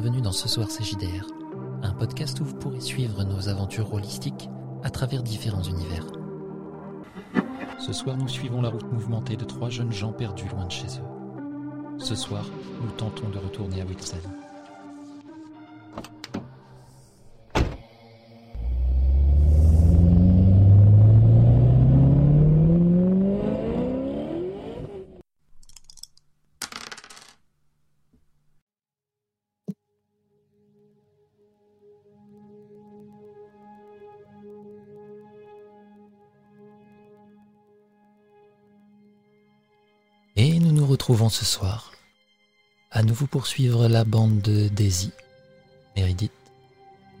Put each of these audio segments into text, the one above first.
bienvenue dans Ce Soir CJDR, un podcast où vous pourrez suivre nos aventures holistiques à travers différents univers. Ce soir, nous suivons la route mouvementée de trois jeunes gens perdus loin de chez eux. Ce soir, nous tentons de retourner à Wilson. Ce soir, à nouveau poursuivre la bande de Daisy, Meredith,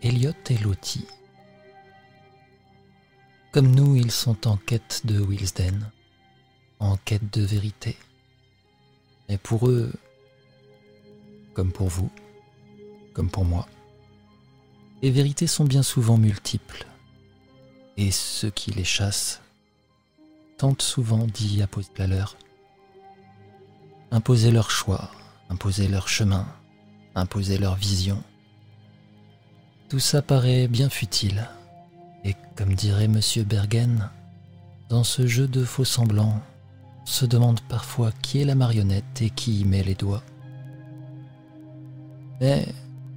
Elliot et Lottie. Comme nous, ils sont en quête de Wilsden, en quête de vérité. Et pour eux, comme pour vous, comme pour moi, les vérités sont bien souvent multiples, et ceux qui les chassent tentent souvent d'y apposer la leur imposer leur choix, imposer leur chemin, imposer leur vision. Tout ça paraît bien futile. Et comme dirait Monsieur Bergen, dans ce jeu de faux semblants, se demande parfois qui est la marionnette et qui y met les doigts. Mais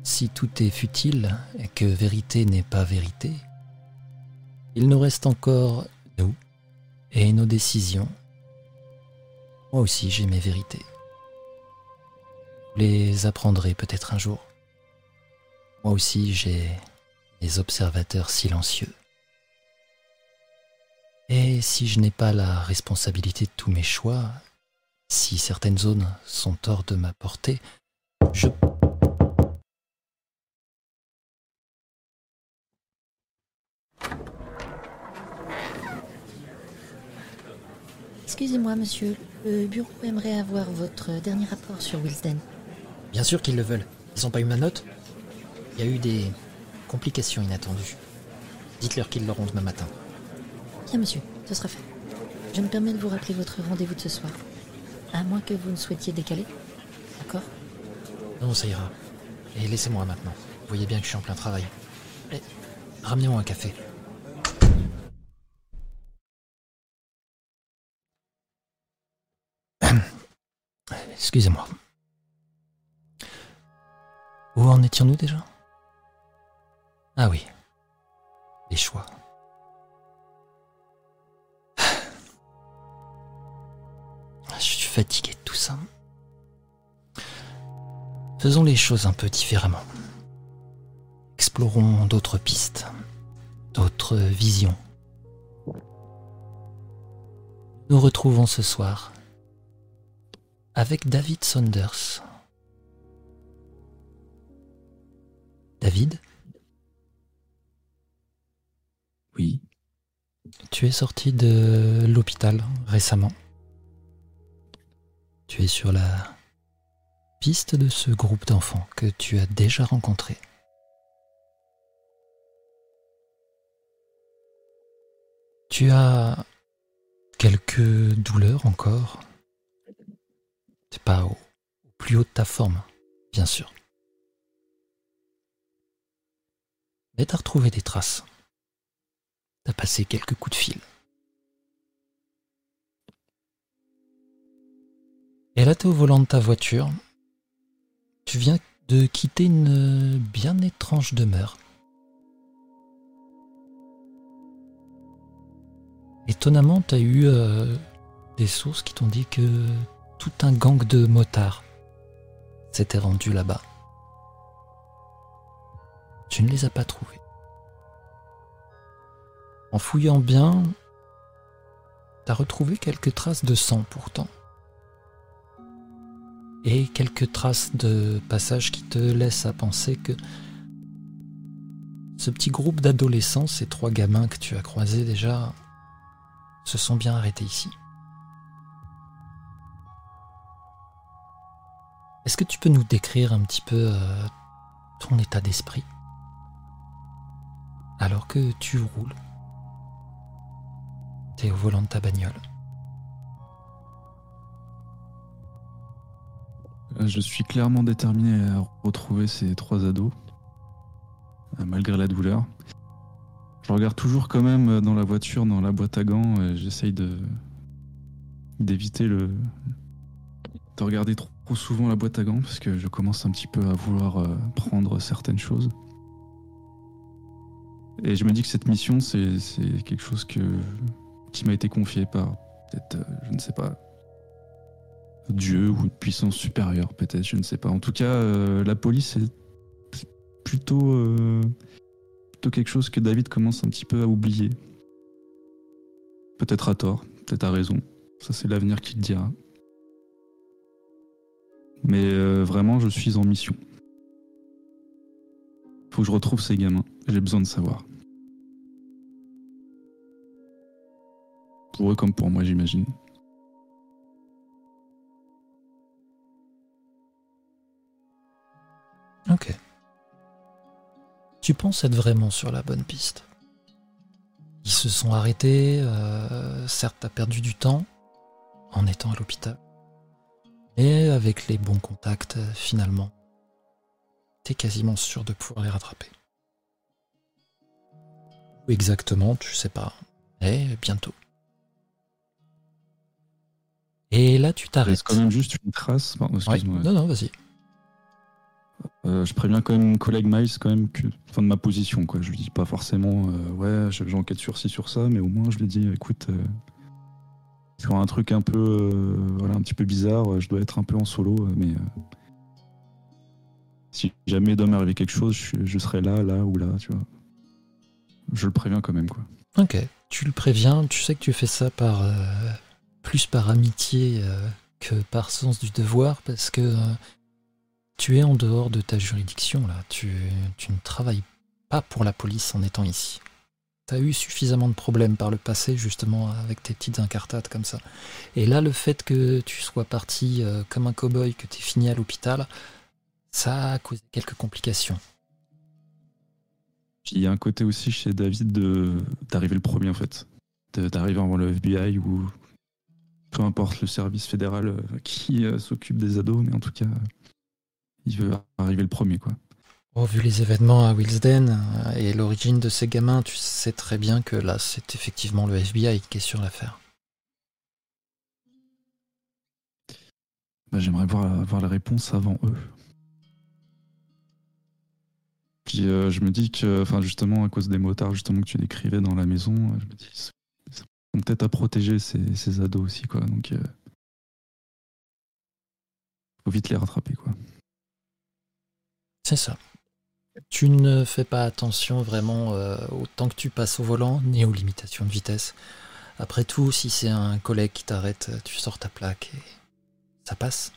si tout est futile et que vérité n'est pas vérité, il nous reste encore nous et nos décisions moi aussi j'ai mes vérités. Vous les apprendrez peut-être un jour. Moi aussi j'ai mes observateurs silencieux. Et si je n'ai pas la responsabilité de tous mes choix, si certaines zones sont hors de ma portée, je... Excusez-moi, monsieur. Le bureau aimerait avoir votre dernier rapport sur Wilsden. Bien sûr qu'ils le veulent. Ils n'ont pas eu ma note Il y a eu des complications inattendues. Dites-leur qu'ils l'auront demain matin. Bien, monsieur, ce sera fait. Je me permets de vous rappeler votre rendez-vous de ce soir. À moins que vous ne souhaitiez décaler. D'accord? Non, ça ira. Et laissez-moi maintenant. Vous voyez bien que je suis en plein travail. Et ramenez-moi un café. Excusez-moi. Où en étions-nous déjà? Ah oui. Les choix. Je suis fatigué de tout ça. Faisons les choses un peu différemment. Explorons d'autres pistes, d'autres visions. Nous retrouvons ce soir avec David Saunders. David? Oui, Tu es sorti de l'hôpital récemment. Tu es sur la piste de ce groupe d'enfants que tu as déjà rencontré. Tu as quelques douleurs encore? T'es pas au, plus haut de ta forme, bien sûr. Mais t'as retrouvé des traces. T'as passé quelques coups de fil. Et là, t'es au volant de ta voiture. Tu viens de quitter une bien étrange demeure. Étonnamment, t'as eu euh, des sources qui t'ont dit que tout un gang de motards s'était rendu là-bas. Tu ne les as pas trouvés. En fouillant bien, t'as retrouvé quelques traces de sang pourtant. Et quelques traces de passage qui te laissent à penser que ce petit groupe d'adolescents, ces trois gamins que tu as croisés déjà, se sont bien arrêtés ici. Est-ce que tu peux nous décrire un petit peu euh, ton état d'esprit? Alors que tu roules T'es au volant de ta bagnole. Je suis clairement déterminé à retrouver ces trois ados, euh, malgré la douleur. Je regarde toujours quand même dans la voiture, dans la boîte à gants, j'essaye de d'éviter le de regarder trop souvent la boîte à gants parce que je commence un petit peu à vouloir euh, prendre certaines choses. Et je me dis que cette mission, c'est quelque chose que, qui m'a été confié par peut-être, euh, je ne sais pas, Dieu ou une puissance supérieure, peut-être, je ne sais pas. En tout cas, euh, la police est plutôt, plutôt quelque chose que David commence un petit peu à oublier. Peut-être à tort, peut-être à raison. Ça, c'est l'avenir qui le dira. Mais euh, vraiment, je suis en mission. Faut que je retrouve ces gamins. J'ai besoin de savoir. Pour eux comme pour moi, j'imagine. Ok. Tu penses être vraiment sur la bonne piste. Ils se sont arrêtés, euh, certes t'as perdu du temps en étant à l'hôpital. Et avec les bons contacts, euh, finalement, t'es quasiment sûr de pouvoir les rattraper. Où exactement, tu sais pas. Mais bientôt. Et là, tu t'arrêtes. quand même juste une trace. Pardon, Ouais. excuse-moi. Non, non, vas-y. Euh, je préviens quand même mon collègue Miles quand même que, enfin de ma position quoi. Je lui dis pas forcément euh, ouais je- j'enquête sur ci sur ça, mais au moins je lui dis écoute euh, sur un truc un peu euh, voilà un petit peu bizarre, euh, je dois être un peu en solo, euh, mais si jamais doit m'arriver quelque chose, je, serai là, là ou là, tu vois. Je le préviens quand même quoi. Ok, tu le préviens, tu sais que tu fais ça par plus par amitié que par sens du devoir, parce que tu es en dehors de ta juridiction là. Tu ne travailles pas pour la police en étant ici. Tu as eu suffisamment de problèmes par le passé, justement, avec tes petites incartades comme ça. Et là, le fait que tu sois parti euh, comme un cow-boy, que tu es fini à l'hôpital, ça a causé quelques complications. Il y a un côté aussi chez David d'arriver le premier en fait, d'arriver avant le FBI ou peu importe le service fédéral euh, qui euh, s'occupe des ados, mais en tout cas il veut arriver le premier quoi. Bon, vu les événements à Wilsden euh, et l'origine de ces gamins, tu sais très bien que là, c'est effectivement le FBI qui est sur l'affaire. Bah, J'aimerais voir, voir la réponse avant eux. Puis euh, je me dis que, enfin justement à cause des motards justement que tu décrivais dans la maison, euh, je me dis ils sont ils sont peut-être à protéger ces, ces ados aussi quoi. Donc euh, faut vite les rattraper quoi. C'est ça. Tu ne fais pas attention vraiment euh, au temps que tu passes au volant, ni aux limitations de vitesse. Après tout, si c'est un collègue qui t'arrête, tu sors ta plaque et ça passe.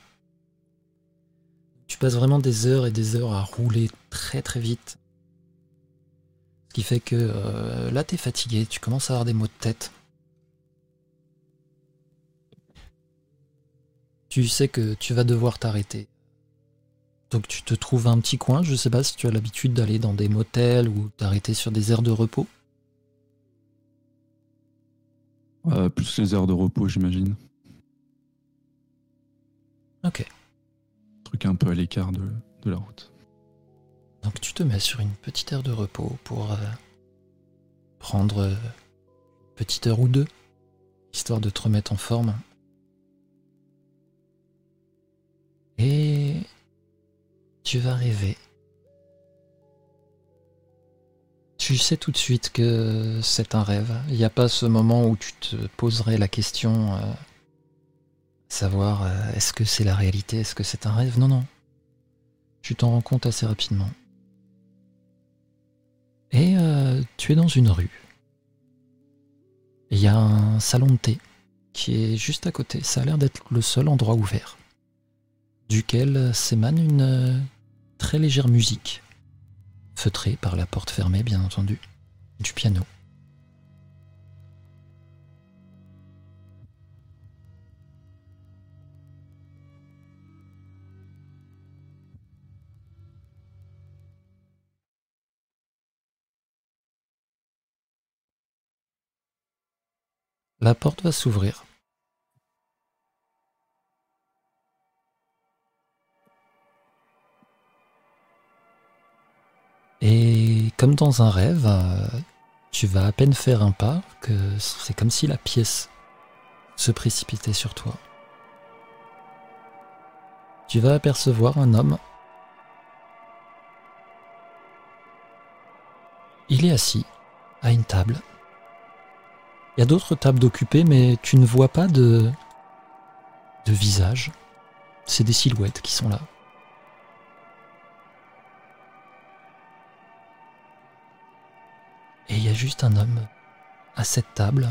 Tu passes vraiment des heures et des heures à rouler très très vite. Ce qui fait que euh, là, t'es fatigué, tu commences à avoir des maux de tête. Tu sais que tu vas devoir t'arrêter. Donc tu te trouves un petit coin, je sais pas si tu as l'habitude d'aller dans des motels ou t'arrêter sur des aires de repos. Euh, plus les heures de repos j'imagine. Ok. Truc un peu à l'écart de, de la route. Donc tu te mets sur une petite aire de repos pour euh, prendre euh, une petite heure ou deux, histoire de te remettre en forme. Et tu vas rêver. Tu sais tout de suite que c'est un rêve. Il n'y a pas ce moment où tu te poserais la question, euh, savoir euh, est-ce que c'est la réalité, est-ce que c'est un rêve? Non, non. Tu t'en rends compte assez rapidement. Et euh, tu es dans une rue. Il y a un salon de thé qui est juste à côté. Ça a l'air d'être le seul endroit ouvert, duquel s'émane une très légère musique, feutrée par la porte fermée, bien entendu, du piano. La porte va s'ouvrir. Comme dans un rêve, euh, tu vas à peine faire un pas, que c'est comme si la pièce se précipitait sur toi. Tu vas apercevoir un homme. Il est assis à une table. Il y a d'autres tables occupées, mais tu ne vois pas de, de visage. C'est des silhouettes qui sont là. Juste un homme à cette table,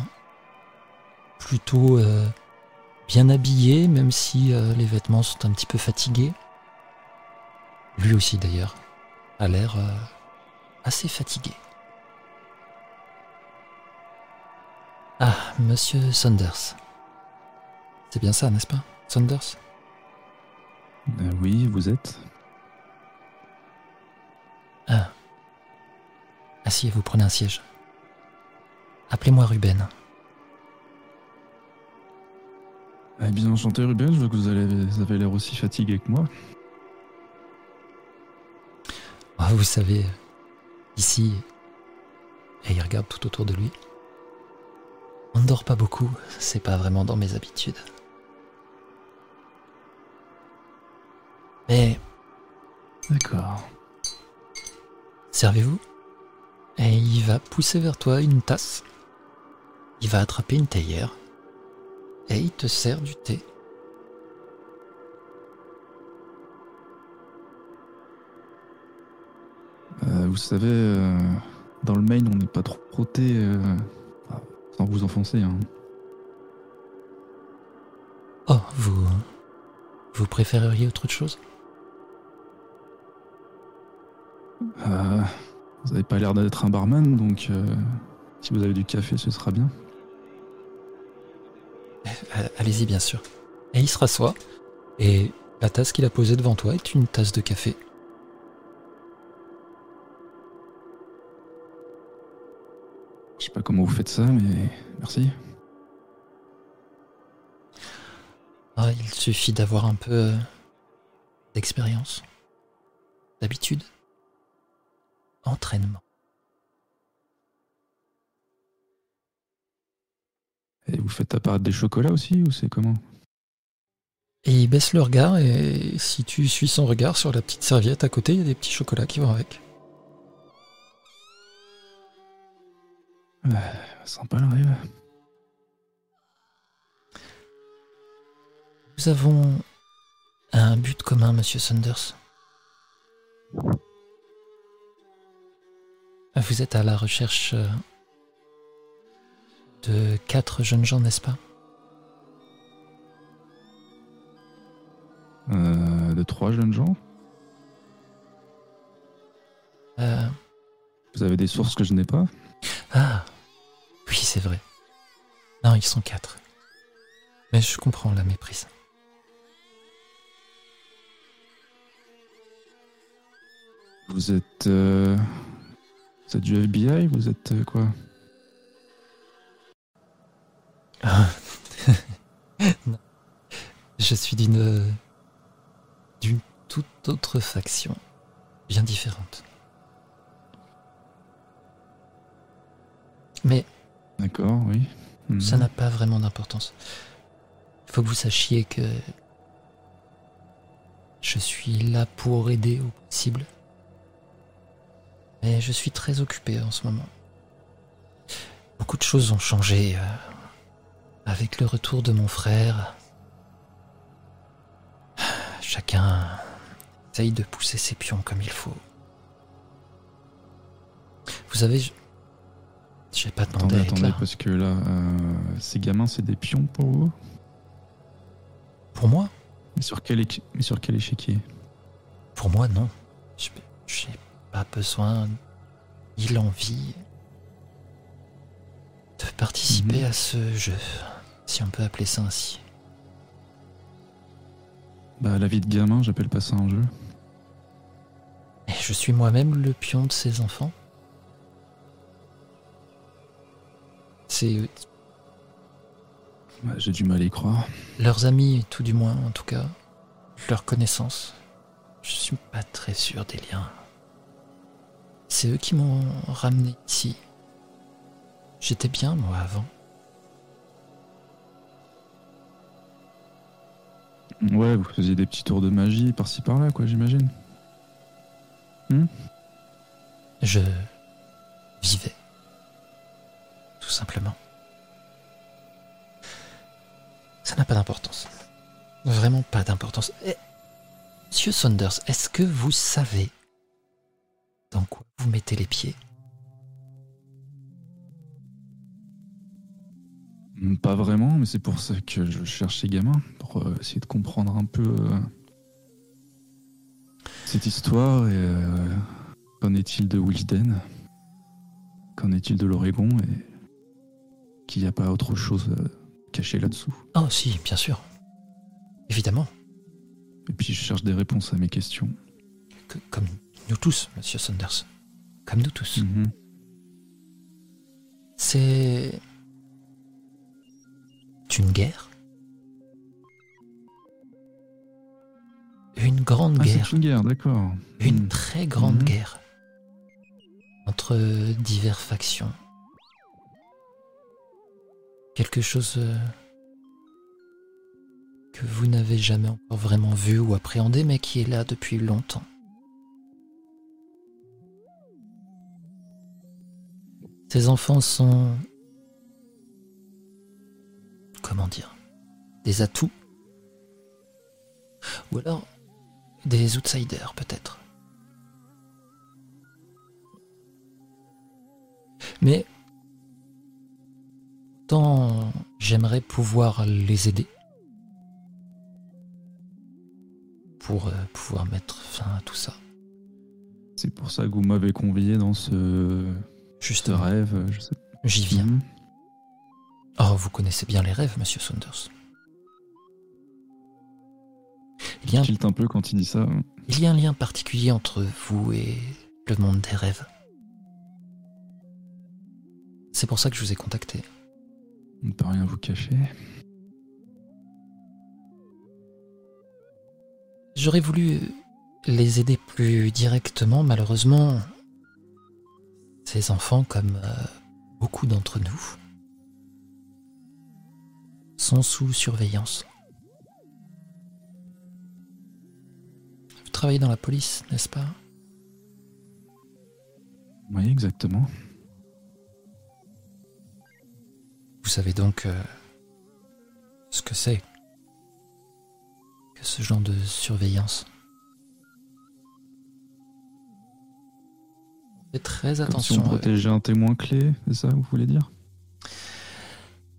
plutôt euh, bien habillé, même si euh, les vêtements sont un petit peu fatigués. Lui aussi d'ailleurs, a l'air euh, assez fatigué. Ah, monsieur Saunders. C'est bien ça, n'est-ce pas, Saunders? Euh, oui, vous êtes Ah. Asseyez-vous, prenez un siège. Appelez-moi Ruben. Eh bien, enchanté Ruben, je vois que vous, allez- vous avez l'air aussi fatigué que moi. Ah, vous savez, ici, et il regarde tout autour de lui. On ne dort pas beaucoup, c'est pas vraiment dans mes habitudes. Mais D'accord. servez-vous? Et il va pousser vers toi une tasse. Il va attraper une théière. Et il te sert du thé. Euh, vous savez, euh, dans le Maine, on n'est pas trop frotté, euh, sans vous enfoncer. Hein. Oh, vous. Vous préféreriez autre chose? Euh, vous n'avez pas l'air d'être un barman, donc euh, si vous avez du café, ce sera bien. Allez-y, bien sûr. Et il se rassoit. Et la tasse qu'il a posée devant toi est une tasse de café. Je sais pas comment vous faites ça, mais merci. Ah, il suffit d'avoir un peu euh, d'expérience, d'habitude, entraînement. Et vous faites apparaître des chocolats aussi, ou c'est comment? Et il baisse le regard et si tu suis son regard sur la petite serviette à côté, il y a des petits chocolats qui vont avec. Sympa le rêve. Nous avons un but commun, monsieur Saunders. Vous êtes à la recherche euh, de quatre jeunes gens, n'est-ce pas? Euh, de trois jeunes gens? Euh, Vous avez des sources que je n'ai pas? Ah, oui, c'est vrai. Non, ils sont quatre. Mais je comprends la méprise. Vous êtes. euh, Vous êtes du FBI Vous êtes euh, quoi? Non. Je suis d'une. d'une toute autre faction. Bien différente. Mais D'accord, oui. Mhm. ça n'a pas vraiment d'importance. Il faut que vous sachiez que. Je suis là pour aider au possible. Mais je suis très occupé en ce moment. Beaucoup de choses ont changé euh, avec le retour de mon frère. Chacun essaye de pousser ses pions comme il faut. Vous savez, je j'ai pas demandé Attendez, à être attendez, là. parce que là, euh, ces gamins, c'est des pions pour vous? Pour moi, mais sur, quel équi- mais sur quel échiquier? Pour moi, non. J'ai pas besoin ni l'envie de participer Mhm. à ce jeu, si on peut appeler ça ainsi. Bah, la vie de gamin, j'appelle pas ça un jeu. Et je suis moi-même le pion de ces enfants. C'est Bah, J'ai du mal à y croire. leurs amis, tout du moins, en tout cas, leurs connaissances. Je suis pas très sûr des liens. C'est eux qui m'ont ramené ici. J'étais bien, moi, avant. Ouais, vous faisiez des petits tours de magie par-ci par-là, quoi, j'imagine. Je vivais. Tout simplement. Ça n'a pas d'importance. Vraiment pas d'importance. Eh, Monsieur Saunders, est-ce que vous savez dans quoi vous mettez les pieds? Pas vraiment, mais c'est pour ça que je cherche ces gamins, pour euh, essayer de comprendre un peu euh, cette histoire et euh, qu'en est-il de Wilden? Qu'en est-il de l'Oregon et qu'il n'y a pas autre chose cachée là-dessous? Oh si, bien sûr. Évidemment. Et puis je cherche des réponses à mes questions. Que- comme nous tous, Monsieur Saunders. Comme nous tous. Mhm. C'est une guerre. Une grande Ah, guerre. une guerre, d'accord. Une Hmm. très grande Mhm. guerre. Entre diverses factions. Quelque chose euh, que vous n'avez jamais encore vraiment vu ou appréhendé, mais qui est là depuis longtemps. Ces enfants sont... Comment dire Des atouts Ou alors des outsiders peut-être. Mais tant j'aimerais pouvoir les aider pour euh, pouvoir mettre fin à tout ça. C'est pour ça que vous m'avez convié dans ce, Justement, rêve. j'y viens. Mhm. Oh, vous connaissez bien les rêves, monsieur Saunders. Il y, a un, un peu quand il dit ça. il y a un lien particulier entre vous et le monde des rêves. C'est pour ça que je vous ai contacté. On ne peut rien vous cacher. J'aurais voulu les aider plus directement, malheureusement. Ces enfants, comme euh, beaucoup d'entre nous, sont sous surveillance. Vous travaillez dans la police, n'est-ce pas? Oui, exactement. Vous savez donc euh, ce que c'est que ce genre de surveillance? Faites très Comme si attention. on euh, protégeait un témoin clé, c'est ça que vous voulez dire?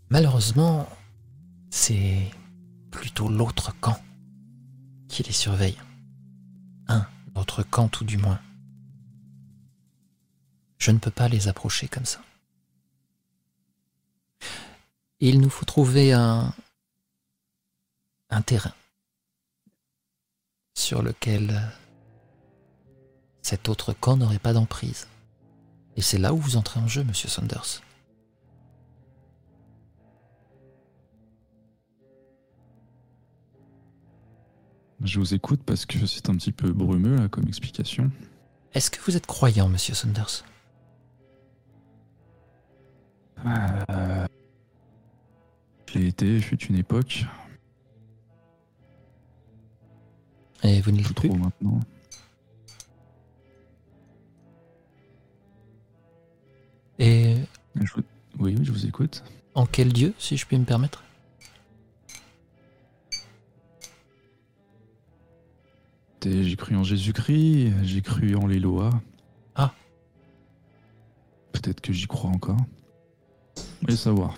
Malheureusement, c'est plutôt l'autre camp qui les surveille. Un, l'autre camp tout du moins. Je ne peux pas les approcher comme ça. Il nous faut trouver un, un terrain sur lequel cet autre camp n'aurait pas d'emprise. Et c'est là où vous entrez en jeu, monsieur Saunders. Je vous écoute parce que c'est un petit peu brumeux là comme explication. Est-ce que vous êtes croyant, monsieur Saunders? Euh, Je l'ai été, fut une époque, Et vous ne l'êtes plus? trop maintenant. Et Je vous- Oui, oui, je vous écoute. en quel dieu, si je puis me permettre? J'ai cru en Jésus-Christ, j'ai cru en les lois. Ah. Peut-être que j'y crois encore. Mais savoir.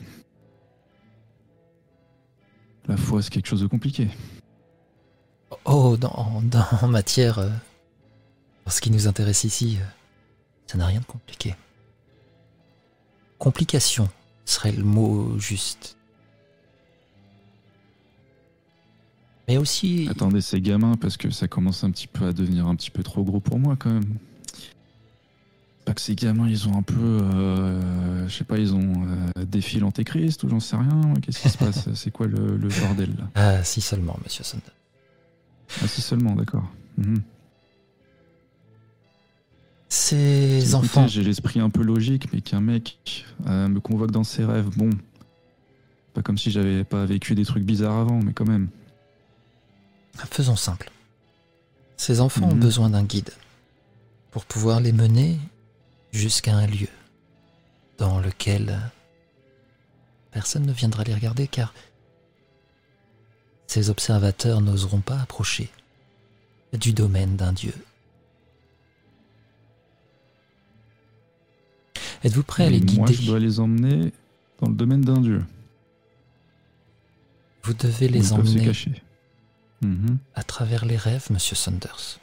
La foi, c'est quelque chose de compliqué. Oh, dans, dans matière. euh, ce qui nous intéresse ici, euh, ça n'a rien de compliqué. Complication serait le mot juste. Mais aussi. Attendez, ces gamins, parce que ça commence un petit peu à devenir un petit peu trop gros pour moi quand même. Pas que ces gamins, ils ont un peu. euh, je sais pas, ils ont euh, des fils antéchrist ou j'en sais rien. Qu'est-ce qui se passe? C'est quoi le, le bordel là? Ah, si seulement, monsieur Saunders. Ah, si seulement, d'accord. Mhm. Ces Écoutez, enfants, J'ai l'esprit un peu logique, mais qu'un mec euh, me convoque dans ses rêves, bon. Pas comme si j'avais pas vécu des trucs bizarres avant, mais quand même. Faisons simple. Ces enfants ont Mhm. besoin d'un guide pour pouvoir les mener jusqu'à un lieu dans lequel personne ne viendra les regarder car ces observateurs n'oseront pas approcher du domaine d'un dieu. Êtes-vous prêt à les Et Moi, guider? je dois les emmener dans le domaine d'un dieu. Vous devez les ils emmener à travers les rêves, monsieur Saunders.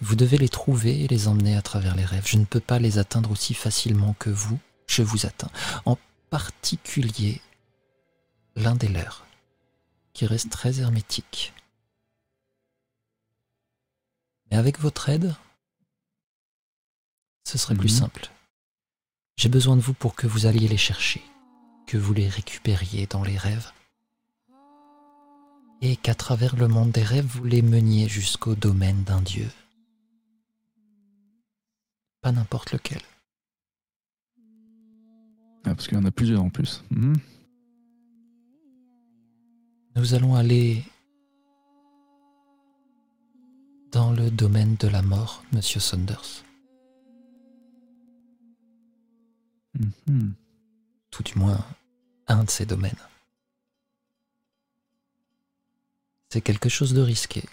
Vous devez les trouver et les emmener à travers les rêves. Je ne peux pas les atteindre aussi facilement que vous. Je vous atteins. En particulier l'un des leurs, qui reste très hermétique. Mais avec votre aide, ce serait plus Mhm. simple. J'ai besoin de vous pour que vous alliez les chercher, que vous les récupériez dans les rêves et qu'à travers le monde des rêves, vous les meniez jusqu'au domaine d'un dieu. Pas n'importe lequel. Ah, parce qu'il y en a plusieurs en plus. Mhm. Nous allons aller dans le domaine de la mort, monsieur Saunders. Mhm. Tout du moins, un de ces domaines. C'est quelque chose de risqué.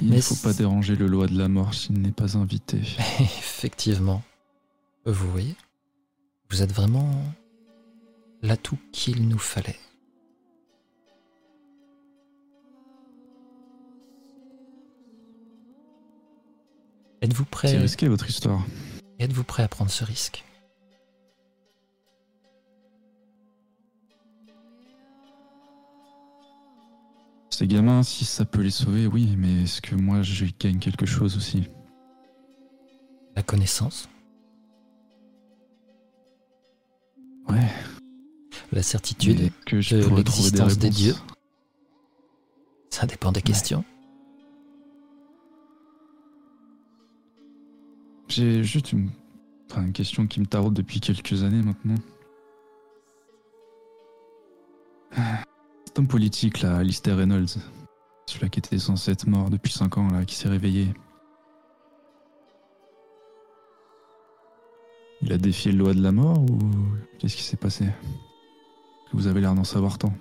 Il Mais ne faut pas c'est- déranger le loi de la mort s'il n'est pas invité. Effectivement. Vous voyez Vous êtes vraiment l'atout qu'il nous fallait. Êtes-vous C'est prêt risqué votre histoire. Êtes-vous prêt à prendre ce risque? Ces gamins, si ça peut les sauver, oui, mais est-ce que moi je gagne quelque chose aussi? La connaissance? Ouais. La certitude mais que je de des l'existence des réponses. dieux? Ça dépend des questions. J'ai juste une... enfin, une question qui me taraude depuis quelques années maintenant. Cet homme politique là, Alistair Reynolds, celui-là qui était censé être mort depuis 5 ans là, qui s'est réveillé. Il a défié le loi de la mort ou qu'est-ce qui s'est passé? Vous avez l'air d'en savoir tant.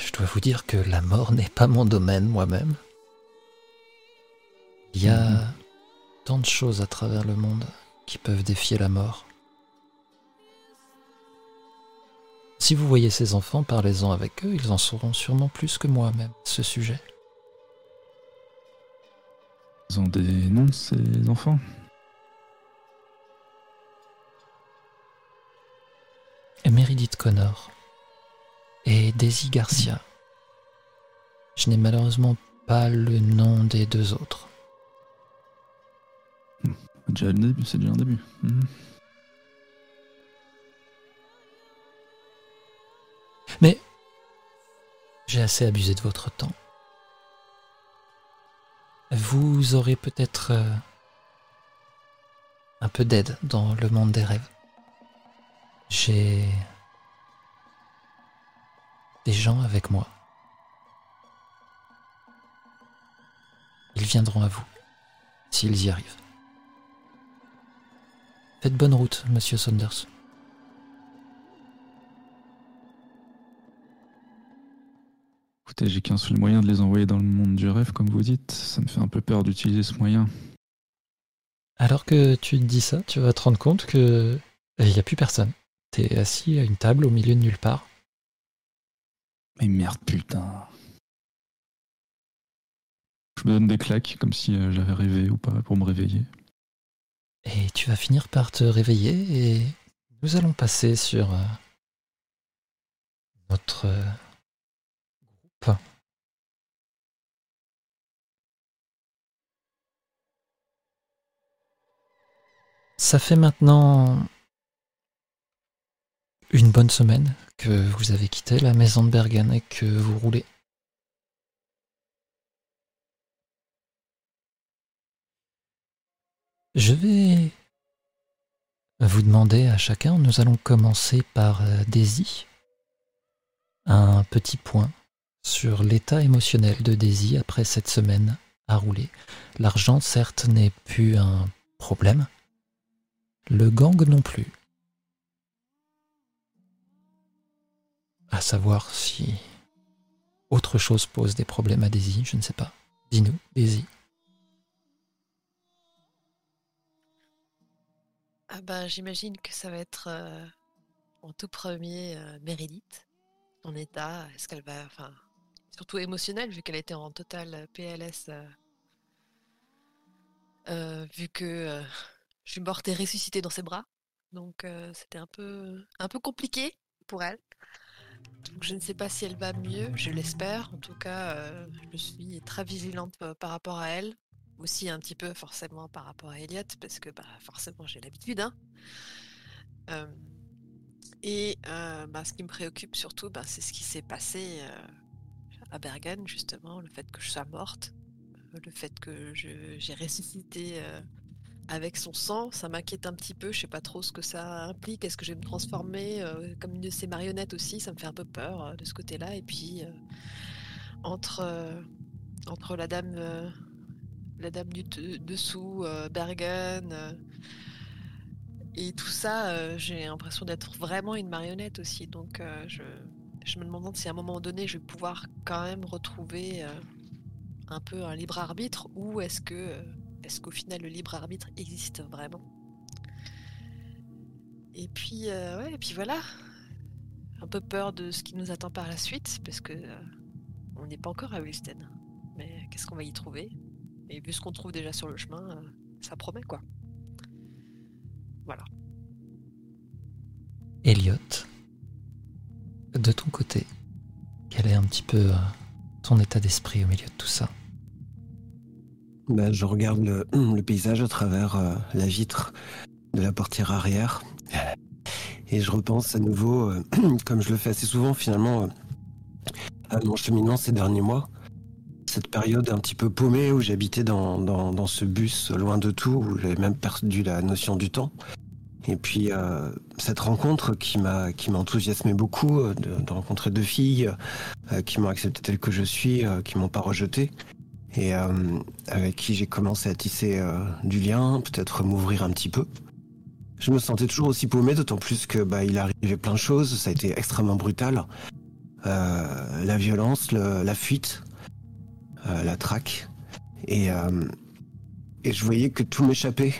Je dois vous dire que la mort n'est pas mon domaine moi-même. Il y a Mhm. tant de choses à travers le monde qui peuvent défier la mort. Si vous voyez ces enfants, parlez-en avec eux, ils en sauront sûrement plus que moi-même à ce sujet. Ils ont des noms ces enfants? Meredith Connor et Daisy Garcia. Je n'ai malheureusement pas le nom des deux autres. Déjà le début, c'est déjà un début. Mhm. Mais j'ai assez abusé de votre temps. Vous aurez peut-être euh, un peu d'aide dans le monde des rêves. J'ai des gens avec moi. Ils viendront à vous, s'ils y arrivent. Faites bonne route, monsieur Saunders. Écoutez, j'ai qu'un seul moyen de les envoyer dans le monde du rêve, comme vous dites. Ça me fait un peu peur d'utiliser ce moyen. Alors que tu te dis ça, tu vas te rendre compte que il n'y a plus personne. T'es assis à une table au milieu de nulle part. Mais merde, putain. Je me donne des claques, comme si euh, j'avais rêvé ou pas, pour me réveiller. Et tu vas finir par te réveiller et nous allons passer sur euh, notre euh. Ça fait maintenant une bonne semaine que vous avez quitté la maison de Bergen et que vous roulez. Je vais vous demander à chacun, nous allons commencer par euh, Daisy. Un petit point sur l'état émotionnel de Daisy après cette semaine à rouler. L'argent, certes, n'est plus un problème. Le gang non plus. À savoir si autre chose pose des problèmes à Daisy, je ne sais pas. Dis-nous, Daisy. Ah ben, j'imagine que ça va être euh, en tout premier euh, Meredith. Son état, est-ce qu'elle va. Surtout émotionnel, vu qu'elle était en total PLS. euh, euh, vu que euh, je suis morte et ressuscitée dans ses bras. Donc euh, c'était un peu, un peu compliqué pour elle. Donc je ne sais pas si elle va mieux, je l'espère. En tout cas, euh, je suis très vigilante euh, par rapport à elle. Aussi un petit peu forcément par rapport à Elliot, parce que bah, forcément j'ai l'habitude. hein. Euh, et euh, bah, ce qui me préoccupe surtout, bah, c'est ce qui s'est passé euh, à Bergen, justement, le fait que je sois morte, euh, le fait que j'ai ressuscité euh, avec son sang, ça m'inquiète un petit peu. Je sais pas trop ce que ça implique. Est-ce que je vais me transformer euh, comme une de ces marionnettes aussi? Ça me fait un peu peur de ce côté-là. Et puis entre entre la dame la dame du de- dessous, Bergen. et tout ça, j'ai l'impression d'être vraiment une marionnette aussi. Donc, je, je me demande si à un moment donné, je vais pouvoir quand même retrouver euh, un peu un libre arbitre ou est-ce que, euh, est-ce qu'au final, le libre arbitre existe vraiment? Et puis, euh, ouais, et puis voilà. Un peu peur de ce qui nous attend par la suite parce que on n'est pas encore à Wilsten. Mais qu'est-ce qu'on va y trouver? Et vu ce qu'on trouve déjà sur le chemin, ça promet quoi. Voilà. Elliot, de ton côté, quel est un petit peu euh, ton état d'esprit au milieu de tout ça? Bah, je regarde le, paysage à travers euh, la vitre de la portière arrière. Et je repense à nouveau, euh, comme je le fais assez souvent finalement, à mon cheminement ces derniers mois. Cette période un petit peu paumée où j'habitais dans, dans, dans ce bus loin de tout, où j'avais même perdu la notion du temps. Et puis euh, cette rencontre qui m'a qui m'a enthousiasmé beaucoup, euh, de, rencontrer deux filles euh, qui m'ont accepté tel que je suis, qui m'ont pas rejeté et avec qui j'ai commencé à tisser du lien, peut-être m'ouvrir un petit peu. Je me sentais toujours aussi paumé, d'autant plus que bah, il arrivait plein de choses, ça a été extrêmement brutal. La violence, le- la fuite, la traque. Et, et je voyais que tout m'échappait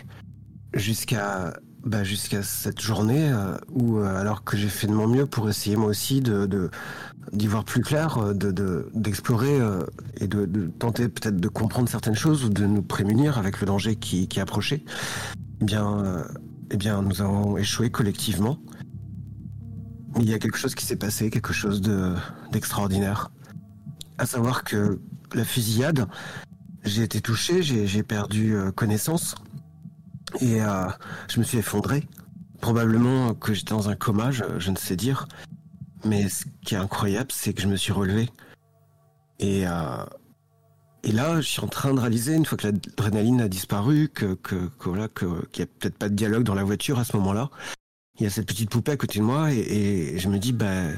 jusqu'à bah, jusqu'à cette journée euh, où, euh, alors que j'ai fait de mon mieux pour essayer moi aussi d'y voir plus clair, euh, de, de- d'explorer et de, tenter peut-être de comprendre certaines choses ou de nous prémunir avec le danger qui, approchait, eh bien, eh bien, nous avons échoué collectivement. Il y a quelque chose qui s'est passé, quelque chose de, d'extraordinaire. À savoir que la fusillade, j'ai été touché, j'ai, perdu connaissance et euh, je me suis effondré. Probablement que j'étais dans un coma, je- je ne sais dire. Mais ce qui est incroyable, c'est que je me suis relevé. Et, euh, et là, je suis en train de réaliser, une fois que l'adrénaline a disparu, que, que, que voilà, qu'il n'y a peut-être pas de dialogue dans la voiture à ce moment-là. Il y a cette petite poupée à côté de moi et, et je me dis, bah,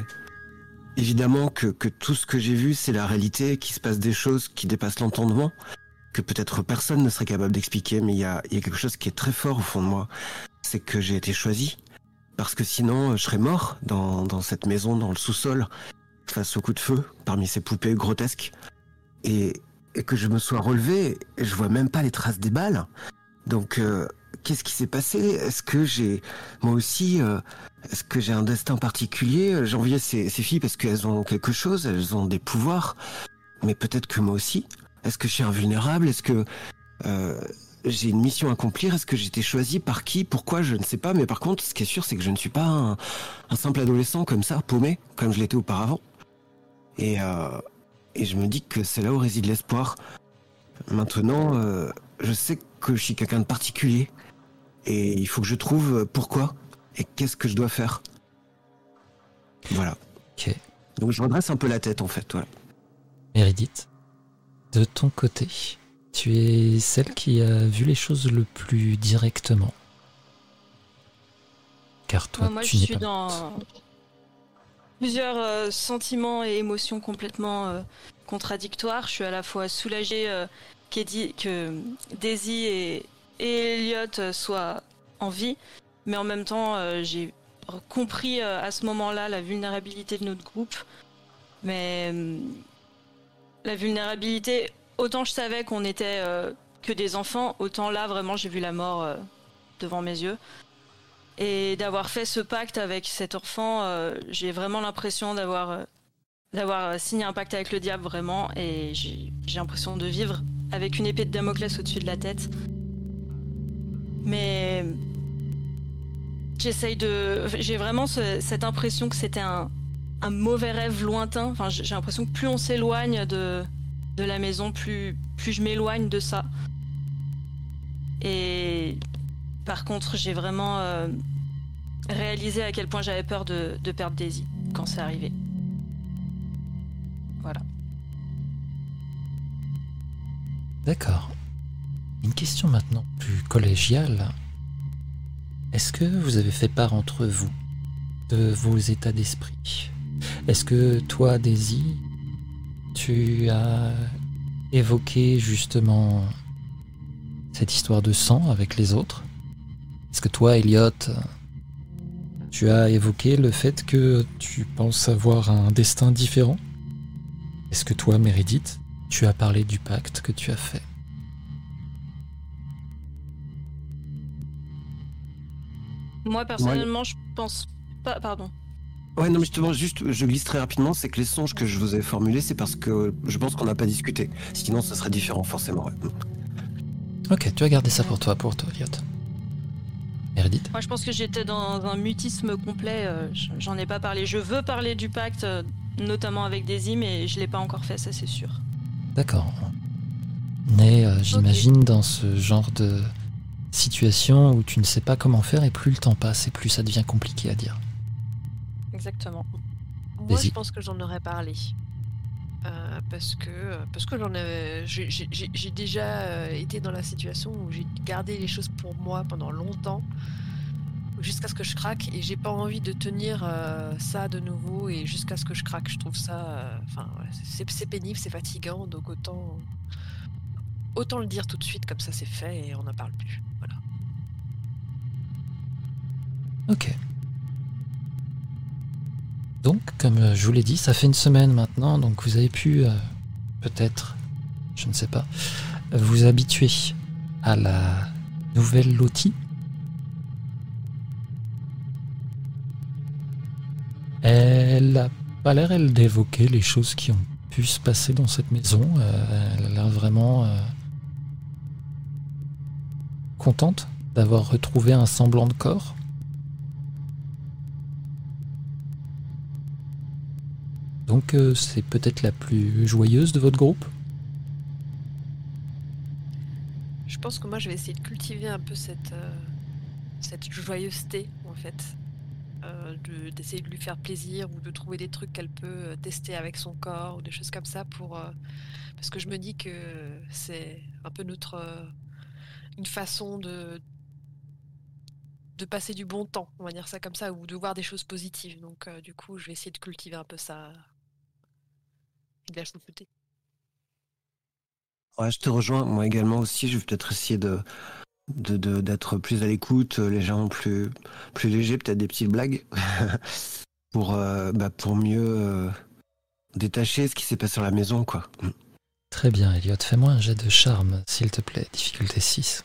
évidemment que, que tout ce que j'ai vu, c'est la réalité, qu'il se passe des choses qui dépassent l'entendement, que peut-être personne ne serait capable d'expliquer, mais il y a, y a quelque chose qui est très fort au fond de moi. C'est que j'ai été choisi. Parce que sinon, euh, je serais mort dans, dans cette maison, dans le sous-sol, face au coup de feu, parmi ces poupées grotesques. Et, et que je me sois relevé, je vois même pas les traces des balles. Donc, euh, qu'est-ce qui s'est passé? Est-ce que j'ai, moi aussi, euh, est-ce que j'ai un destin particulier? J'enviais ces, ces filles parce qu'elles ont quelque chose, elles ont des pouvoirs. Mais peut-être que moi aussi. Est-ce que je suis invulnérable Est-ce que euh, j'ai une mission à accomplir? Est-ce que j'ai été choisi par qui? Pourquoi? Je ne sais pas. Mais par contre, ce qui est sûr, c'est que je ne suis pas un, un simple adolescent comme ça, paumé, comme je l'étais auparavant. Et, euh, et je me dis que c'est là où réside l'espoir. Maintenant, euh, je sais que je suis quelqu'un de particulier. Et il faut que je trouve pourquoi et qu'est-ce que je dois faire. Voilà. Ok. Donc je redresse un peu la tête en fait. Voilà. Meredith, de ton côté, Tu es celle qui a vu les choses le plus directement. Car toi, moi, tu je n'es suis pas dans plusieurs euh, sentiments et émotions complètement euh, contradictoires. Je suis à la fois soulagée euh, que Daisy et, et Elliot soient en vie, mais en même temps, j'ai compris à ce moment-là la vulnérabilité de notre groupe. Mais euh, la vulnérabilité, autant je savais qu'on était euh, que des enfants, autant là, vraiment, j'ai vu la mort euh, devant mes yeux. Et d'avoir fait ce pacte avec cet enfant, euh, j'ai vraiment l'impression d'avoir d'avoir signé un pacte avec le diable vraiment, et j'ai l'impression de vivre avec une épée de Damoclès au-dessus de la tête. Mais j'essaye de, j'ai vraiment ce- cette impression que c'était un, un mauvais rêve lointain. J'ai l'impression que plus on s'éloigne de de la maison, plus plus je m'éloigne de ça. Et par contre, j'ai vraiment euh, réalisé à quel point j'avais peur de, de perdre Daisy quand c'est arrivé. Voilà. D'accord. Une question maintenant plus collégiale. Est-ce que vous avez fait part entre vous de vos états d'esprit? Est-ce que toi, Daisy, tu as évoqué justement cette histoire de sang avec les autres? Est-ce que toi, Elliot, tu as évoqué le fait que tu penses avoir un destin différent? Est-ce que toi, Meredith, tu as parlé du pacte que tu as fait? Moi personnellement, je pense pas. Pardon. Ouais, non, mais justement, juste, je glisse très rapidement, c'est que les songes que je vous ai formulés, c'est parce que je pense qu'on n'a pas discuté. Sinon, ça serait différent, forcément. ouais. Ok, tu as gardé ça pour toi, pour toi, Elliot. Meredith Moi, je pense que j'étais dans un mutisme complet. euh, J'en ai pas parlé. Je veux parler du pacte, euh, notamment avec Daisy, mais je l'ai pas encore fait, ça c'est sûr. D'accord. Mais euh, j'imagine dans ce genre de situation où tu ne sais pas comment faire et plus le temps passe et plus ça devient compliqué à dire. Exactement. Moi, je pense que j'en aurais parlé. Euh, parce que, parce que j'en avais, j'ai- déjà euh, été dans la situation où j'ai gardé les choses pour moi pendant longtemps, jusqu'à ce que je craque, et j'ai pas envie de tenir euh, ça de nouveau et jusqu'à ce que je craque. Je trouve ça, enfin, c'est pénible, c'est fatigant, donc autant, autant le dire tout de suite, comme ça c'est fait et on n'en parle plus. Voilà. Ok. Donc, comme euh, je vous l'ai dit, ça fait une semaine maintenant, donc vous avez pu, euh, peut-être, je ne sais pas, vous habituer à la nouvelle lotie. Elle a pas l'air, elle, d'évoquer les choses qui ont pu se passer dans cette maison. Euh, elle a l'air vraiment contente d'avoir retrouvé un semblant de corps. Donc euh, c'est peut-être la plus joyeuse de votre groupe? Je pense que moi je vais essayer de cultiver un peu cette, euh, joyeuseté en fait. Euh, de- d'essayer de lui faire plaisir ou de trouver des trucs qu'elle peut tester avec son corps ou des choses comme ça pour parce que je me dis que c'est un peu notre une façon de de passer du bon temps, on va dire ça comme ça, ou de voir des choses positives. Donc du coup, je vais essayer de cultiver un peu ça. Et de la chouchouter. Ouais, je te rejoins. Moi également aussi, je vais peut-être essayer de de- de- d'être plus à l'écoute, euh, légèrement plus plus léger, peut-être des petites blagues pour euh, bah, pour mieux euh, détacher ce qui s'est passé à la maison, quoi. Très bien, Elliot, fais-moi un jet de charme, s'il te plaît. Difficulté 6.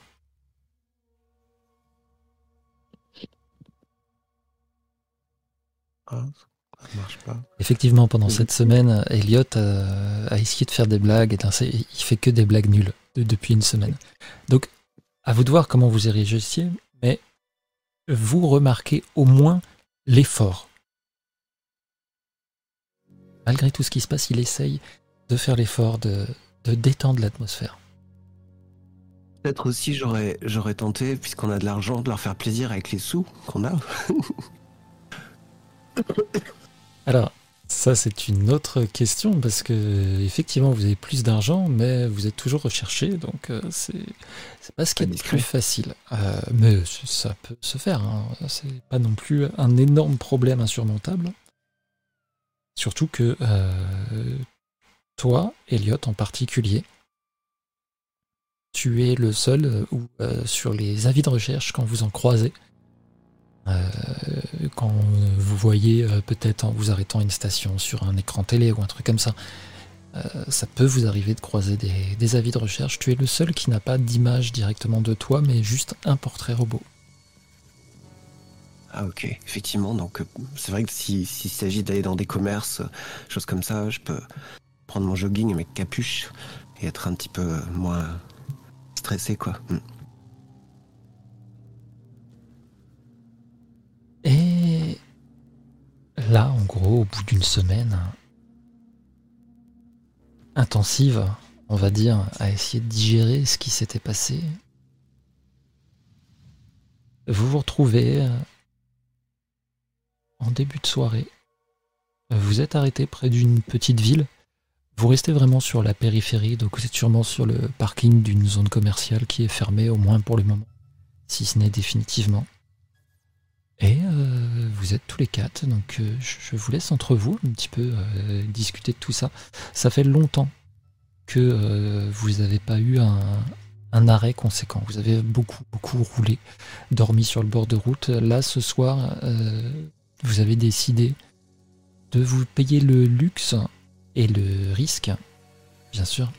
Ça marche pas. Effectivement, pendant cette semaine, Elliot euh, a essayé de faire des blagues et il fait que des blagues nulles de- depuis une semaine. Donc, à vous de voir comment vous y réagissiez, mais vous remarquez au moins l'effort. Malgré tout ce qui se passe, il essaye de faire l'effort de, de détendre l'atmosphère. Peut-être aussi j'aurais j'aurais tenté, puisqu'on a de l'argent, de leur faire plaisir avec les sous qu'on a. Alors, Ça, c'est une autre question parce que effectivement, vous avez plus d'argent, mais vous êtes toujours recherché, donc euh, c'est pas ce qui est le plus facile. Euh, mais ça peut se faire. hein. C'est pas non plus un énorme problème insurmontable. Surtout que euh, toi, Elliot en particulier, tu es le seul où sur les avis de recherche quand vous en croisez. Euh, quand vous voyez euh, peut-être en vous arrêtant une station sur un écran télé ou un truc comme ça, euh, ça peut vous arriver de croiser des, avis de recherche. Tu es le seul qui n'a pas d'image directement de toi, mais juste un portrait robot. Ah ok, effectivement, donc c'est vrai que si- s'il s'agit d'aller dans des commerces, choses comme ça, je peux prendre mon jogging avec capuche et être un petit peu moins stressé quoi. Mm. Là, en gros, au bout d'une semaine intensive, on va dire, à essayer de digérer ce qui s'était passé, vous vous retrouvez euh, en début de soirée. Vous êtes arrêté près d'une petite ville. Vous restez vraiment sur la périphérie, donc vous êtes sûrement sur le parking d'une zone commerciale qui est fermée, au moins pour le moment, si ce n'est définitivement. Et euh, vous êtes tous les quatre, donc euh, je vous laisse entre vous un petit peu euh, discuter de tout ça. Ça fait longtemps que euh, vous n'avez pas eu un, un arrêt conséquent. Vous avez beaucoup, beaucoup roulé, dormi sur le bord de route. Là, ce soir, vous avez décidé de vous payer le luxe et le risque, bien sûr,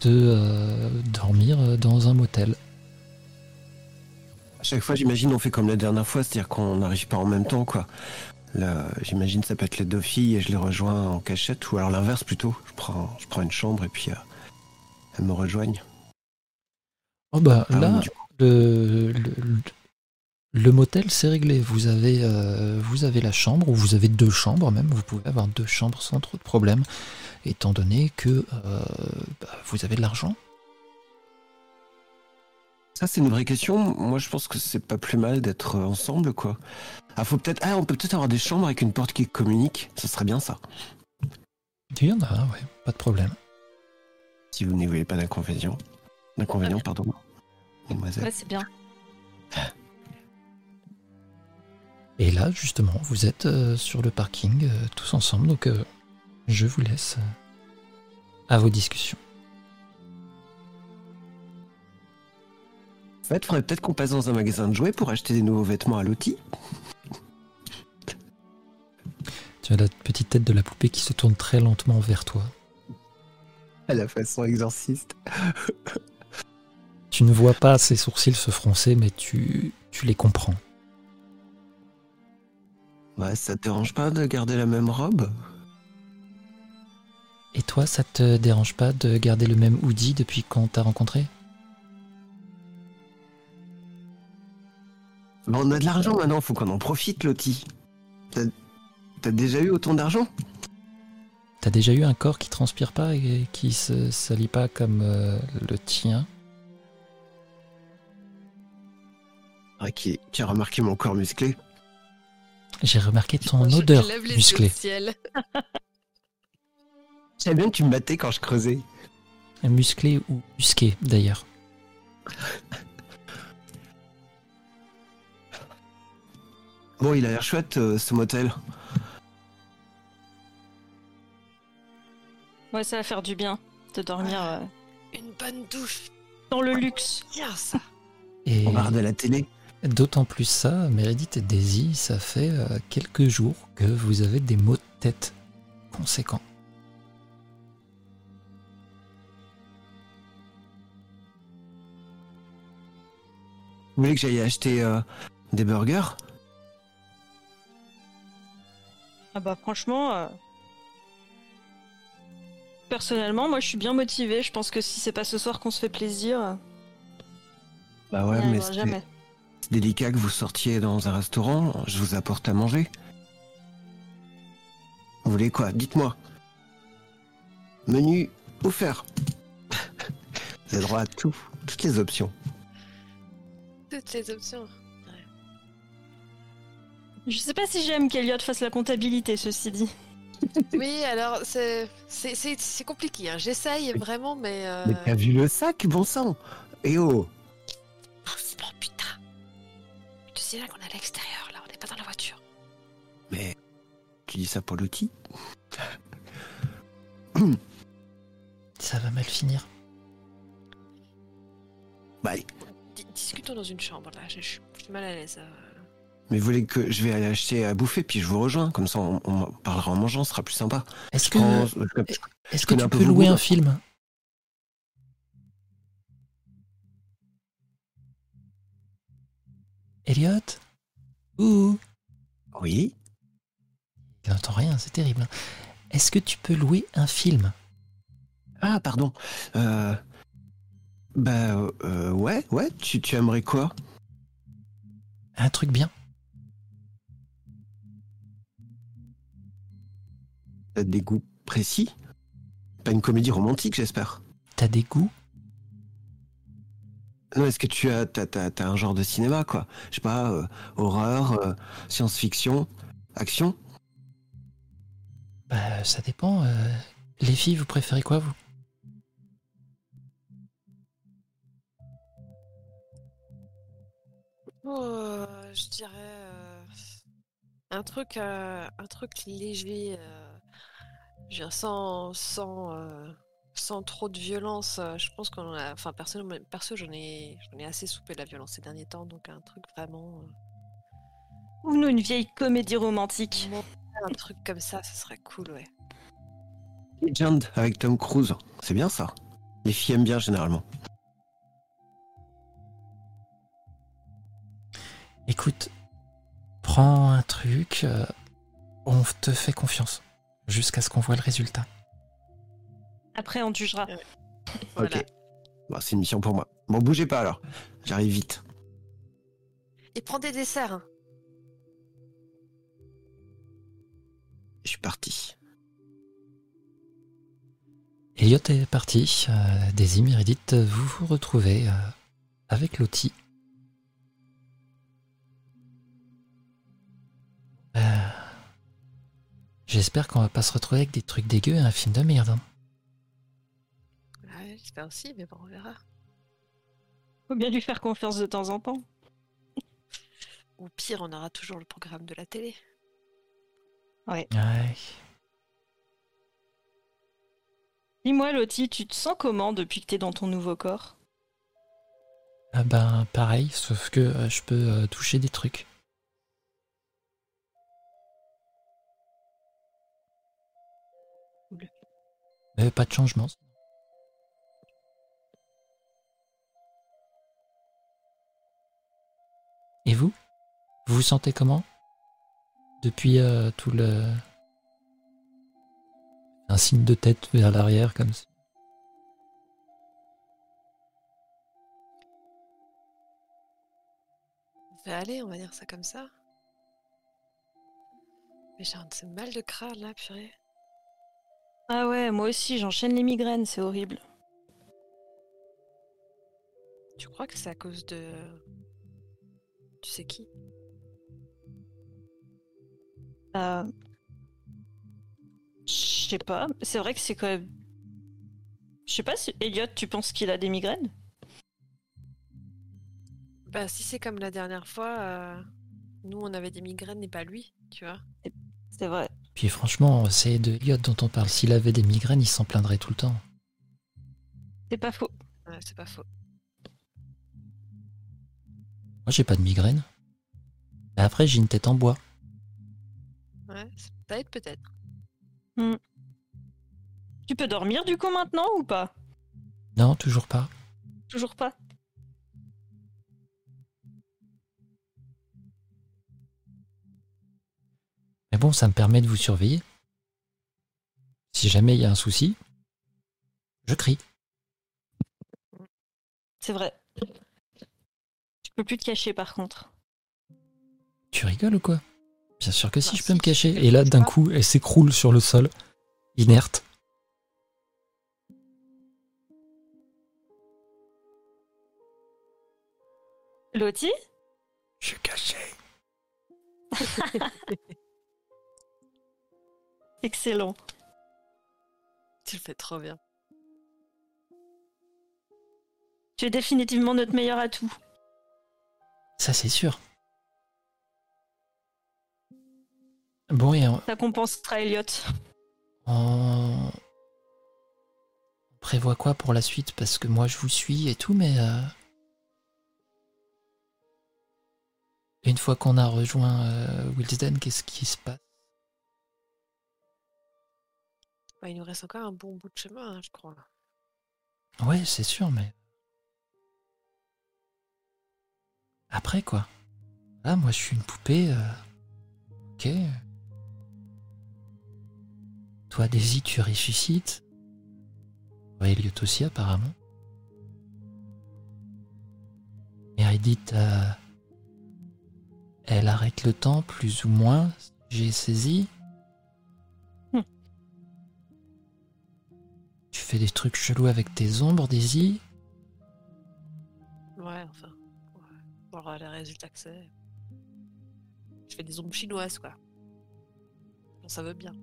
de dormir dans un motel. À chaque fois, j'imagine, on fait comme la dernière fois, c'est-à-dire qu'on n'arrive pas en même temps quoi. Là, j'imagine ça peut être les deux filles et je les rejoins en cachette ou alors l'inverse plutôt. Je prends, je prends une chambre et puis euh, elles me rejoignent. Oh bah Ah, là, le, le, le motel, c'est réglé. Vous avez, euh, vous avez la chambre, ou vous avez deux chambres même. Vous pouvez avoir deux chambres sans trop de problème, étant donné que euh, bah, vous avez de l'argent. Ça, c'est une vraie question. Moi, je pense que c'est pas plus mal d'être euh, ensemble, quoi. Ah, faut peut-être. Ah, on peut peut-être avoir des chambres avec une porte qui communique. Ça serait bien, ça. Il y en a, ouais, pas de problème. Si vous n'y voyez pas d'inconvénient. D'inconvénient, pardon. Mademoiselle. Ouais, c'est bien. Et là, justement, vous êtes euh, sur le parking, euh, tous ensemble, donc euh, je vous laisse euh, à vos discussions. Fait, faudrait peut-être qu'on passe dans un magasin de jouets pour acheter des nouveaux vêtements à Lottie. Tu as la petite tête de la poupée qui se tourne très lentement vers toi. À la façon exorciste. Tu ne vois pas ses sourcils se froncer, mais tu, tu les comprends. Ouais, ça te dérange pas de garder la même robe? Et toi, ça te dérange pas de garder le même hoodie depuis qu'on t'a rencontré? Bah, on a de l'argent maintenant, faut qu'on en profite, Lottie. T'as t'as déjà eu autant d'argent? T'as déjà eu un corps qui transpire pas et qui se salit pas comme euh, le tien? Ah, qui, qui a remarqué mon corps musclé? J'ai remarqué ton Je odeur lève les yeux musclée. Je savais bien que tu me battais quand je creusais. Musclé ou musqué d'ailleurs. Bon, il a l'air chouette, euh, ce motel. Ouais, ça va faire du bien de dormir euh, Une bonne douche. dans le luxe. Bien ça. Et On va regarder la télé. d'autant plus ça, Meredith et Daisy, ça fait euh, quelques jours que vous avez des maux de tête conséquents. Vous voulez que j'aille acheter euh, des burgers? Ah bah franchement, euh, personnellement, moi je suis bien motivée. Je pense que si c'est pas ce soir qu'on se fait plaisir, euh, Bah on ouais, mais c'est délicat que vous sortiez dans un restaurant. Je vous apporte à manger. Vous voulez quoi? Dites-moi. Menu offert. vous avez droit à tout, toutes les options. Toutes les options. Je sais pas si j'aime qu'Eliott fasse la comptabilité, ceci dit. Oui, alors c'est c'est- c'est c'est compliqué. hein. J'essaye vraiment, mais. euh, Mais t'as vu le sac, bon sang Eh oh Oh, putain. Tu sais là qu'on est à l'extérieur, là, on n'est pas dans la voiture. Mais tu dis ça pour l'outil Ça va mal finir. Bah, allez. Di- discutons dans une chambre, là. Je je suis je suis mal à l'aise. euh. Mais vous voulez que je vais aller acheter à bouffer, puis je vous rejoins, comme ça on, on parlera en mangeant, ce sera plus sympa. Est-ce Je que, je- est-ce que tu peux louer un film? Elliot? Ouh. Oui. Il n'entend rien, c'est terrible. Est-ce que tu peux louer un film? Ah, pardon. Euh... Bah, euh, ouais, ouais, tu, tu aimerais quoi? Un truc bien T'as des goûts précis. Pas une comédie romantique, j'espère. T'as des goûts? Non, est-ce que tu as, t'as, t'as- t'as un genre de cinéma, quoi? Je sais pas, euh, horreur, euh, science-fiction, action? Bah, ça dépend. euh, Les filles, vous préférez quoi, vous? Oh, je dirais euh, un truc, euh, un truc léger, euh, je veux sans, sans, euh, sans trop de violence. euh, je pense qu'on en a, enfin personnellement, perso, j'en ai, j'en ai assez soupé de la violence ces derniers temps, donc un truc vraiment, Ou nous une vieille comédie romantique. euh, un truc comme ça, ce serait cool, ouais. Legend avec Tom Cruise, c'est bien ça. Les filles aiment bien généralement. Écoute, prends un truc, euh, on te fait confiance. Jusqu'à ce qu'on voit le résultat. Après, on jugera. Voilà. Ok. Bon, c'est une mission pour moi. Bon, bougez pas alors. J'arrive vite. Et prends des desserts. hein. Je suis parti. Elliot est parti. Euh, Daisy, Meredith, vous vous retrouvez euh, avec Lottie. Euh, J'espère qu'on va pas se retrouver avec des trucs dégueux et un film de merde. hein. Ouais, j'espère aussi, mais bon, on verra. Faut bien lui faire confiance de temps en temps. Ou pire, on aura toujours le programme de la télé. Ouais. Dis-moi, Lottie, tu te sens comment depuis que t'es dans ton nouveau corps? Ah ben pareil, sauf que euh, je peux euh, toucher des trucs. Mais pas de changement. Et vous? Vous sentez comment? Depuis euh, tout le... Un signe de tête vers l'arrière comme ça. Ça va on va dire ça comme ça. Mais j'ai un de mal de crâne là, purée. Ah ouais, moi aussi, j'enchaîne les migraines, c'est horrible. Tu crois que c'est à cause de. Tu sais qui? Euh... Je sais pas, c'est vrai que c'est quand même... Je sais pas si... Elliot, tu penses qu'il a des migraines? Bah, si c'est comme la dernière fois, euh, nous on avait des migraines et pas lui, tu vois. C'est vrai. Puis franchement, c'est de Elliot dont on parle. S'il avait des migraines, il s'en plaindrait tout le temps. C'est pas faux. Ouais, c'est pas faux. Moi, j'ai pas de migraine. Mais après, j'ai une tête en bois. Ouais, ça aide peut-être. Tu peux dormir du coup maintenant ou pas? Non, toujours pas. Toujours pas? Bon, ça me permet de vous surveiller. Si jamais il y a un souci, je crie. C'est vrai. Tu peux plus te cacher par contre. Tu rigoles ou quoi? Bien sûr que si, Ah, je peux me cacher. je Et là, d'un coup, elle s'écroule sur le sol, inerte. Lottie? Je suis caché. Excellent. Tu le fais trop bien. Tu es définitivement notre meilleur atout. Ça, c'est sûr. Bon, et on, Ça compensera Elliot. on prévoit quoi pour la suite? Parce que moi, je vous suis et tout, mais... euh, Une fois qu'on a rejoint euh, Wilsden, qu'est-ce qui se passe? Bah, il nous reste encore un bon bout de chemin, hein, je crois. Ouais, c'est sûr, mais... Après, quoi Ah, moi, je suis une poupée... euh, Ok. Toi, Daisy, tu ressuscites. Ouais, Elliot aussi, apparemment. Et Edith, euh, elle arrête le temps, plus ou moins, j'ai saisi. Tu fais des trucs chelous avec tes ombres, Daisy. Ouais, enfin. Ouais. Voir les résultats que c'est. Je fais des ombres chinoises, quoi. Bon, ça veut bien.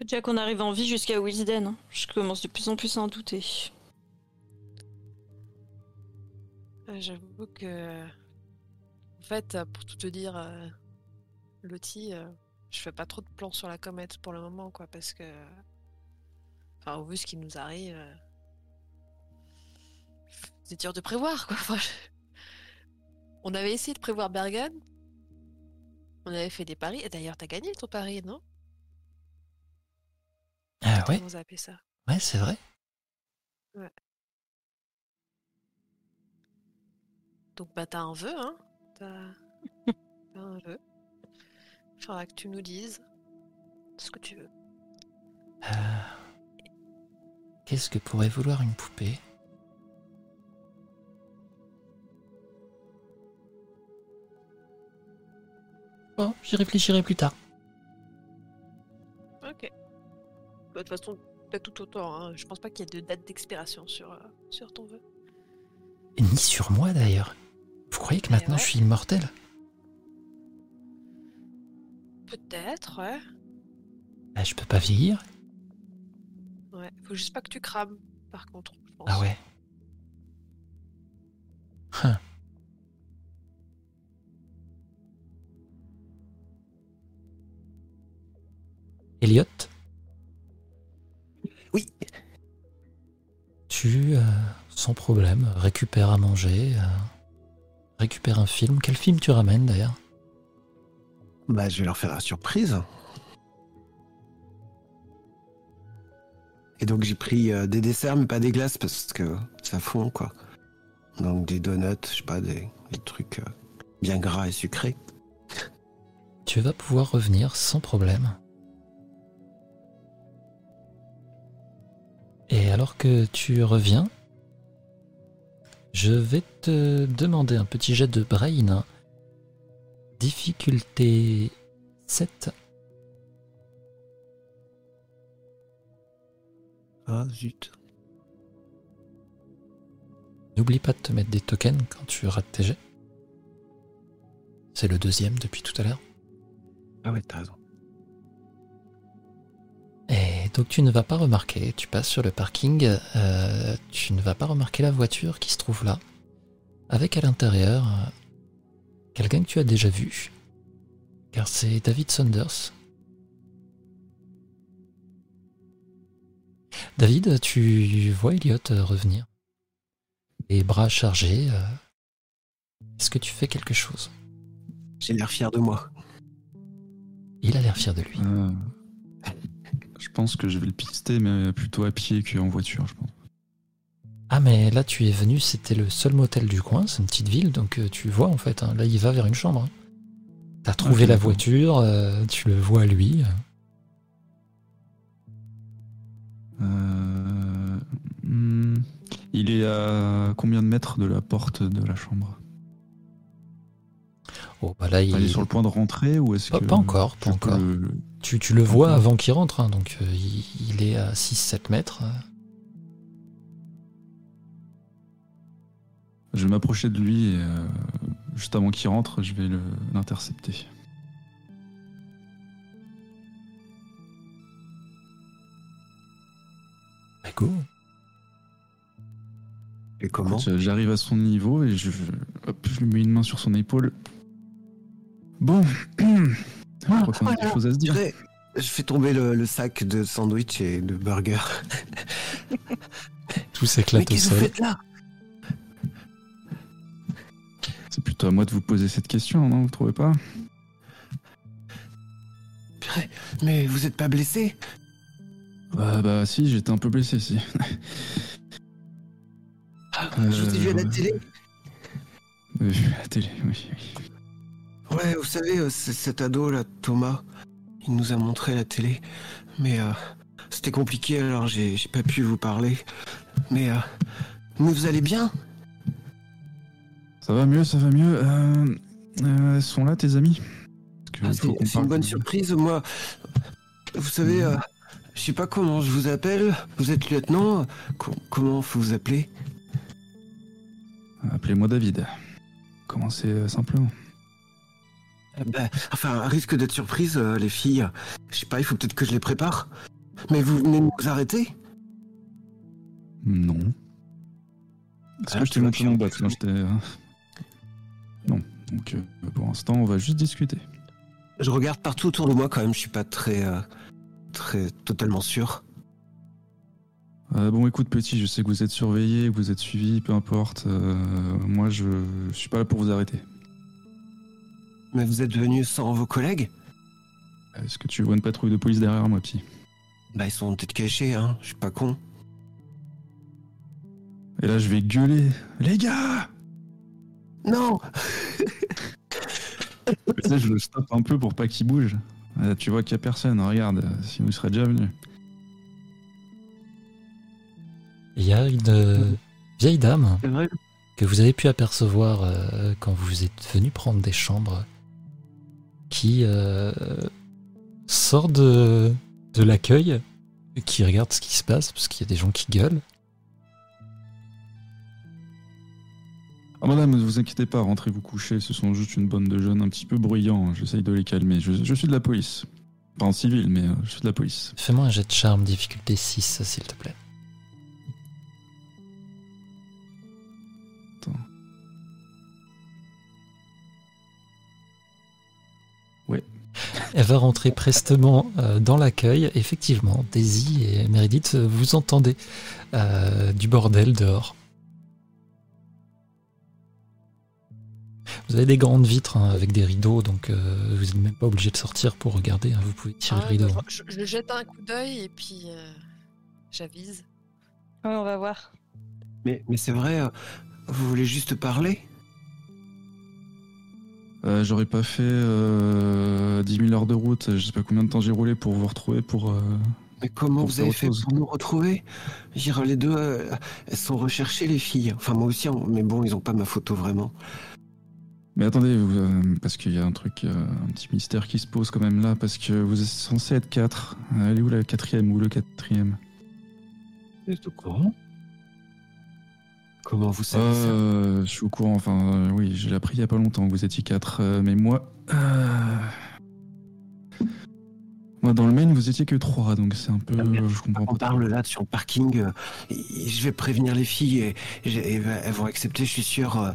Déjà qu'on arrive en vie jusqu'à Wisden, hein. je commence de plus en plus à en douter. Euh, J'avoue que. En fait, euh, pour tout te dire, euh, Lottie, euh, je fais pas trop de plans sur la comète pour le moment, quoi, parce que. Enfin, au vu ce qui nous arrive. euh, C'est dur de prévoir, quoi. Enfin, je- On avait essayé de prévoir Bergen. On avait fait des paris. Et d'ailleurs, t'as gagné ton pari, non? Ah ouais, Comment vous appelez ça ouais, c'est vrai. Donc, bah, t'as un vœu, hein t'as un vœu. Faudra que tu nous dises ce que tu veux. Euh, Qu'est-ce que pourrait vouloir une poupée? Bon, j'y réfléchirai plus tard. Ok. Bah, De toute façon, t'as tout autant. Hein. Je pense pas qu'il y ait de date d'expiration sur, euh, sur ton vœu. Ni sur moi d'ailleurs. Vous croyez que maintenant ouais. je suis immortel? Peut-être, ouais. Ah, Je peux pas vieillir? Ouais. Faut juste pas que tu crames, par contre, je pense. Ah ouais. Hein. Elliot? Oui. Tu, euh, sans problème, récupères à manger, euh, récupères un film. Quel film tu ramènes d'ailleurs? Bah, je vais leur faire la surprise. Et donc j'ai pris euh, des desserts, mais pas des glaces parce que ça fond, quoi. Donc des donuts, je sais pas, des, trucs euh, bien gras et sucrés. Tu vas pouvoir revenir sans problème. Et alors que tu reviens, je vais te demander un petit jet de brain. Difficulté 7. Ah, zut. N'oublie pas de te mettre des tokens quand tu rates tes jets. C'est le deuxième depuis tout à l'heure. Ah ouais, t'as raison. Et donc tu ne vas pas remarquer, tu passes sur le parking, euh, tu ne vas pas remarquer la voiture qui se trouve là, avec à l'intérieur quelqu'un que tu as déjà vu, car c'est David Saunders. David, tu vois Elliot euh, revenir, les bras chargés. euh, Est-ce que tu fais quelque chose? J'ai l'air fier de moi. Il a l'air fier de lui. Euh, je pense que je vais le pister, mais plutôt à pied qu'en voiture, je pense. Ah mais là tu es venu, c'était le seul motel du coin, c'est une petite ville, donc euh, tu vois en fait, hein, là il va vers une chambre. hein. T'as trouvé la voiture, euh, tu le vois lui. Euh, hmm, il est à combien de mètres de la porte de la chambre? Oh bah là il, Il est sur le point de rentrer ou est-ce que pas encore, pas encore. le- tu, tu le vois avant qu'il rentre, hein, donc euh, il, il est à 6-7 mètres. Je vais m'approcher de lui et euh, juste avant qu'il rentre, je vais l'intercepter. Go. Et comment J'arrive à son niveau et je, hop, je lui mets une main sur son épaule. Bon, je crois qu'on a quelque chose à se dire. Je je fais tomber le, le sac de sandwich et de burger. Tout s'éclate au qu'est-ce que vous sol. faites là? C'est plutôt à moi de vous poser cette question, non Vous trouvez pas? Mais vous êtes pas blessé? Bah, bah si, j'étais un peu blessé, si. Je vous ai vu à la Euh, télé? Euh, à la télé, oui. Ouais, vous savez, euh, cet ado là, Thomas, il nous a montré la télé. Mais euh, c'était compliqué alors j'ai j'ai pas pu vous parler. Mais, euh, mais vous allez bien? Ça va mieux, ça va mieux. Euh, euh, sont là, tes amis Ah, C'est une bonne surprise, moi. Vous savez, euh, je sais pas comment je vous appelle. Vous êtes lieutenant. Co- comment faut vous appeler Appelez-moi David. Commencez euh, simplement? Euh, bah, Enfin, à risque d'être surprise, euh, les filles. Je sais pas, il faut peut-être que je les prépare. Mais vous venez de nous arrêter? Non. Est-ce Ah, que je t'ai montré mon bac Non, je t'ai. Donc, euh, pour l'instant, on va juste discuter. Je regarde partout autour de moi quand même. Je suis pas très, euh, très totalement sûr. Euh, bon, écoute, petit, je sais que vous êtes surveillé, que vous êtes suivi, peu importe. Euh, moi, je... je suis pas là pour vous arrêter. Mais vous êtes venu sans vos collègues? Est-ce que tu vois une patrouille de police derrière moi, petit? Bah, ils sont peut-être cachés, hein. Je suis pas con. Et là, je vais gueuler. Les gars Non Tu sais, je le stoppe un peu pour pas qu'il bouge. Euh, tu vois qu'il y a personne, regarde, sinon il serait déjà venu. Il y a une euh, vieille dame que vous avez pu apercevoir euh, quand vous êtes venu prendre des chambres qui euh, sort de, de l'accueil, qui regarde ce qui se passe parce qu'il y a des gens qui gueulent. Ah madame, ne vous inquiétez pas, rentrez vous coucher, ce sont juste une bande de jeunes un petit peu bruyants, j'essaye de les calmer. Je, je suis de la police. Pas en civil, mais euh, je suis de la police. Fais-moi un jet de charme difficulté 6, s'il te plaît. Attends. Ouais. Elle va rentrer prestement euh, dans l'accueil. Effectivement, Daisy et Meredith, euh, vous entendez euh, du bordel dehors. Vous avez des grandes vitres hein, avec des rideaux, donc euh, vous n'êtes même pas obligé de sortir pour regarder. hein, vous pouvez tirer Ah, le rideau. bah, je, je jette un coup d'œil et puis euh, j'avise. Ouais, on va voir. Mais, mais c'est vrai, euh, vous voulez juste parler? Euh, J'aurais pas fait euh, 10 000 heures de route, je sais pas combien de temps j'ai roulé pour vous retrouver pour... euh, Mais comment Pour vous avez fait chose. pour nous retrouver? Dire, les deux, euh, elles sont recherchées, les filles. Enfin, moi aussi, hein, mais bon, ils ont pas ma photo vraiment. Mais attendez, vous, euh, parce qu'il y a un truc, euh, un petit mystère qui se pose quand même là, parce que vous êtes censé être 4. Elle est où la quatrième ou le quatrième? C'est au courant? Comment vous savez ça? Euh, je suis au courant, enfin euh, oui, j'ai appris il y a pas longtemps que vous étiez 4, mais moi... euh, Moi dans le main vous étiez que 3, donc c'est un peu... Ah, je comprends On pas. parle là sur le parking. euh, je vais prévenir les filles et elles vont accepter, je suis sûr.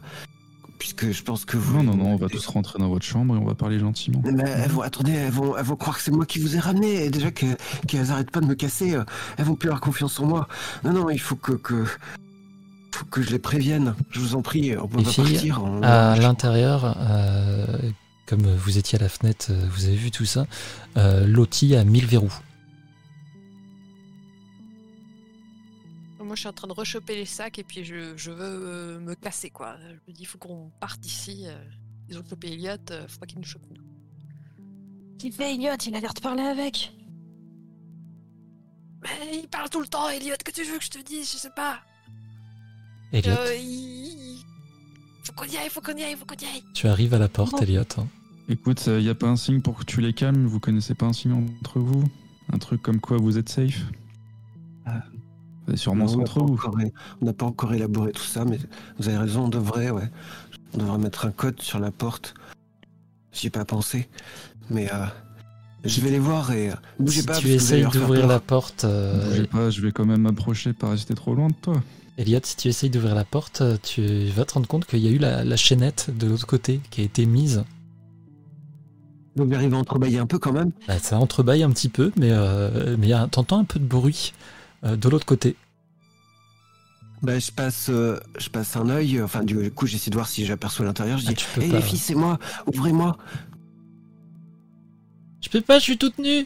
Euh, puisque je pense que vous. Non, non, non, on va tous rentrer dans votre chambre et on va parler gentiment. Mais elles vont, attendez, elles vont, elles vont croire que c'est moi qui vous ai ramené. Et déjà que- qu'elles arrêtent pas de me casser, euh, elles vont plus avoir confiance en moi. Non, non, il faut que, que, faut que je les prévienne. Je vous en prie, on peut Les pas filles, partir. on- À l'intérieur, euh, comme vous étiez à la fenêtre, euh, vous avez vu tout ça, euh, Lottie a mis le Moi, je suis en train de rechoper les sacs et puis je, je veux euh, me casser, quoi. Je me dis, il faut qu'on parte d'ici. euh. Ils ont chopé Elliot, euh, faut pas qu'ils nous chopent, nous. Il fait Elliot, il a l'air de parler avec. Mais il parle tout le temps, Elliot, que tu veux que je te dise? Je sais pas. Elliot, Euh, il... Faut qu'on y aille, faut qu'on y aille, faut qu'on y aille. tu arrives à la porte, Bon. Elliot. hein. Écoute, il n'y a pas un signe pour que tu les calmes Vous connaissez pas un signe entre vous? Un truc comme quoi vous êtes safe? Sûrement Non, on n'a pas encore é- On n'a pas encore élaboré tout ça, mais vous avez raison, on devrait, ouais. On devrait mettre un code sur la porte. J'y ai pas pensé. Mais euh, je vais les voir et euh, bougez si pas. tu essayes d'ouvrir la porte, euh, Bougez pas, je vais quand même m'approcher, pas rester trop loin de toi. Elliot, si tu essayes d'ouvrir la porte, euh, tu vas te rendre compte qu'il y a eu la, la chaînette de l'autre côté qui a été mise. Donc j'arrive à entrebâiller un peu quand même. Bah, ça entrebâille un petit peu, mais euh, mais t'entends un peu de bruit euh, de l'autre côté. Bah, je passe, euh, je passe un œil. Enfin, du coup, j'essaie de voir si j'aperçois l'intérieur. Je Ah, dis, hé pas. les filles, c'est moi. Ouvrez-moi. Je peux pas, je suis toute nue.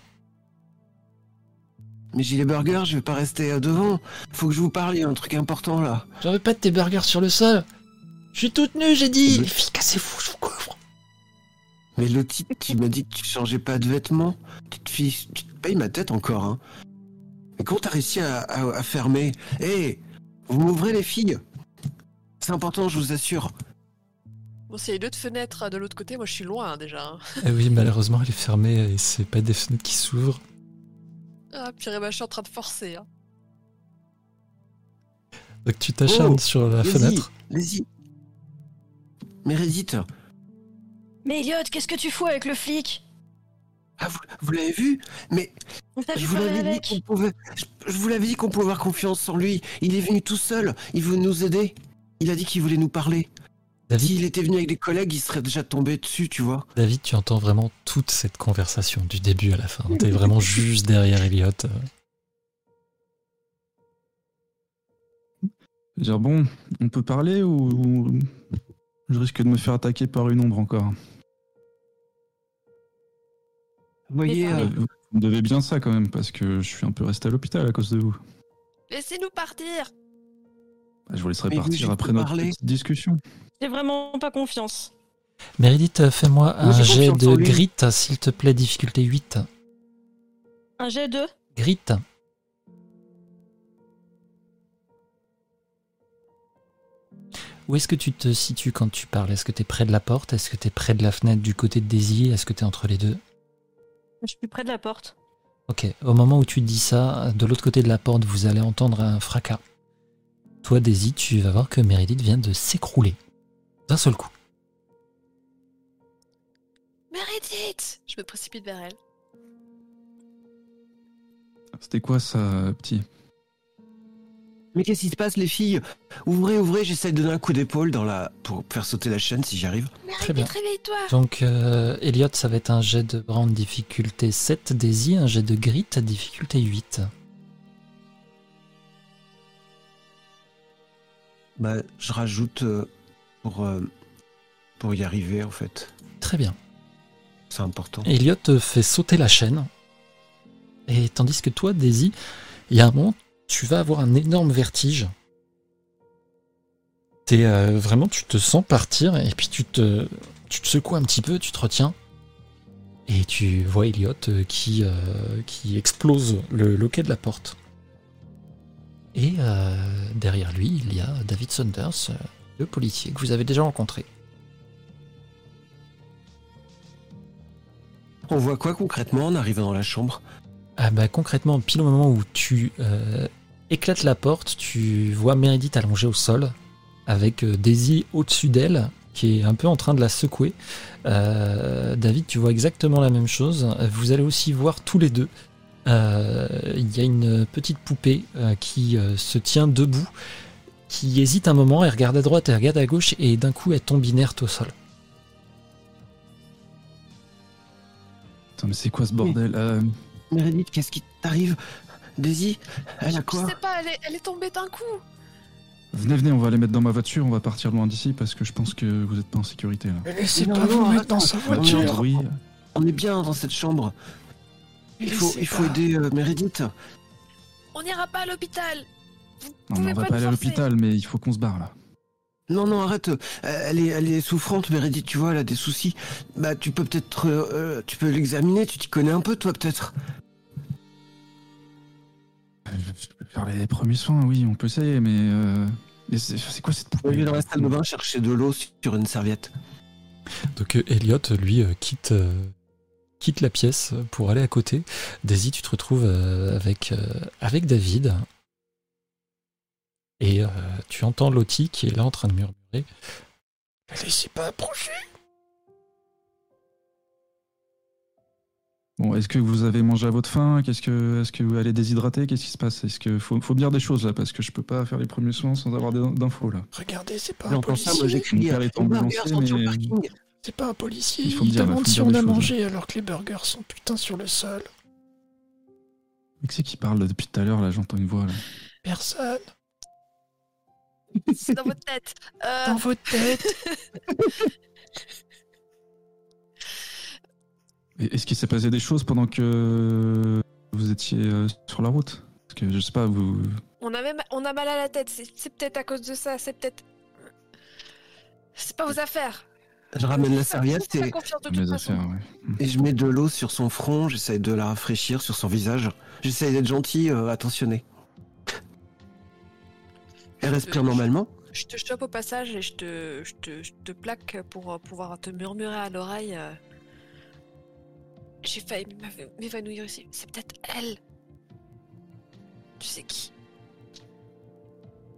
Mais j'ai les burgers, je vais pas rester euh, devant. Faut que je vous parle, il y a un truc important là. J'en veux pas de tes burgers sur le sol. Je suis toute nue, j'ai dit. Mais- Les filles, cassez-vous, je vous couvre. Mais le type, tu m'as dit que tu changeais pas de vêtements. Petite fille, tu te payes ma tête encore, hein. Mais comment t'as réussi à, à- à fermer? Hé, vous m'ouvrez les filles C'est important, je vous assure. Bon, s'il y a une autre fenêtre de l'autre côté, moi je suis loin hein, déjà. hein. Eh oui, malheureusement, elle est fermée et c'est pas des fenêtres qui s'ouvrent. Ah, purée, bah, je suis en train de forcer. Hein. Donc tu t'acharnes Oh, sur la fenêtre. vas-y. Mérédith, Mais Elliot, qu'est-ce que tu fous avec le flic? Ah, vous, vous l'avez vu? Mais je vous l'avais dit pouvait. Je, je vous l'avais dit qu'on pouvait avoir confiance en lui. Il est venu tout seul. Il veut nous aider. Il a dit qu'il voulait nous parler. David, S'il était venu avec des collègues, il serait déjà tombé dessus, tu vois. David, tu entends vraiment toute cette conversation du début à la fin. T'es vraiment juste derrière Elliot. Je veux dire, bon, on peut parler ou, ou je risque de me faire attaquer par une ombre encore? Voyez, euh, Euh, Vous me devez bien ça quand même, parce que je suis un peu resté à l'hôpital à cause de vous. Laissez-nous partir Bah, Je vous laisserai Mais partir après notre petite discussion. J'ai vraiment pas confiance. Meredith, fais-moi un jet de grit, s'il te plaît, difficulté 8. Un jet de Grit. Où est-ce que tu te situes quand tu parles? Est-ce que tu es près de la porte? Est-ce que tu es près de la fenêtre du côté de Daisy Est-ce que tu es entre les deux? Je suis près de la porte. Ok, au moment où tu dis ça, de l'autre côté de la porte, vous allez entendre un fracas. Toi, Daisy, tu vas voir que Meredith vient de s'écrouler. D'un seul coup. Meredith Je me précipite vers elle. C'était quoi ça, petit? Mais qu'est-ce qui se passe, les filles? Ouvrez, ouvrez, j'essaie de donner un coup d'épaule dans la pour faire sauter la chaîne si j'y arrive. Très bien. Réveille-toi Donc, euh, Elliot, ça va être un jet de brand difficulté 7, Daisy, un jet de grit, difficulté 8. Bah, je rajoute euh, pour euh, pour y arriver en fait. Très bien. C'est important. Elliot fait sauter la chaîne. Et tandis que toi, Daisy, il y a un moment, tu vas avoir un énorme vertige. T'es euh, vraiment, tu te sens partir et puis tu te, tu te secoues un petit peu, tu te retiens. Et tu vois Elliot euh, qui, euh, qui explose le loquet de la porte. Et euh, derrière lui, il y a David Saunders, le policier que vous avez déjà rencontré. On voit quoi concrètement en arrivant dans la chambre? Ah bah concrètement, pile au moment où tu euh, éclates la porte, tu vois Meredith allongée au sol, avec euh, Daisy au-dessus d'elle, qui est un peu en train de la secouer. Euh, David, tu vois exactement la même chose. Vous allez aussi voir tous les deux. euh, Il y a une petite poupée euh, qui euh, se tient debout, qui hésite un moment, elle regarde à droite, elle regarde à gauche, et d'un coup elle tombe inerte au sol. Putain, mais c'est quoi ce bordel Euh, Meredith, qu'est-ce qui t'arrive? Daisy, elle a Je quoi sais pas, elle est, elle est tombée d'un coup Venez, venez, on va les mettre dans ma voiture, on va partir loin d'ici parce que je pense que vous êtes pas en sécurité là. Laissez pas vous mettre dans sa on- voiture. oui, On est bien dans cette chambre. Il faut, il faut aider euh, Meredith. On n'ira pas à l'hôpital non, mais on va pas aller à l'hôpital, mais il faut qu'on se barre là. Non, non, arrête. euh, Elle est, elle est souffrante, Meredith, tu vois, elle a des soucis. Bah, tu peux peut-être... euh, euh, tu peux l'examiner, tu t'y connais un peu, toi, peut-être Je faire les premiers soins, oui, on peut essayer, mais. Euh... mais c'est c'est quoi cette Au poupée lieu dans la salle de bain chercher de l'eau sur une serviette. Donc euh, Elliot, lui, euh, quitte, euh, quitte la pièce pour aller à côté. Daisy, tu te retrouves euh, avec, euh, avec David. Et euh, tu entends Lottie qui est là en train de murmurer. Ne laissez pas approcher. Bon, est-ce que vous avez mangé à votre faim? Qu'est-ce que, est-ce que vous allez déshydrater? Qu'est-ce qui se passe? Est-ce que faut, faut me dire des choses là parce que je peux pas faire les premiers soins sans avoir d'infos là. Regardez, c'est pas un policier. mais-. C'est pas un policier. Il faut Il dire, demande faut me si dire on des a choses. mangé alors que les burgers sont putain sur le sol. Mais qui c'est qui parle depuis tout à l'heure là? J'entends une voix là. Personne. C'est dans votre tête. Euh, Dans votre tête. Et Est-ce qu'il s'est passé des choses pendant que vous étiez euh, sur la route? Parce que je sais pas, vous. on, avait ma- on a mal à la tête. C'est c'est peut-être à cause de ça. C'est peut-être. C'est pas vos affaires. Je ramène la serviette et, je mets de l'eau sur son front. J'essaye de la rafraîchir sur son visage. J'essaye d'être gentil, euh, attentionné. Elle respire normalement. Je te chope au passage et je te, je te, je te plaque pour euh, pouvoir te murmurer à l'oreille. J'ai failli m'éva- m'évanouir ici. C'est peut-être elle. Tu sais qui?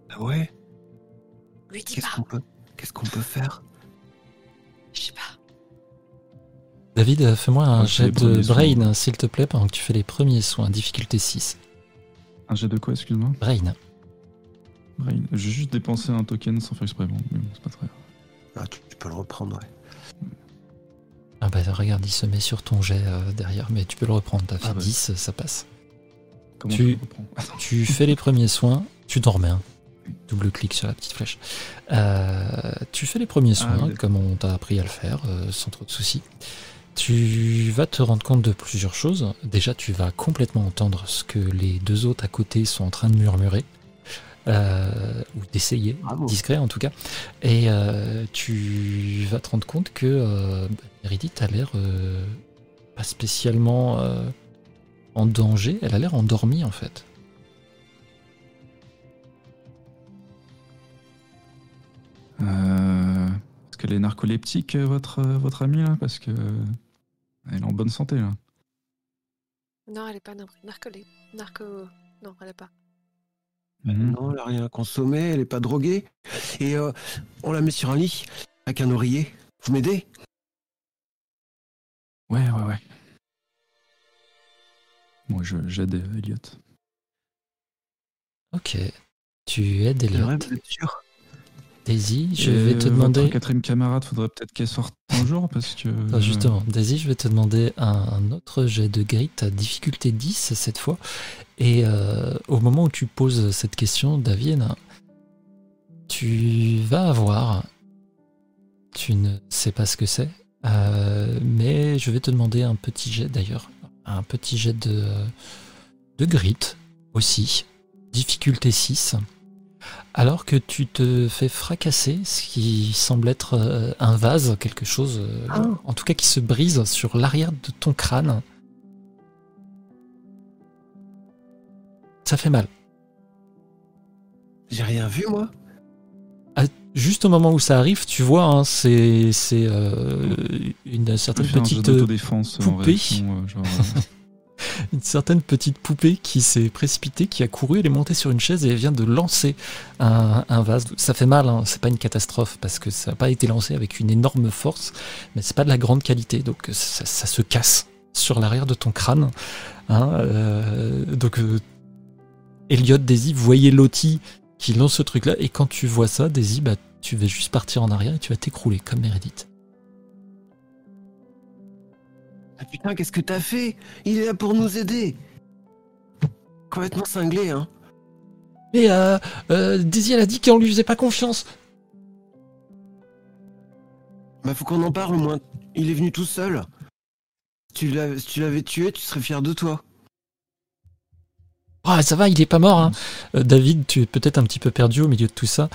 Ah ouais Lui dis Qu'est-ce pas. qu'on peut, qu'est-ce qu'on peut faire? Je sais pas. David, fais-moi un jet de soins. brain, s'il te plaît, pendant que tu fais les premiers soins. Difficulté 6. Un jet de quoi, excuse-moi? Brain. Brain. J'ai juste dépensé un token sans faire exprès, bon, mais bon, c'est pas très grave. ah, tu, tu peux le reprendre, ouais. Ah bah regarde, il se met sur ton jet euh, derrière, mais tu peux le reprendre. T'as fait Ah bah. 10, ça passe. Comment Tu- fais les premiers soins, tu t'en remets un. Double clic sur la petite flèche. Euh, tu fais les premiers soins, Ah oui. comme on t'a appris à le faire, euh, sans trop de soucis. Tu vas te rendre compte de plusieurs choses. Déjà, tu vas complètement entendre ce que les deux autres à côté sont en train de murmurer. euh, ou d'essayer, discret en tout cas. Et euh, tu vas te rendre compte que euh, Meredith a l'air euh, pas spécialement euh, en danger, elle a l'air endormie en fait. Euh, Est-ce qu'elle est narcoleptique, euh, votre, votre amie, là? Parce que. Elle est en bonne santé, là. Non, elle est pas nar- narcolée. Narco. Non, elle est pas. Non, elle a rien consommé, elle est pas droguée. Et euh, on la met sur un lit, avec un oreiller. Vous m'aidez? Ouais, ouais, ouais. Moi, je j'aide Elliot. Ok. Tu aides Elliot? êtes sûr Daisy, je Et vais te Votre demander. quatrième camarade, faudrait peut-être qu'elle sorte un jour, parce que. Attends, justement, Daisy, je vais te demander un, un autre jet de grit à difficulté 10 cette fois. Et euh, au moment où tu poses cette question, David, tu vas avoir. Tu ne sais pas ce que c'est, euh, mais je vais te demander un petit jet d'ailleurs. Un petit jet de, de grit aussi. Difficulté 6. Alors que tu te fais fracasser, ce qui semble être euh, un vase, quelque chose, euh, Ah. en tout cas qui se brise sur l'arrière de ton crâne. Ça fait mal. J'ai rien vu, moi Juste au moment où ça arrive, tu vois, hein, c'est euh, une certaine un petite poupée. réaction, genre, une certaine petite poupée qui s'est précipitée, qui a couru, elle est montée sur une chaise et elle vient de lancer un, un vase. Ça fait mal, hein, c'est pas une catastrophe parce que ça n'a pas été lancé avec une énorme force, mais c'est pas de la grande qualité, donc ça, ça se casse sur l'arrière de ton crâne. hein, euh, donc, euh, Elliot, Daisy, vous voyez Lottie qui lance ce truc-là, et quand tu vois ça, Daisy, bah, tu vas juste partir en arrière et tu vas t'écrouler comme Meredith. Ah putain, qu'est-ce que t'as fait? Il est là pour nous aider Complètement cinglé, hein Mais euh, euh, Daisy, elle a dit qu'on lui faisait pas confiance. Bah faut qu'on en parle au moins. Il est venu tout seul. Si tu l'avais tué, tu serais fier de toi. Ah, ça va, il est pas mort. hein. Euh, David, tu es peut-être un petit peu perdu au milieu de tout ça.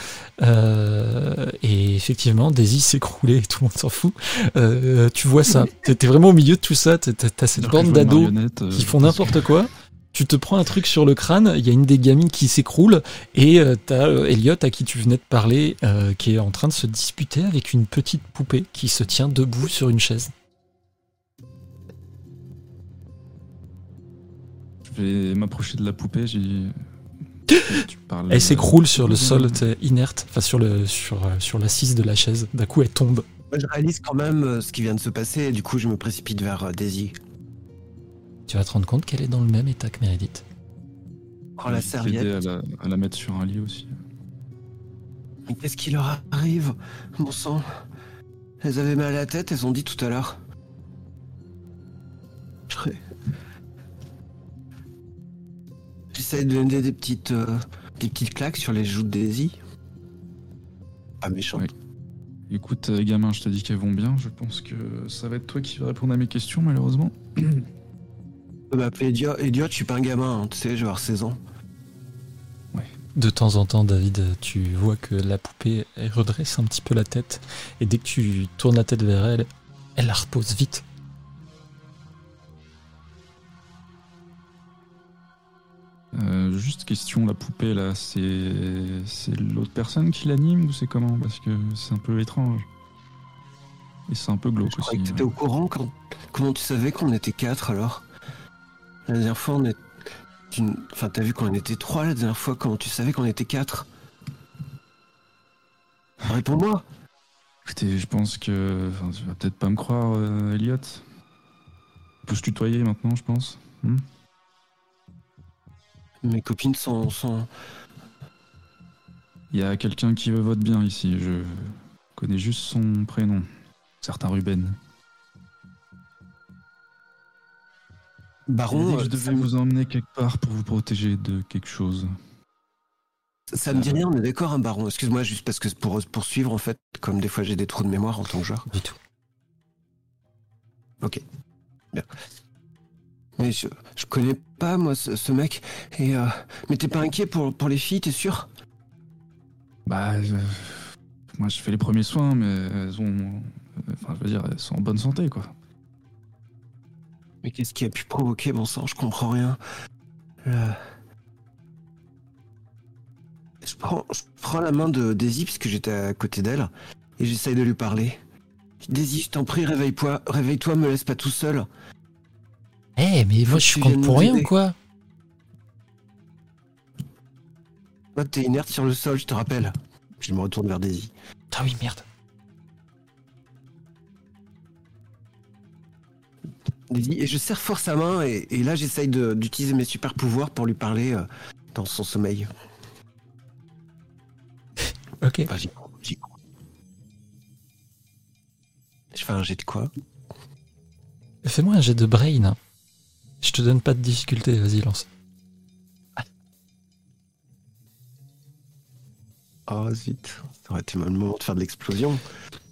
Euh, et effectivement, Daisy s'est écroulée, tout le monde s'en fout. Euh, tu vois ça. T'es vraiment au milieu de tout ça. T'as- cette bande d'ados euh, qui font n'importe quoi. Tu te prends un truc sur le crâne, il y a une des gamines qui s'écroule, et t'as Elliot à qui tu venais de parler, qui est en train de se disputer avec une petite poupée qui se tient debout sur une chaise. Vais m'approcher de la poupée, j'ai parles, Elle euh, s'écroule sur le sol inerte, enfin sur, le, sur, euh, sur l'assise de la chaise. D'un coup, elle tombe. Moi, je réalise quand même euh, ce qui vient de se passer et du coup, je me précipite vers Daisy. Tu vas te rendre compte qu'elle est dans le même état que Meredith. Prends la serviette. À la, à la mettre sur un lit aussi. Mais qu'est-ce qui leur arrive? Mon sang. Elles avaient mal à la tête, elles ont dit tout à l'heure. Je J'essaie de donner des petites, euh, des petites claques sur les joues de Daisy. Pas méchant. Ouais. Écoute, euh, gamin, je te dis qu'elles vont bien. Je pense que ça va être toi qui vas répondre à mes questions, malheureusement. Tu peux m'appeler idiot, idiot, je suis pas un gamin, hein, tu sais, je vais avoir 16 ans. De temps en temps, David, tu vois que la poupée elle redresse un petit peu la tête. Et dès que tu tournes la tête vers elle, elle la repose vite. Euh, juste question, la poupée là, c'est l'autre personne qui l'anime ou c'est comment? Parce que c'est un peu étrange. Et c'est un peu glauque Je croyais aussi. que t'étais au courant quand... Comment tu savais qu'on était quatre alors? La dernière fois on est... Enfin t'as vu qu'on était trois la dernière fois, comment tu savais qu'on était quatre? Réponds-moi Écoutez, je pense que. Enfin, tu vas peut-être pas me croire, euh, Elliot. On peut se tutoyer maintenant, je pense. Hmm? Mes copines sont... sont... Il y a quelqu'un qui veut votre bien ici. Je connais juste son prénom. Certain Ruben. Il m'a dit Baron, que je euh, devais ça, me... vous emmener quelque part pour vous protéger de quelque chose. ça me dit rien, on est d'accord, un baron. Excuse-moi, juste parce que pour poursuivre, en fait, comme des fois j'ai des trous de mémoire en tant que joueur. Du tout. Mais je, je connais pas, moi, ce, ce mec. Et euh... Mais t'es pas inquiet pour, pour les filles, t'es sûr? Bah, je- moi je fais les premiers soins, mais elles ont. Enfin, je veux dire, elles sont en bonne santé, quoi. Mais qu'est-ce qui a pu provoquer, bon sang, je comprends rien. Euh, Je, prends, je prends la main de Daisy, puisque j'étais à côté d'elle, et j'essaye de lui parler. Daisy, je t'en prie, réveille-toi, réveille-toi, me laisse pas tout seul. Eh, mais moi je compte viennes pour rien ou quoi Toi, t'es inerte sur le sol, je te rappelle. Je me retourne vers Daisy. Ah oui, merde. Daisy, et je serre fort sa main, et, et là, j'essaye d'utiliser mes super pouvoirs pour lui parler euh, dans son sommeil. Ok. Enfin, j'y crois, j'y crois. Je fais un jet de quoi? Fais-moi un jet de brain. Je te donne pas de difficulté, vas-y, lance. Oh zut, ça aurait été le moment de faire de l'explosion.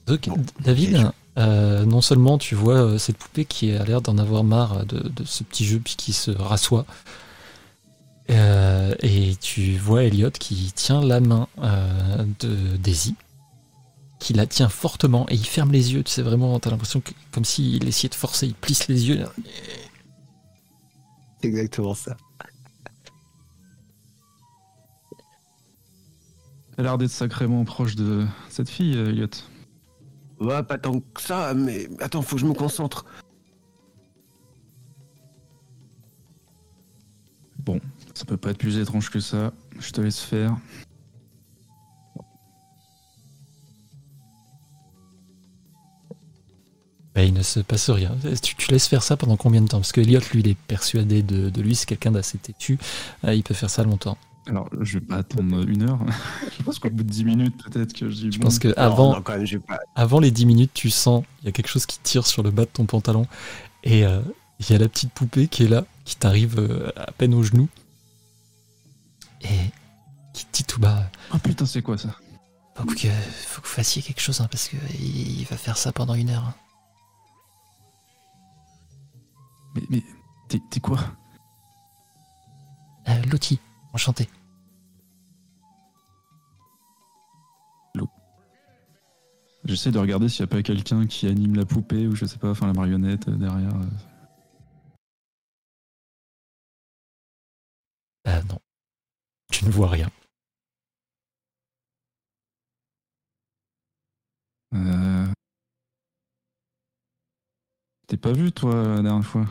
Donc, Bon, David, euh, non seulement tu vois euh, cette poupée qui a l'air d'en avoir marre de, de ce petit jeu puis qui se rassoit, euh, et tu vois Elliot qui tient la main euh, de Daisy, qui la tient fortement et il ferme les yeux. Tu sais vraiment, t'as l'impression que comme s'il essayait de forcer, il plisse les yeux. C'est exactement ça. Elle a l'air d'être sacrément proche de cette fille, euh, Elliot. Ouais, pas tant que ça, mais attends, faut que je me concentre. Bon, ça peut pas être plus étrange que ça. Je te laisse faire. Se passe rien. Tu, tu laisses faire ça pendant combien de temps? Parce que Elliot, lui, il est persuadé de, de lui, c'est quelqu'un d'assez têtu. Euh, il peut faire ça longtemps. Alors, je vais pas attendre une heure. je pense qu'au bout de 10 minutes, peut-être que je dis. Je bon, pense que avant, non, quand même, j'ai pas. avant les 10 minutes, tu sens, il y a quelque chose qui tire sur le bas de ton pantalon. Et euh, il y a la petite poupée qui est là, qui t'arrive euh, à peine au genou. Et qui te dit tout bas Oh putain, c'est quoi ça? Faut que, faut que vous fassiez quelque chose, hein, parce que il il va faire ça pendant une heure. hein. Mais, mais t'es quoi? Euh, Lottie, enchanté. J'essaie de regarder s'il y a pas quelqu'un qui anime la poupée ou je sais pas, enfin la marionnette euh, derrière. euh. Ah non. Tu ne vois rien. Euh... T'es pas vu toi la dernière fois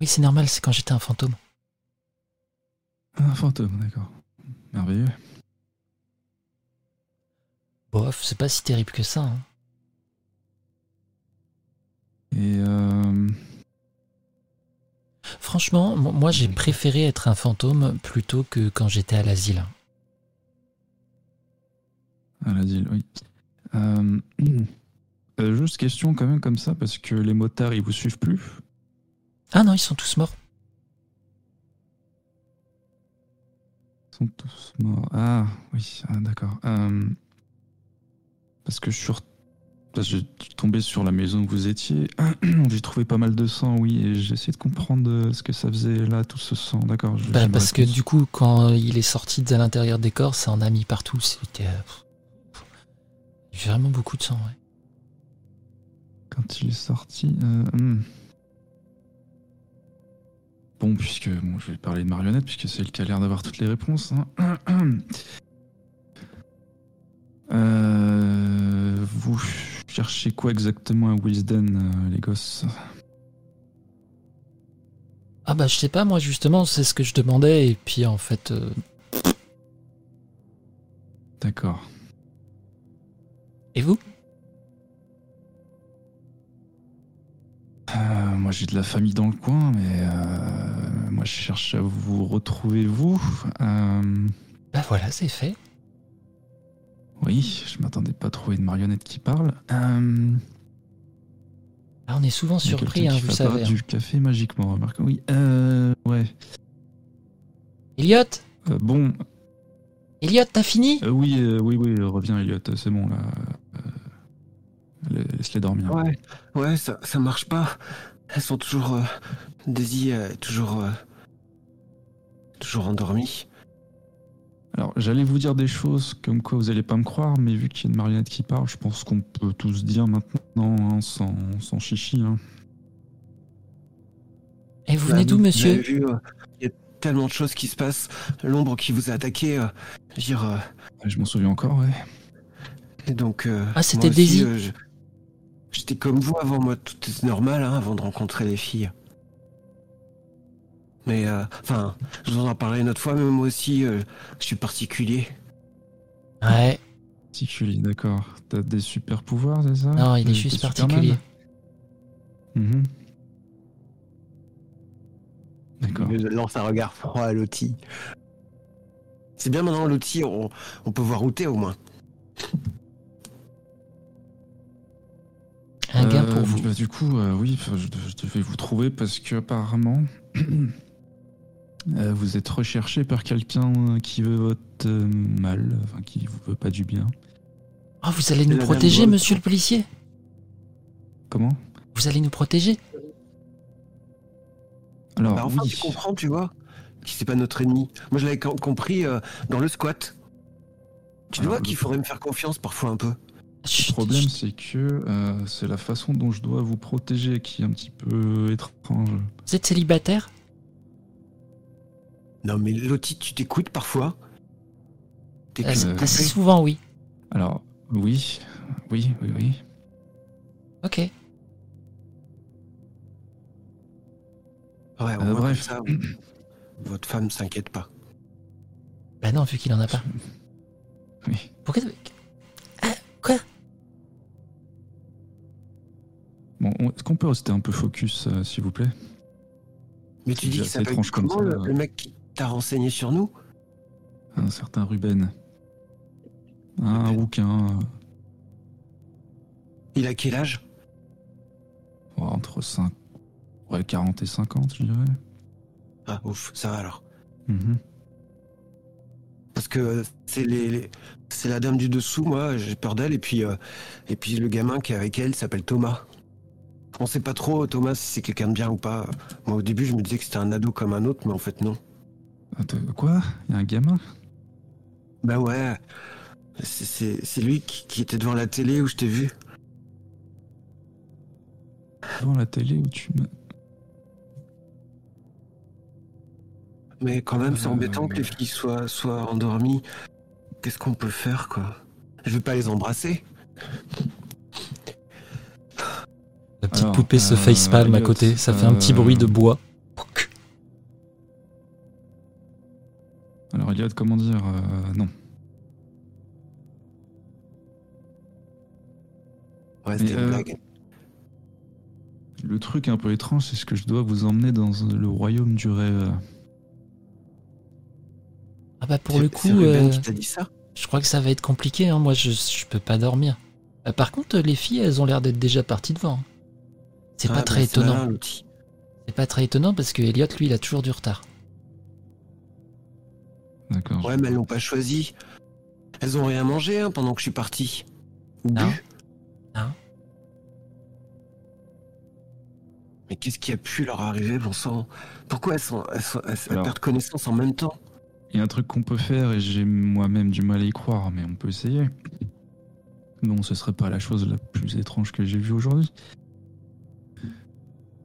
Oui, c'est normal, c'est quand j'étais un fantôme. Un fantôme, d'accord. Merveilleux. Bof, c'est pas si terrible que ça. hein. Et euh, Franchement, mo- moi j'ai préféré être un fantôme plutôt que quand j'étais à l'asile. à l'asile, oui. Euh, euh, juste question quand même comme ça, parce que les motards, ils vous suivent plus? Ah non, ils sont tous morts. Ils sont tous morts. Ah, oui, ah, d'accord. Euh, parce que je suis, parce que je suis tombé sur la maison où vous étiez. J'ai trouvé pas mal de sang, oui, et j'ai essayé de comprendre euh, ce que ça faisait là, tout ce sang. D'accord. Bah, parce que du coup, quand il est sorti de l'intérieur des corps, ça en a mis partout. C'était j'ai vraiment beaucoup de sang. Ouais. Quand il est sorti. euh, hmm. Bon, puisque bon, je vais parler de marionnette, puisque c'est le qui a l'air d'avoir toutes les réponses. hein. Euh, vous cherchez quoi exactement à Wisden, euh, les gosses? Ah bah je sais pas, moi justement, c'est ce que je demandais. Et puis en fait, euh, D'accord. et vous? Euh, moi, j'ai de la famille dans le coin, mais euh, moi, je cherche à vous retrouver, vous. Euh, Bah voilà, c'est fait. oui, je m'attendais pas à trouver une marionnette qui parle. Ah, on est souvent surpris, hein, qui vous savez. hein. du café magiquement, remarque. Oui, euh, ouais. Elliot Euh, bon, Elliot, t'as fini? Euh, oui, oui, oui, reviens, Elliot, c'est bon, là. Laisse-les dormir. Ouais, ouais, ça, ça marche pas. Elles sont toujours. Euh, Daisy euh, est toujours. euh, toujours endormie. Alors, j'allais vous dire des choses comme quoi vous allez pas me croire, mais vu qu'il y a une marionnette qui parle, je pense qu'on peut tous dire maintenant, hein, sans, sans chichi. Hein. Et vous Bah, venez d'où, vous monsieur avez vu, euh, Il y a tellement de choses qui se passent. L'ombre qui vous a attaqué. euh, je veux dire, euh, Je m'en souviens encore, ouais. et donc. euh, Ah, c'était Daisy. euh, je- J'étais comme vous avant moi, tout est normal hein, avant de rencontrer les filles. Mais euh, enfin, je vous en parlerai une autre fois, mais moi aussi, euh, je suis particulier. Ouais, Particulier, d'accord. T'as des super pouvoirs, c'est ça? Non, il est juste particulier. Mhm. D'accord. Je lance un regard froid à Lottie. C'est bien maintenant, Lottie, on, on peut voir où t'es au moins. Un gain Euh, pour vous. bah, du coup, euh, oui, je, je devais vous trouver parce que apparemment, euh, vous êtes recherché par quelqu'un qui veut votre euh, mal, enfin qui vous veut pas du bien. Oh, vous allez nous protéger, monsieur le policier? Comment? Vous allez nous protéger? Alors Bah, enfin, oui, tu comprends, tu vois, que c'est pas notre ennemi. Moi, je l'avais com- compris euh, dans le squat. Tu Alors, vois le- qu'il faudrait me faire confiance parfois un peu. Le Chut, problème c'est que euh, c'est la façon dont je dois vous protéger qui est un petit peu étrange. Vous êtes célibataire? Non, mais Lottie, tu t'écoutes parfois? T'es assez, Euh, assez souvent, oui. Alors oui, oui, oui, oui. Ok. Ouais, au Euh, moins, bref. ça, votre femme s'inquiète pas. Bah non, vu qu'il en a pas. Oui. Pourquoi Ah, quoi? Bon, on- est-ce qu'on peut rester un peu focus, euh, s'il vous plaît? Mais tu dis assez s'appelle étrange comme comment ça, le, ouais. le mec qui t'a renseigné sur nous? Un certain Ruben. Un rouquin. euh, Il a quel âge? Entre 5... ouais, 40 et 50, je dirais. Ah, ouf, ça va alors. Mhm. Parce que c'est les, les- c'est la dame du dessous, moi, j'ai peur d'elle, et puis euh, et puis le gamin qui est avec elle s'appelle Thomas. On sait pas trop Thomas si c'est quelqu'un de bien ou pas. Moi au début je me disais que c'était un ado comme un autre, mais en fait non. Attends, quoi? Il y a un gamin? Bah ouais, c'est- lui qui, qui était devant la télé où je t'ai vu. devant la télé où tu me... Mais quand même c'est Euh, embêtant que les filles soient, soient endormies. Qu'est-ce qu'on peut faire quoi? Je vais pas les embrasser. La petite Alors, poupée se euh, facepalm à Elliot, côté, ça fait un petit euh, bruit de bois. Alors, Elliot, comment dire euh, Non. Ouais, c'était Mais, une euh, blague. Le truc un peu étrange, c'est ce que je dois vous emmener dans le royaume du rêve. Ah bah pour le coup, euh, qui dit ça je crois que ça va être compliqué. hein. Moi, je, je peux pas dormir. Euh, par contre, les filles, elles ont l'air d'être déjà parties devant. C'est Ah, pas bah, très étonnant. C'est pas très étonnant parce que Elliot, lui, il a toujours du retard. D'accord. Ouais, mais elles l'ont pas choisi. Elles ont rien mangé hein, pendant que je suis parti. Ou Non. bu. Non. Mais qu'est-ce qui a pu leur arriver, bon sang? Pourquoi elles, sont, elles, sont- elles- elles Alors. perdent connaissance en même temps? Il y a un truc qu'on peut faire et j'ai moi-même du mal à y croire, mais on peut essayer. Bon, ce serait pas la chose la plus étrange que j'ai vue aujourd'hui.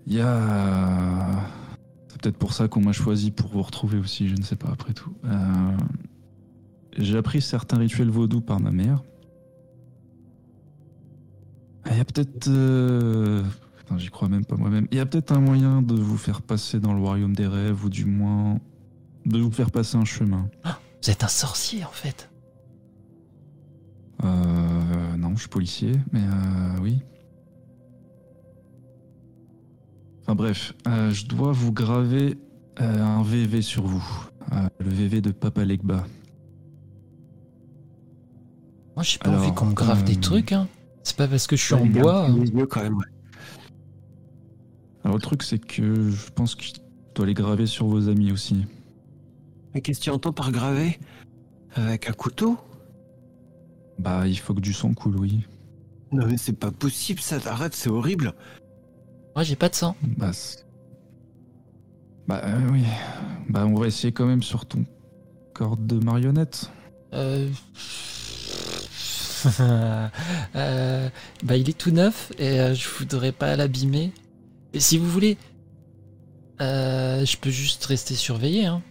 Il y a. C'est peut-être pour ça qu'on m'a choisi pour vous retrouver aussi, je ne sais pas après tout. Euh, J'ai appris certains rituels vaudous par ma mère. Il y a peut-être. euh, Putain, j'y crois même pas moi-même. Il y a peut-être un moyen de vous faire passer dans le royaume des rêves, ou du moins de vous faire passer un chemin. Vous êtes un sorcier, en fait. Euh, non, je suis policier, mais euh, oui. Enfin bref, euh, je dois vous graver euh, un VV sur vous. Euh, le VV de Papa Legba. Moi, j'ai pas Alors, envie qu'on me grave des trucs. Hein. C'est pas parce que je suis en bois. hein. yeux quand même. ouais. Alors le truc c'est que je pense que je dois les graver sur vos amis aussi. Mais qu'est-ce que tu entends par graver Avec un couteau? Bah il faut que du sang coule, oui. Non mais c'est pas possible ça, arrête, c'est horrible. Moi, j'ai pas de sang. Bah, bah euh, oui. Bah on va essayer quand même sur ton corps de marionnette. Euh... euh, Bah, il est tout neuf et euh, je voudrais pas l'abîmer. Et si vous voulez, euh, je peux juste rester surveillé. Hein.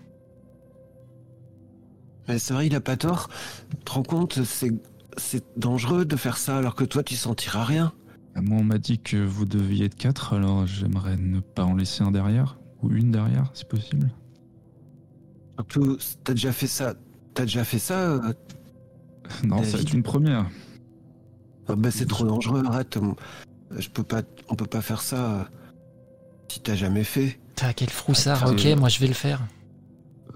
Mais c'est vrai, il a pas tort. Tu te rends compte, c'est c'est dangereux de faire ça alors que toi tu sentiras rien. Ah, Moi on m'a dit que vous deviez être quatre, alors j'aimerais ne pas en laisser un derrière. Ou une derrière, si possible. Surtout, t'as déjà fait ça. T'as déjà fait ça euh, Non, David. ça va être une première. ah bah c'est trop dangereux, arrête. Je peux pas, on peut pas faire ça euh, si t'as jamais fait. Putain, quel froussard. Ah, ok, euh, moi je vais le faire.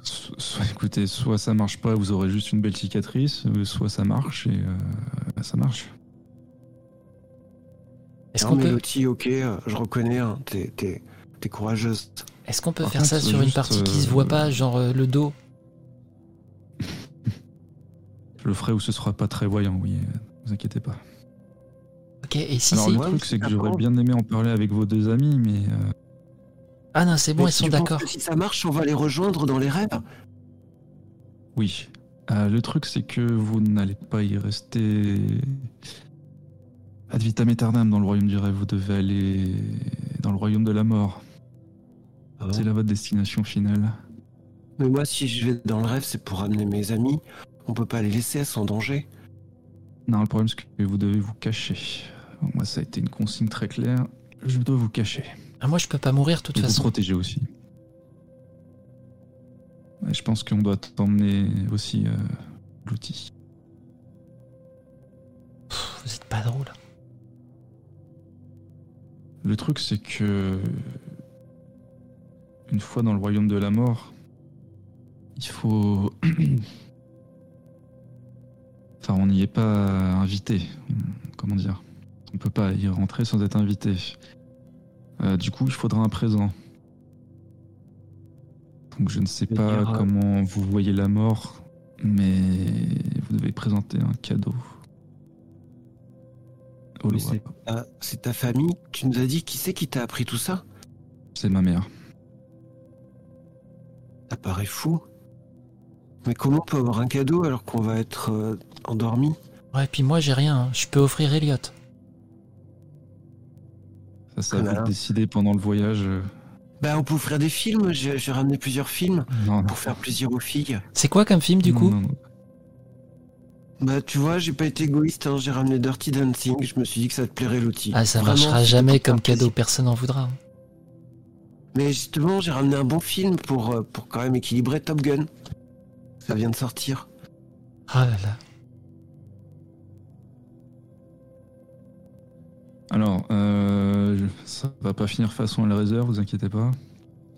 So- Soit, écoutez, soit ça marche pas, vous aurez juste une belle cicatrice, euh, soit ça marche et euh, ça marche. Est-ce qu'on peut, Lottie, ok, euh, je reconnais, hein, t'es, t'es, t'es courageuse. est-ce qu'on peut Par faire ça sur une partie qui se euh, voit pas, genre euh, le dos? Je le ferai où ce sera pas très voyant, oui, euh, vous inquiétez pas. Ok, et si Alors c'est. le truc c'est que j'aurais bien aimé en parler avec vos deux amis, mais euh, Ah non, c'est bon, Mais ils sont d'accord. Si ça marche, on va les rejoindre dans les rêves? oui. Euh, le truc c'est que vous n'allez pas y rester ad vitam aeternam dans le royaume du rêve, vous devez aller dans le royaume de la mort. C'est là votre destination finale. Mais moi, si je vais dans le rêve, c'est pour amener mes amis. On peut pas les laisser, elles sont en danger. Non, le problème c'est que vous devez vous cacher. Moi ça a été une consigne très claire, je dois vous cacher. Ah, moi je peux pas mourir de toute Et vous façon. protéger aussi. Et je pense qu'on doit t'emmener aussi euh, l'outil. Vous êtes pas drôle. Le truc, c'est que une fois dans le royaume de la mort, il faut. enfin, on n'y est pas invité. Comment dire? On peut pas y rentrer sans être invité. Euh, du coup, il faudra un présent. Donc, je ne sais pas euh, comment vous voyez la mort, mais vous devez présenter un cadeau. C'est, ah, c'est ta famille. Tu nous as dit qui c'est qui t'a appris tout ça C'est ma mère. Ça paraît fou. Mais comment on peut avoir un cadeau alors qu'on va être euh, endormi Ouais, puis moi j'ai rien. hein. Je peux offrir Elliot. Ça, ça a été décidé pendant le voyage. euh, Bah, on peut offrir des films. J'ai, j'ai ramené plusieurs films Non, non. pour faire plaisir aux filles. C'est quoi comme film du Non, coup non, non. Bah, tu vois, j'ai pas été égoïste. hein, J'ai ramené Dirty Dancing. Je me suis dit que ça te plairait, l'outil. Ah, ça Vraiment, marchera jamais comme cadeau. plaisir. Personne n'en voudra. hein. Mais justement, j'ai ramené un bon film pour, euh, pour quand même équilibrer Top Gun. Ça vient de sortir. Ah là là. Alors, euh, ça va pas finir façon Hellraiser, vous inquiétez pas.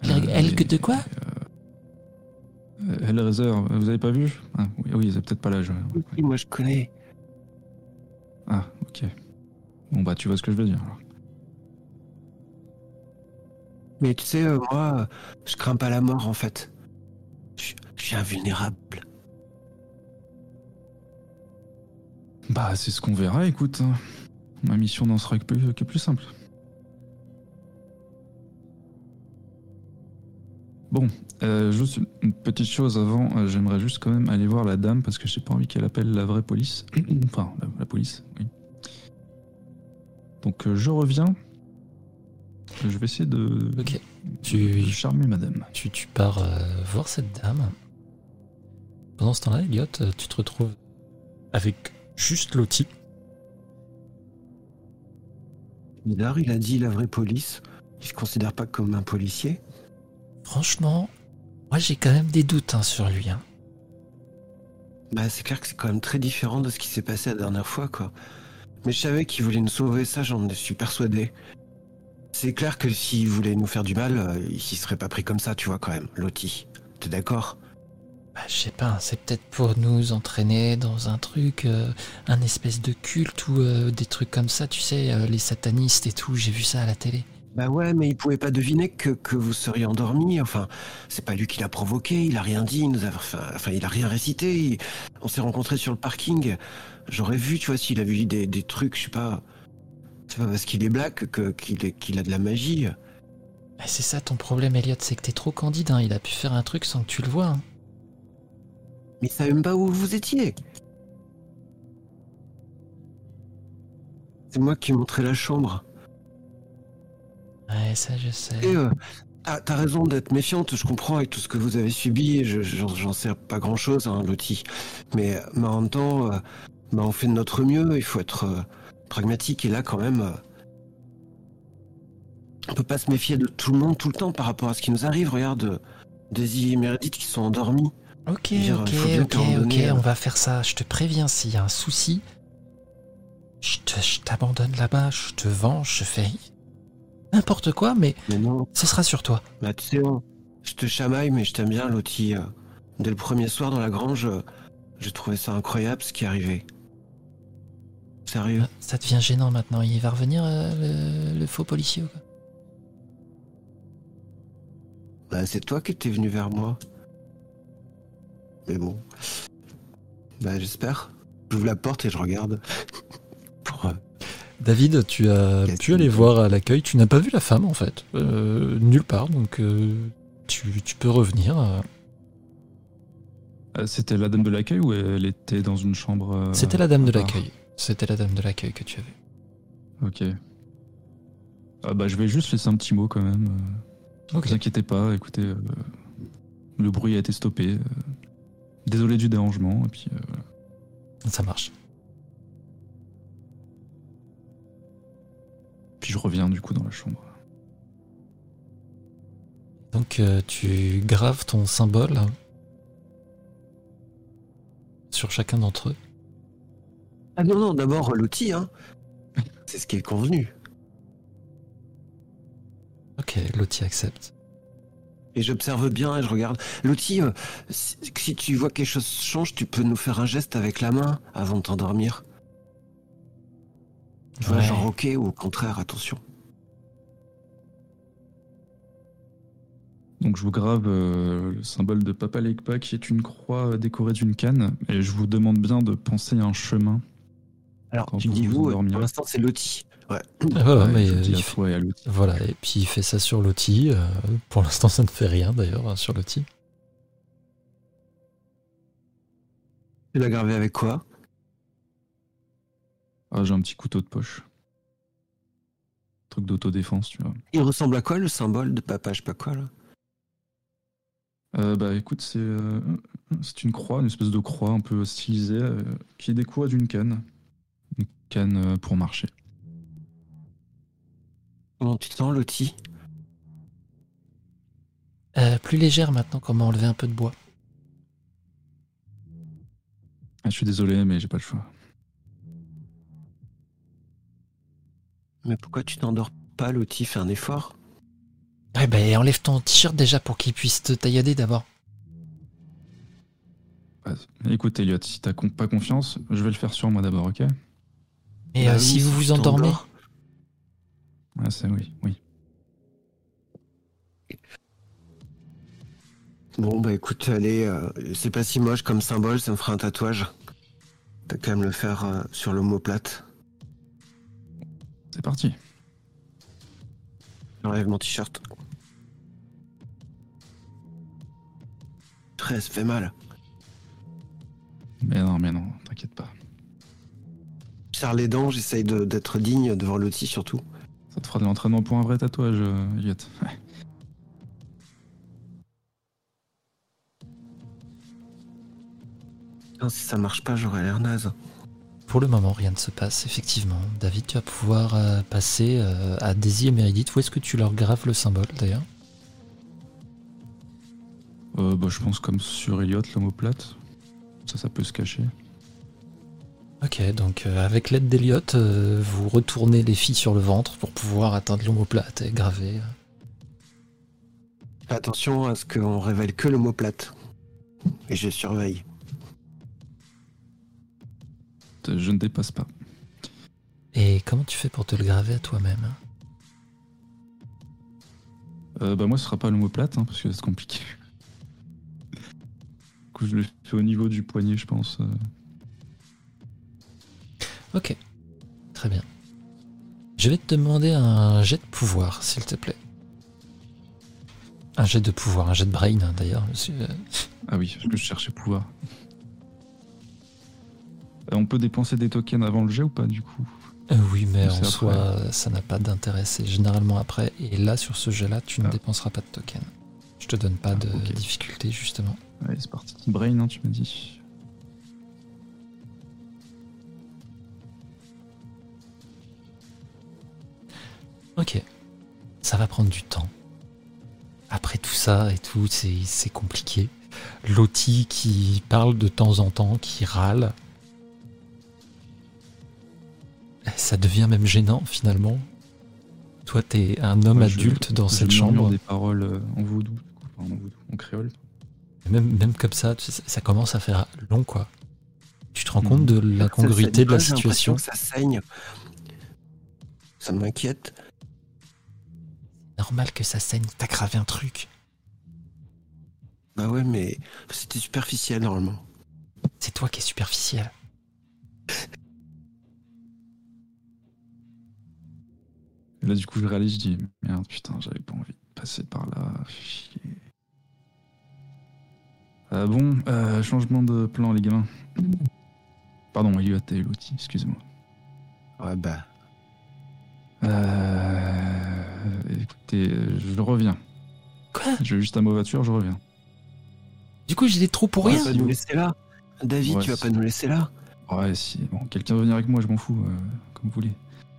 Elle- elle que de quoi? Vous avez pas vu ah, Oui, oui, c'est peut-être pas l'âge. ouais. Oui, moi je connais. Ah, ok. Bon bah tu vois ce que je veux dire. alors. Mais tu sais, euh, moi, je crains pas la mort en fait. Je je suis invulnérable. Bah c'est ce qu'on verra, écoute. hein. Ma mission n'en sera que plus, que plus simple. Bon, euh, juste une petite chose avant, euh, j'aimerais juste quand même aller voir la dame parce que j'ai pas envie qu'elle appelle la vraie police. enfin, la, la police, oui. Donc euh, je reviens. Je vais essayer de, Ok. de Tu, charmer madame. tu, tu pars euh, voir cette dame. Pendant ce temps-là, Elliot, tu te retrouves avec juste Lottie. Bizarre, il a dit la vraie police. Il se considère pas comme un policier. Franchement, moi j'ai quand même des doutes hein, sur lui. hein. Bah, c'est clair que c'est quand même très différent de ce qui s'est passé la dernière fois, quoi. Mais je savais qu'il voulait nous sauver, ça, j'en suis persuadé. C'est clair que s'il voulait nous faire du mal, euh, il s'y serait pas pris comme ça, tu vois, quand même, Lottie. T'es d'accord? Bah, je sais pas, c'est peut-être pour nous entraîner dans un truc, euh, un espèce de culte ou euh, des trucs comme ça, tu sais, les satanistes et tout, j'ai vu ça à la télé. Bah ouais, mais il pouvait pas deviner que, que vous seriez endormi. Enfin, c'est pas lui qui l'a provoqué, il a rien dit, il nous a, enfin, enfin, il a rien récité. il- On s'est rencontrés sur le parking. J'aurais vu, tu vois, s'il a vu des, des trucs, je sais pas. C'est pas parce qu'il est black que qu'il a de la magie. Bah, c'est ça ton problème, Elliot, c'est que t'es trop candide, hein, il a pu faire un truc sans que tu le vois. hein. Mais savait même pas où vous étiez. C'est moi qui ai montré la chambre. Ouais, ça je sais. Et euh, ah, t'as raison d'être méfiante, je comprends avec tout ce que vous avez subi, je- j'en sais pas grand chose, hein, Lottie. Mais, mais en même temps, euh, bah, on fait de notre mieux, il faut être euh, pragmatique, et là quand même, euh, on peut pas se méfier de tout le monde tout le temps par rapport à ce qui nous arrive. Regarde, Daisy et Meredith qui sont endormis. Ok, dire, ok, ok, ok, on va faire ça. Je te préviens, s'il y a un souci, je t'abandonne là-bas, je te vends, je fais n'importe quoi, mais Mais non, ce sera sur toi. bah, tu sais, hein, je te chamaille, mais je t'aime bien, euh. Dès le premier soir dans la grange, j'ai trouvé ça incroyable ce qui arrivait. Sérieux? Ça devient gênant maintenant. Il va revenir euh, le, le faux policier ou quoi? Bah, c'est toi qui étais venu vers moi. Mais bon. Bah, j'espère. J'ouvre la porte et je regarde. Pour, euh, David, tu as pu aller voir à l'accueil. Tu n'as pas vu la femme en fait, Euh, nulle part. Donc euh, tu, tu peux revenir. euh. C'était la dame de l'accueil ou elle était dans une chambre euh, C'était la dame de l'accueil. C'était la dame de l'accueil que tu avais. Ok. Ah bah je vais juste laisser un petit mot quand même. Ne Ok. vous inquiétez pas, écoutez, euh, le bruit a été stoppé. Désolé du dérangement. Et puis, euh. Ça marche. Puis je reviens du coup dans la chambre. Donc euh, tu graves ton symbole sur chacun d'entre eux. Ah non, non, d'abord Lottie, hein. C'est ce qui est convenu. Ok, Lottie accepte. Et j'observe bien et je regarde. Lottie, euh, si, si tu vois quelque chose change, tu peux nous faire un geste avec la main avant de t'endormir. Tu vois, Ouais. genre ok ou au contraire, attention. Donc je vous grave euh, le symbole de Papa Legpa qui est une croix euh, décorée d'une canne. Et je vous demande bien de penser à un chemin. Alors, Quand tu vous dis vous vous, euh, pour l'instant c'est Lottie. Ouais. Ah mais euh, il fait- à voilà, et puis il fait ça sur euh, pour l'instant, ça ne fait rien d'ailleurs hein, sur Lottie. Tu l'as gravé avec quoi? Ah, j'ai un petit couteau de poche. Truc d'autodéfense, tu vois. Il ressemble à quoi le symbole de papa, je sais pas quoi là Euh, bah écoute, c'est euh, c'est une croix, une espèce de croix un peu stylisée euh, qui découle d'une canne. Une canne euh, pour marcher. Comment tu te sens, Lottie Euh, plus légère maintenant qu'on m'a enlevé un peu de bois. Ah, je suis désolé, mais j'ai pas le choix. Mais pourquoi tu t'endors pas, Loti Fais un effort? Ouais, bah enlève ton t-shirt déjà pour qu'il puisse te taillader d'abord. Écoute, Elliot, si t'as con- pas confiance, je vais le faire sur moi d'abord, ok? Et Bah euh, oui, si vous vous endormez, t'endors. Ouais, c'est oui, oui. Bon, bah écoute, allez, euh, c'est pas si moche comme symbole, ça me fera un tatouage. T'as qu'à me le faire euh, sur l'omoplate. C'est parti. J'enlève mon t-shirt. Très, ça fait mal. Mais non, mais non, t'inquiète pas. Je serre les dents, j'essaye de- d'être digne devant Loti surtout. Ça te fera de l'entraînement pour un vrai tatouage, euh, si ça marche pas, j'aurais l'air naze. Pour le moment, rien ne se passe, effectivement. David, tu vas pouvoir euh, passer euh, à Daisy et Meredith. Où est-ce que tu leur graves le symbole, d'ailleurs Euh, bah, je pense comme sur Elliot, l'homoplate. Ça, ça peut se cacher. Ok, donc euh, avec l'aide d'Eliott, euh, vous retournez les filles sur le ventre pour pouvoir atteindre l'omoplate et graver. Attention à ce qu'on révèle que l'omoplate. Et je surveille. Je ne dépasse pas. Et comment tu fais pour te le graver à toi-même Euh, bah, moi, ce sera pas l'homoplate, hein, parce que c'est compliqué. Du coup, je le fais au niveau du poignet, je pense. euh. Ok, très bien. Je vais te demander un jet de pouvoir, s'il te plaît. Un jet de pouvoir, un jet de brain hein, d'ailleurs. monsieur. Euh, Ah oui, parce que je cherchais pouvoir. On peut dépenser des tokens avant le jet ou pas, du coup euh, oui, mais en soi, ça n'a pas d'intérêt. C'est généralement après. Et là, sur ce jet-là, tu ne Ah. dépenseras pas de token. Je te donne pas Ah, de difficulté, justement. Allez, c'est parti. Brain, hein, tu m'as dit. Ok. Ça va prendre du temps. Après tout ça et tout, c'est compliqué. Loti qui parle de temps en temps, qui râle. Ça devient même gênant finalement. Toi, t'es un homme Ouais, je- adulte dans je cette chambre. des paroles euh, en vaudou, en vaudou, en créole. Même, même comme ça, ça commence à faire long quoi. Tu te rends compte de l'incongruité de la situation que Ça saigne. Ça m'inquiète. Normal que ça saigne, t'as gravé un truc. Bah ouais, mais c'était superficiel normalement. C'est toi qui es superficiel. Et là, du coup, je réalise, je dis Merde, putain, j'avais pas envie de passer par là. Chier. Euh, bon, euh, changement de plan, les gamins. Pardon, Elliot et Lottie, excuse-moi. Ouais, bah. Euh, écoutez, je reviens. Quoi? Je vais juste à ma voiture, je reviens. Du coup, j'ai des trous pour tu rien vas pas nous laisser là David, Ouais, tu vas pas nous laisser là Ouais, si, bon, quelqu'un veut venir avec moi, je m'en fous, euh, comme vous voulez.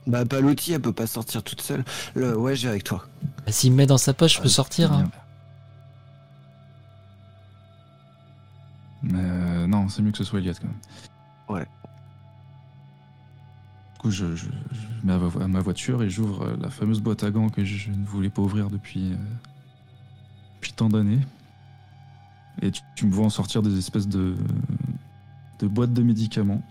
Bah, Palotti, elle peut pas sortir toute seule. Le... Ouais, je vais avec toi. Bah, S'il me met dans sa poche, je peux sortir. hein. Mais euh, non, c'est mieux que ce soit Elliot quand même. Ouais. Du coup, je, je- je mets à, ma voiture et j'ouvre euh, la fameuse boîte à gants que je ne voulais pas ouvrir depuis, euh, depuis tant d'années. Et tu, tu me vois en sortir des espèces de, de boîtes de médicaments.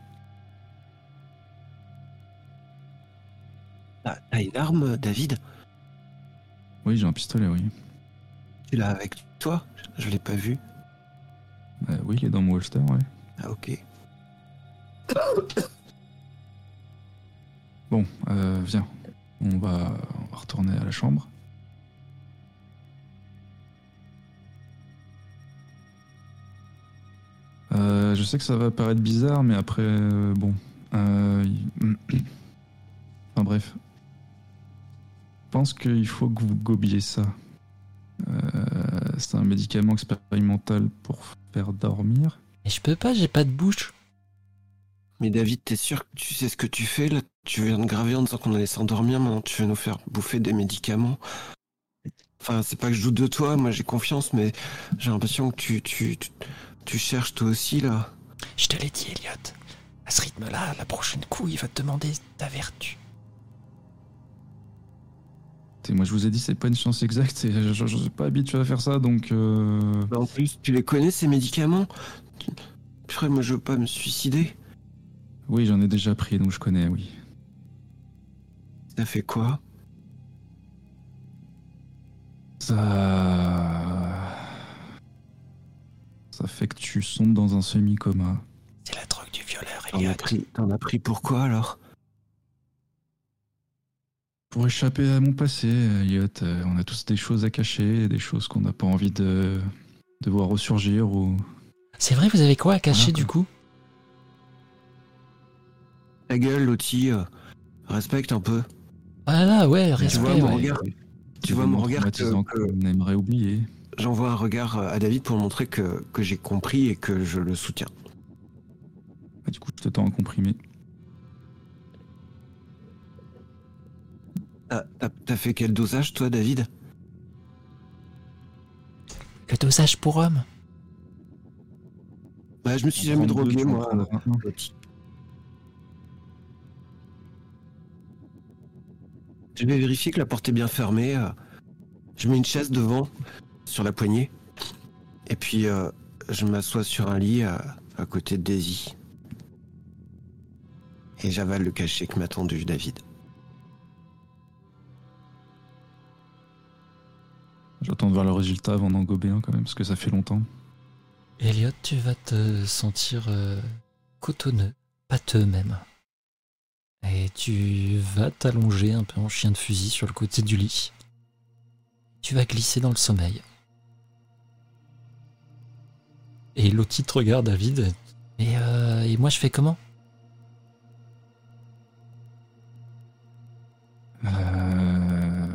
T'as une arme, David? Oui, j'ai un pistolet, oui. Tu l'as avec toi? Je l'ai pas vu. Euh, oui, il est dans mon holster, ouais. Ah, ok. Bon, euh, viens. On va, on va retourner à la chambre. Euh, je sais que ça va paraître bizarre, mais après, euh, bon. euh, enfin bref. Je pense qu'il faut que vous gobiez ça. Euh, c'est un médicament expérimental pour faire dormir. Et je peux pas, j'ai pas de bouche. Mais David, t'es sûr que tu sais ce que tu fais là? Tu viens de graver en disant qu'on allait s'endormir, maintenant tu veux nous faire bouffer des médicaments Enfin, c'est pas que je doute de toi, moi j'ai confiance, mais j'ai l'impression que tu, tu, tu, tu cherches toi aussi là. Je te l'ai dit, Elliot. À ce rythme-là, la prochaine coup, il va te demander ta vertu. Et moi, je vous ai dit, c'est pas une chance exacte. Et je, je, je suis pas habitué à faire ça, donc. euh, Bah, en plus, tu les connais ces médicaments? Purée, moi je veux pas me suicider. Oui, j'en ai déjà pris, donc je connais, oui. Ça fait quoi? Ça. Ça fait que tu sombres dans un semi-coma. C'est la drogue du violeur, T'en Elliot. as pris, t'en as pris pourquoi alors? Pour échapper à mon passé, Elliot, euh, on a tous des choses à cacher, des choses qu'on n'a pas envie de, de voir ressurgir ou. C'est vrai, vous avez quoi à cacher Voilà, du coup? Ta gueule, Lottie, euh, respecte un peu. Ah là, ouais, Tu respect. vois mon ouais. regard Tu vois mon regard que, qu'on aimerait oublier. J'envoie un regard à David pour montrer que, que j'ai compris et que je le soutiens. Ah, du coup, je te tends un comprimé. T'as- T'as fait quel dosage, toi, David? Le dosage pour homme. Bah, je me suis jamais drogué, moi. Je vais vérifier que la porte est bien fermée. euh. Je mets une chaise devant, sur la poignée. Et puis, euh, je m'assois sur un lit à, à côté de Daisy. Et j'avale le cachet que m'a tendu David. J'attends de voir le résultat avant d'en gober un quand même, parce que ça fait longtemps. Elliot, tu vas te sentir euh, cotonneux, pâteux même. Et tu vas t'allonger un peu en chien de fusil sur le côté du lit. Tu vas glisser dans le sommeil. Et Lottie te regarde, David. Et, euh, et moi, je fais comment? Euh,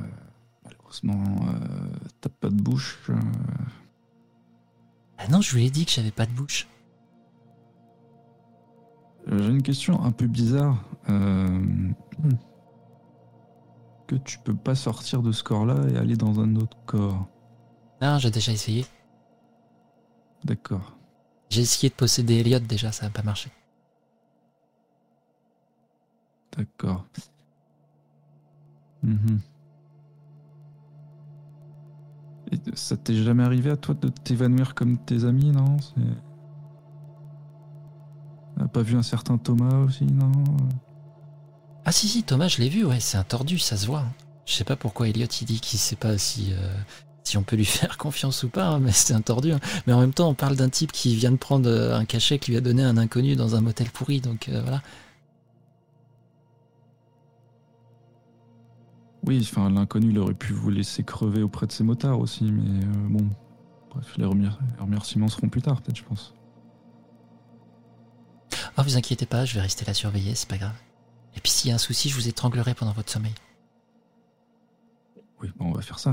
Malheureusement, euh, t'as pas de bouche. euh, Ah non, je lui ai dit que j'avais pas de bouche. J'ai une question un peu bizarre. Euh, Que tu peux pas sortir de ce corps-là et aller dans un autre corps. Non, j'ai déjà essayé. D'accord. J'ai essayé de posséder Elliot déjà, ça n'a pas marché. D'accord. Mhm. Ça t'est jamais arrivé à toi de t'évanouir comme tes amis, non T'as pas vu un certain Thomas aussi, non Ah si si Thomas je l'ai vu ouais c'est un tordu ça se voit. Je sais pas pourquoi Elliot il dit qu'il sait pas si euh, si on peut lui faire confiance ou pas hein, mais c'est un tordu. hein. Mais en même temps on parle d'un type qui vient de prendre euh, un cachet qu'il lui a donné un inconnu dans un motel pourri donc euh, voilà. Oui, enfin, l'inconnu, il aurait pu vous laisser crever auprès de ses motards aussi, mais euh, bon. Bref, les, remer- les remerciements seront plus tard, peut-être, je pense. Ah vous inquiétez pas je vais rester là surveiller c'est pas grave. Et puis s'il y a un souci je vous étranglerai pendant votre sommeil. Oui, bon, on va faire ça.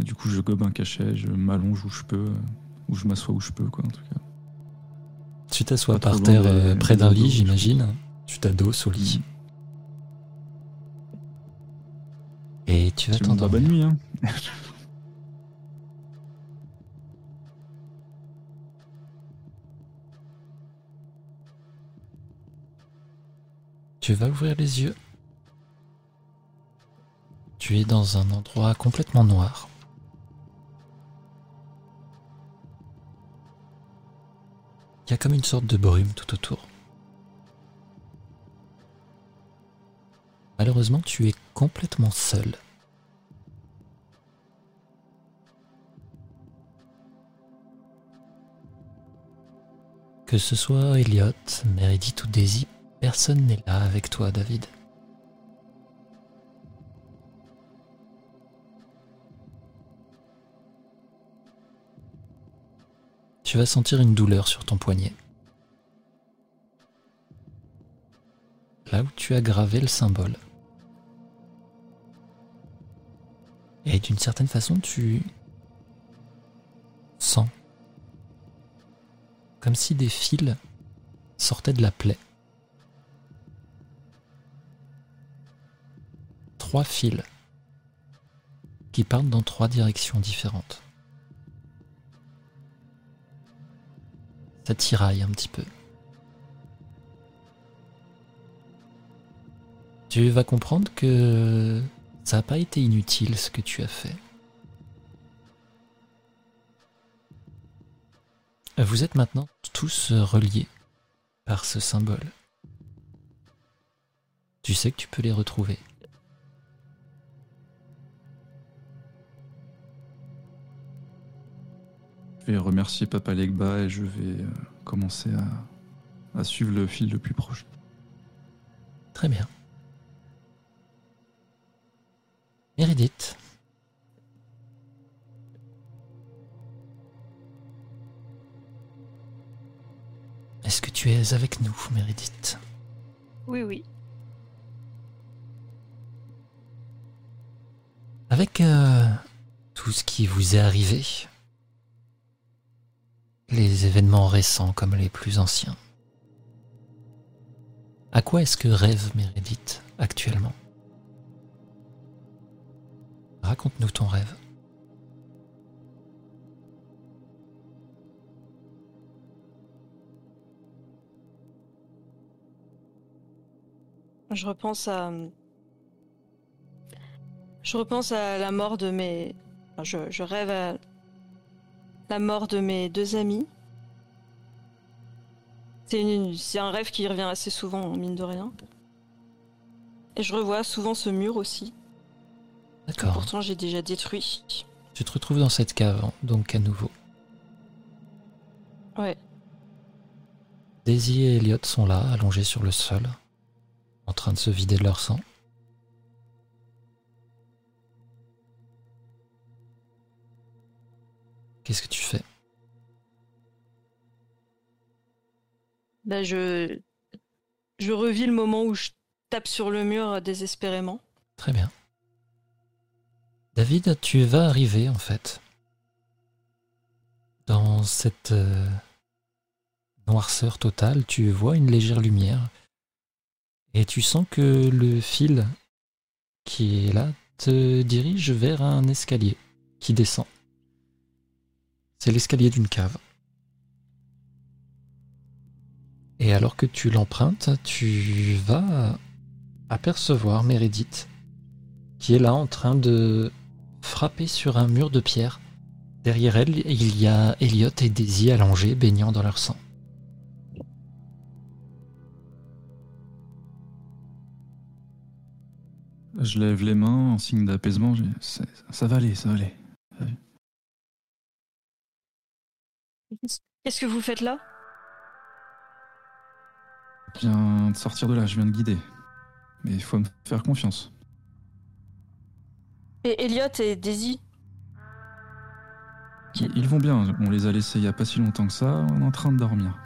Et du coup, je gobe un cachet, je m'allonge où je peux, euh, ou je m'assois où je peux, quoi, en tout cas. Tu t'assois par terre des- euh, près d'un lit j'imagine. Tu t'adosses au lit. Et tu vas t'endormir. bonne nuit, hein. Tu vas ouvrir les yeux. Tu es dans un endroit complètement noir. Il y a comme une sorte de brume tout autour. Malheureusement, tu es complètement seul. Que ce soit Elliot, Meredith ou Daisy, personne n'est là avec toi, David. Tu vas sentir une douleur sur ton poignet. Là où tu as gravé le symbole. Et d'une certaine façon, tu sens comme si des fils sortaient de la plaie. Trois fils qui partent dans trois directions différentes. Ça tiraille un petit peu. Tu vas comprendre que ça n'a pas été inutile ce que tu as fait. Vous êtes maintenant tous reliés par ce symbole. Tu sais que tu peux les retrouver. Je vais remercier Papa Legba et je vais euh, commencer à, à suivre le fil le plus proche. Très bien. Meredith. Est-ce que tu es avec nous, Meredith? Oui, oui. Avec euh, tout ce qui vous est arrivé, les événements récents comme les plus anciens, à quoi est-ce que rêve Meredith actuellement? Raconte-nous ton rêve. Je repense à. Je repense à la mort de mes. Je, je rêve à la mort de mes deux amis. C'est un rêve qui revient assez souvent, mine de rien. Et je revois souvent ce mur aussi. D'accord. Pourtant, j'ai déjà détruit. Tu te retrouves dans cette cave, donc à nouveau. Ouais. Daisy et Elliot sont là, allongés sur le sol, en train de se vider de leur sang. Qu'est-ce que tu fais? Bah, je. Je revis le moment où je tape sur le mur désespérément. Très bien. David, tu vas arriver en fait dans cette euh, noirceur totale. Tu vois une légère lumière et tu sens que le fil qui est là te dirige vers un escalier qui descend. C'est l'escalier d'une cave. Et alors que tu l'empruntes, tu vas apercevoir Meredith qui est là en train de frapper sur un mur de pierre. Derrière elle, il y a Elliot et Daisy allongés, baignant dans leur sang. Je lève les mains en signe d'apaisement. ça va aller, ça va aller. Qu'est-ce que vous faites là? Je viens de sortir de là, je viens de guider. Mais il faut me faire confiance. Et Elliot et Daisy? Ils vont bien, on les a laissés il y a pas si longtemps que ça, on est en train de dormir.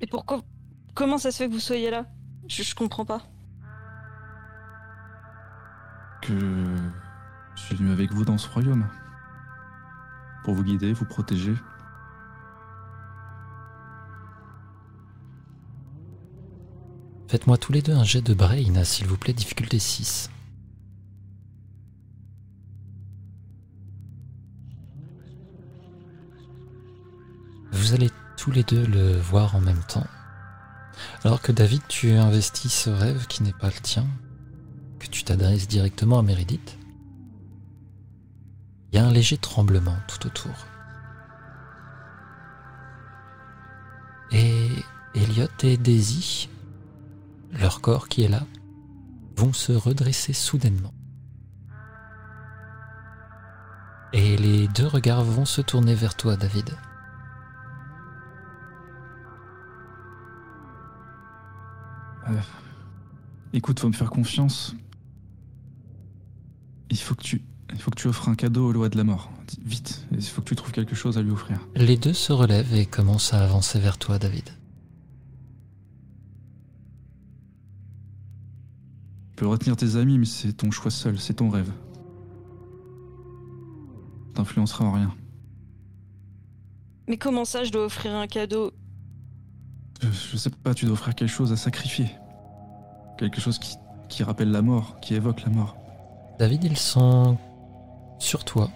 Et pourquoi Comment ça se fait que vous soyez là? Je, je comprends pas. Que je suis venu avec vous dans ce royaume. Pour vous guider, vous protéger. Faites-moi tous les deux un jet de brain, s'il vous plaît, difficulté 6. Vous allez tous les deux le voir en même temps. Alors que David, tu investis ce rêve qui n'est pas le tien, que tu t'adresses directement à Meredith, un léger tremblement tout autour. Et Elliot et Daisy leur corps qui est là, vont se redresser soudainement. Et les deux regards vont se tourner vers toi, David. Euh, écoute, faut me faire confiance. Il faut que tu, il faut que tu offres un cadeau au loi de la mort. Vite, il faut que tu trouves quelque chose à lui offrir. Les deux se relèvent et commencent à avancer vers toi, David. Tu peux retenir tes amis, mais c'est ton choix seul, c'est ton rêve. T'influencera en rien. Mais comment ça, je dois offrir un cadeau? Je, je sais pas, tu dois offrir quelque chose à sacrifier. Quelque chose qui, qui rappelle la mort, qui évoque la mort. David, ils sont sur toi.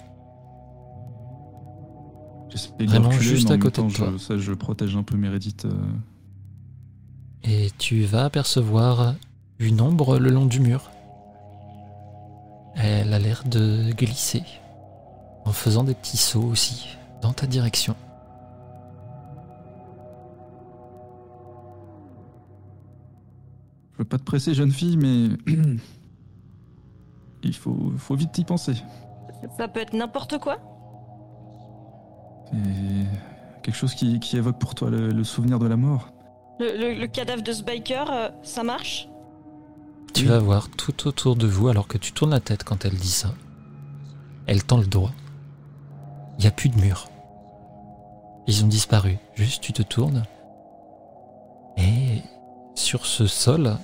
Vraiment juste à côté de toi. Je, ça, je protège un peu Meredith. euh, Et tu vas apercevoir une ombre le long du mur. Elle a l'air de glisser en faisant des petits sauts aussi dans ta direction. Je veux pas te presser, jeune fille, mais il faut, faut vite y penser. Ça peut être n'importe quoi. Quelque chose qui, qui évoque pour toi le, le souvenir de la mort. Le, le- le cadavre de ce biker, euh, ça marche? Tu Oui. vas voir tout autour de vous alors que tu tournes la tête quand elle dit ça. Elle tend le doigt. Il n'y a plus de mur. Ils ont disparu. Juste tu te tournes. Et sur ce sol,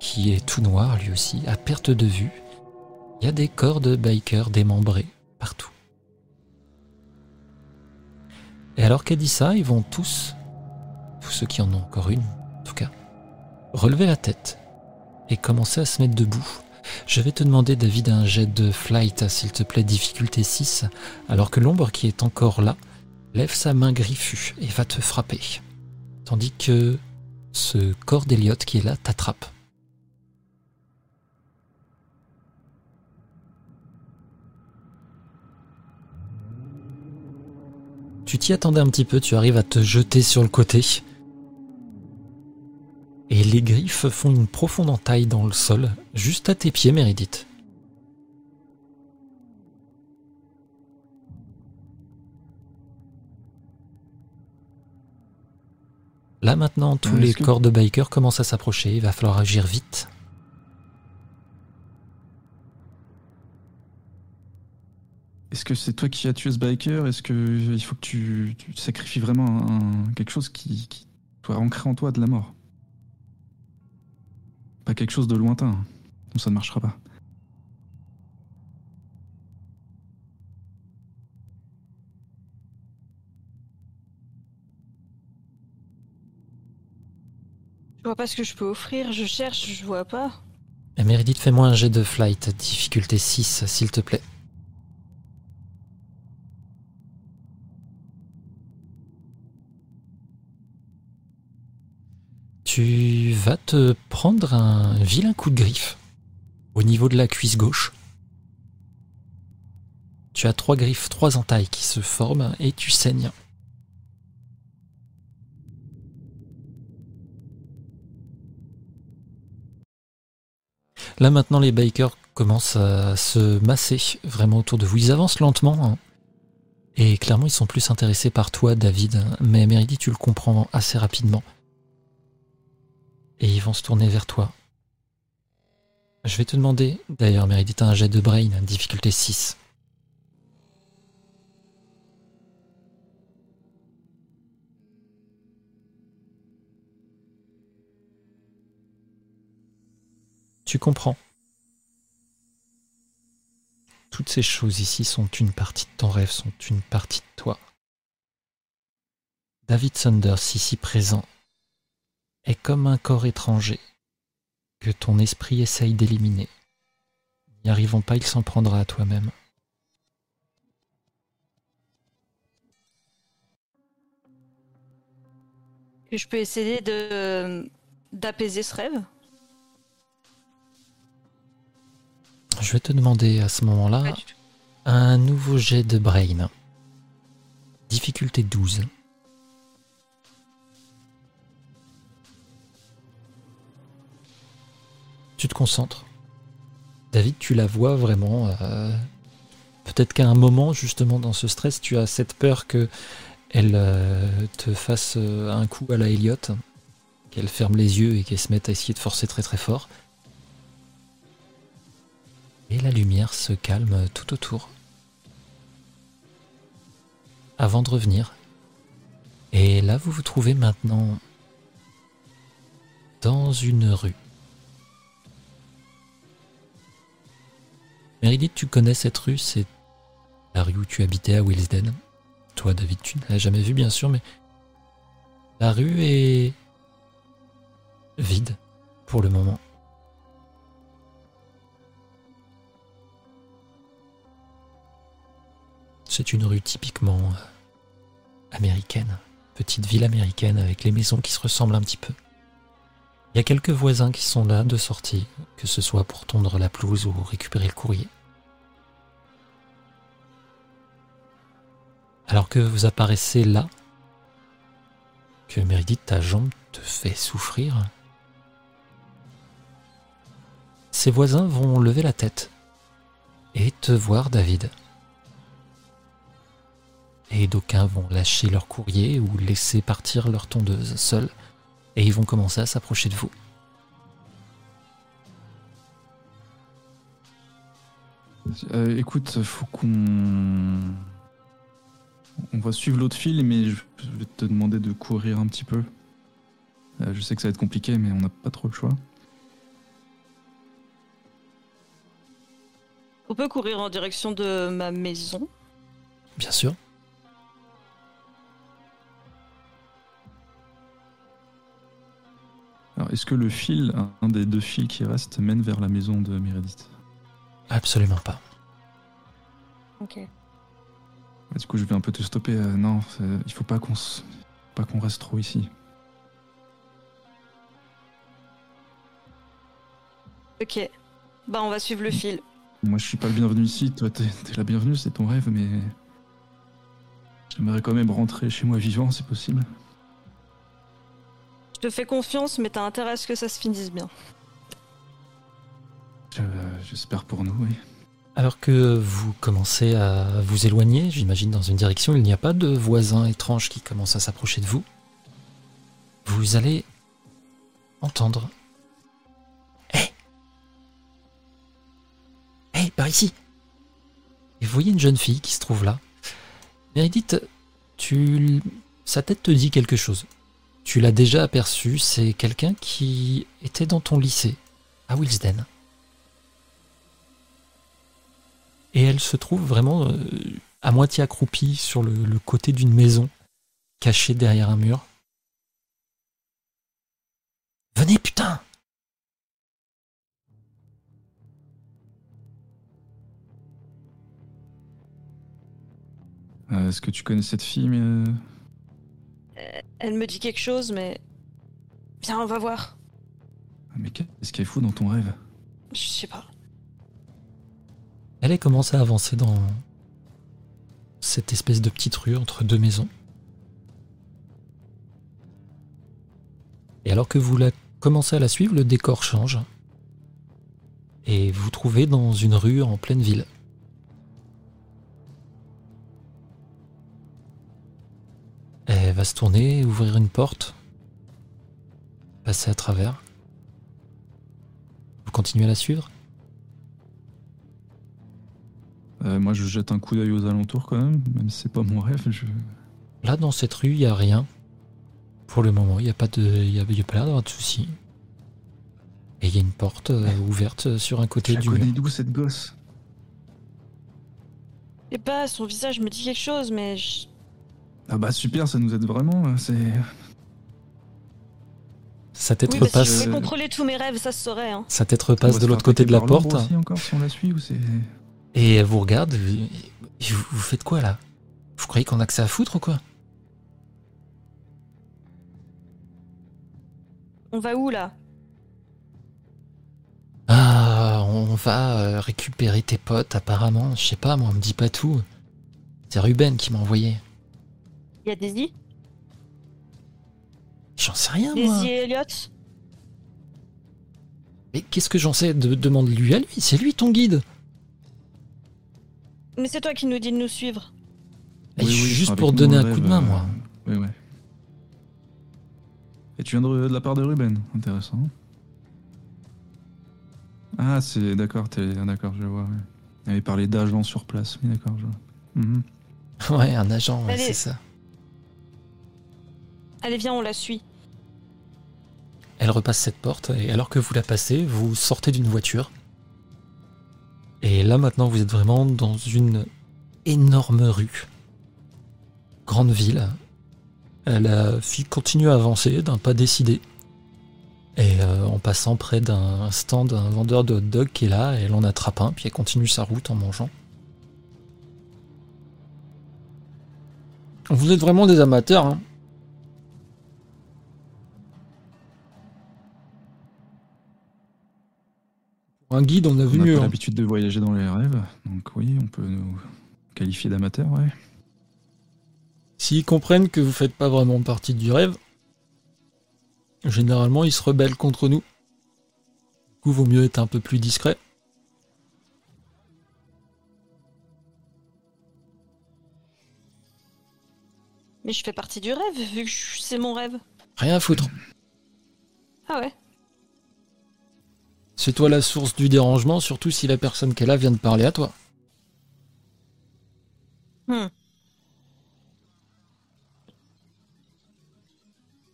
qui est tout noir lui aussi, à perte de vue, il y a des corps de bikers démembrés partout. Et alors qu'elle dit ça, ils vont tous, tous ceux qui en ont encore une, en tout cas, relever la tête et commencer à se mettre debout. Je vais te demander, David, un jet de flight, s'il te plaît, difficulté 6, alors que l'ombre qui est encore là lève sa main griffue et va te frapper. Tandis que ce corps d'Eliott qui est là t'attrape. Tu t'y attendais un petit peu, tu arrives à te jeter sur le côté. Et les griffes font une profonde entaille dans le sol, juste à tes pieds, Meredith. Là maintenant, tous les corps de bikers commencent à s'approcher, il va falloir agir vite. Est-ce que c'est toi qui as tué ce biker? Est-ce que euh, il faut que tu, tu sacrifies vraiment un- quelque chose qui, qui doit ancrer en toi de la mort? Pas quelque chose de lointain. hein. Sinon, ça ne marchera pas. Je vois pas ce que je peux offrir, je cherche, je vois pas. Et Meredith, fais-moi un jet de flight, difficulté 6, s'il te plaît. Tu vas te prendre un vilain coup de griffe au niveau de la cuisse gauche. Tu as trois griffes, trois entailles qui se forment et tu saignes. Là maintenant les bikers commencent à se masser vraiment autour de vous. Ils avancent lentement hein. et clairement ils sont plus intéressés par toi David. Mais Meredith tu le comprends assez rapidement. Et ils vont se tourner vers toi. Je vais te demander d'ailleurs Meredith un jet de brain, difficulté 6. Tu comprends. Toutes ces choses ici sont une partie de ton rêve, sont une partie de toi. David Saunders, ici présent, est comme un corps étranger que ton esprit essaye d'éliminer. N'y arrivant pas, il s'en prendra à toi-même. Je peux essayer de d'apaiser ce rêve? Je vais te demander à ce moment-là un nouveau jet de brain. Difficulté 12. Tu te concentres. David, tu la vois vraiment. euh, Peut-être qu'à un moment, justement, dans ce stress, tu as cette peur que elle euh, te fasse euh, un coup à la Elliot, qu'elle ferme les yeux et qu'elle se mette à essayer de forcer très très fort. Et la lumière se calme tout autour. Avant de revenir. Et là, vous vous trouvez maintenant dans une rue. Meredith, tu connais cette rue, c'est la rue où tu habitais à Willesden. Toi, David, tu ne l'as jamais vue, bien sûr, mais la rue est vide pour le moment. C'est une rue typiquement euh, américaine, petite ville américaine avec les maisons qui se ressemblent un petit peu. Il y a quelques voisins qui sont là de sortie, que ce soit pour tondre la pelouse ou récupérer le courrier. Alors que vous apparaissez là, que Meredith, ta jambe te fait souffrir, ses voisins vont lever la tête et te voir, David. Et d'aucuns vont lâcher leur courrier ou laisser partir leur tondeuse seule, et ils vont commencer à s'approcher de vous. Euh, écoute, faut qu'on. On va suivre l'autre fil, mais je vais te demander de courir un petit peu. Euh, je sais que ça va être compliqué, mais on n'a pas trop le choix. On peut courir en direction de ma maison. Bien sûr. Alors, est-ce que le fil, un des deux fils qui restent, mène vers la maison de Meredith? Absolument pas. Ok. Du coup, je vais un peu te stopper. Euh, non, il faut pas qu'on s- pas qu'on reste trop ici. Ok. Bah, on va suivre le fil. Moi, je suis pas le bienvenu ici. Toi, t'es t'es la bienvenue, c'est ton rêve, mais j'aimerais quand même rentrer chez moi vivant, c'est possible. Je te fais confiance, mais t'as intérêt à ce que ça se finisse bien. Je- J'espère pour nous, oui. Alors que vous commencez à vous éloigner, j'imagine dans une direction, il n'y a pas de voisins étranges qui commencent à s'approcher de vous. Vous allez entendre. Hé Hé, par ici Et vous voyez une jeune fille qui se trouve là. Meredith, tu... sa tête te dit quelque chose. Tu l'as déjà aperçue, c'est quelqu'un qui était dans ton lycée, à Wilsden. Et elle se trouve vraiment euh, à moitié accroupie sur le, le côté d'une maison, cachée derrière un mur. Venez, putain Euh, Est-ce que tu connais cette fille, mais... euh, Elle me dit quelque chose, mais. Viens, on va voir. Mais qu'est-ce qu'elle fout dans ton rêve? Je sais pas. Elle a commencé à avancer dans cette espèce de petite rue entre deux maisons. Et alors que vous la commencez à la suivre, le décor change. Et vous vous trouvez dans une rue en pleine ville. Va se tourner, ouvrir une porte, passer à travers. Vous continuez à la suivre? Euh, Moi, je jette un coup d'œil aux alentours quand même, même si c'est pas mon rêve. Je... Là, dans cette rue, il n'y a rien. Pour le moment, il n'y a pas de, il y a, y a pas l'air d'avoir de soucis. Et il y a une porte euh, ouverte sur un côté Je du connais mur. d'où cette gosse? Et pas, son visage me dit quelque chose, mais. je- Ah bah super, ça nous aide vraiment. C'est... Sa tête Oui, si je repasse, contrôler tous mes rêves, ça se saurait, hein. sa tête On repasse de l'autre côté de la porte aussi encore si on la suit ou c'est... et elle vous regarde. et- et Vous, vous faites quoi là? Vous croyez qu'on a que ça à foutre ou quoi? On va où là? Ah, on va euh, récupérer tes potes apparemment. Je sais pas, moi, on me dit pas tout. C'est Ruben qui m'a envoyé. Il y a Daisy J'en sais rien, moi. Daisy et Elliot Mais qu'est-ce que j'en sais de, Demande-lui à lui. C'est lui ton guide. Mais c'est toi qui nous dis de nous suivre. Et Oui, oui, juste pour donner un coup de main, euh, moi. Oui, ouais. Et tu viens de, de la part de Ruben, intéressant. Ah, c'est d'accord, t'es d'accord, je vois. Ouais. Il avait parlé d'agents sur place, oui, d'accord, je vois. Mhm. Ouais, un agent, ouais, c'est ça. Allez, viens, on la suit. Elle repasse cette porte et alors que vous la passez, vous sortez d'une voiture. Et là maintenant, vous êtes vraiment dans une énorme rue. Grande ville. La fille continue à avancer d'un pas décidé. Et euh, en passant près d'un stand, un vendeur de hot dog qui est là, elle en attrape un, puis elle continue sa route en mangeant. Vous êtes vraiment des amateurs. Hein. Un guide, on a vu On mieux. pas hein. l'habitude de voyager dans les rêves, donc oui, on peut nous qualifier d'amateurs, ouais. S'ils comprennent que vous faites pas vraiment partie du rêve, généralement ils se rebellent contre nous. Du coup, vaut mieux être un peu plus discret. Mais je fais partie du rêve, vu que c'est mon rêve. Rien à foutre. Ah ouais C'est toi la source du dérangement, surtout si la personne qu'elle a vient de parler à toi. Hmm.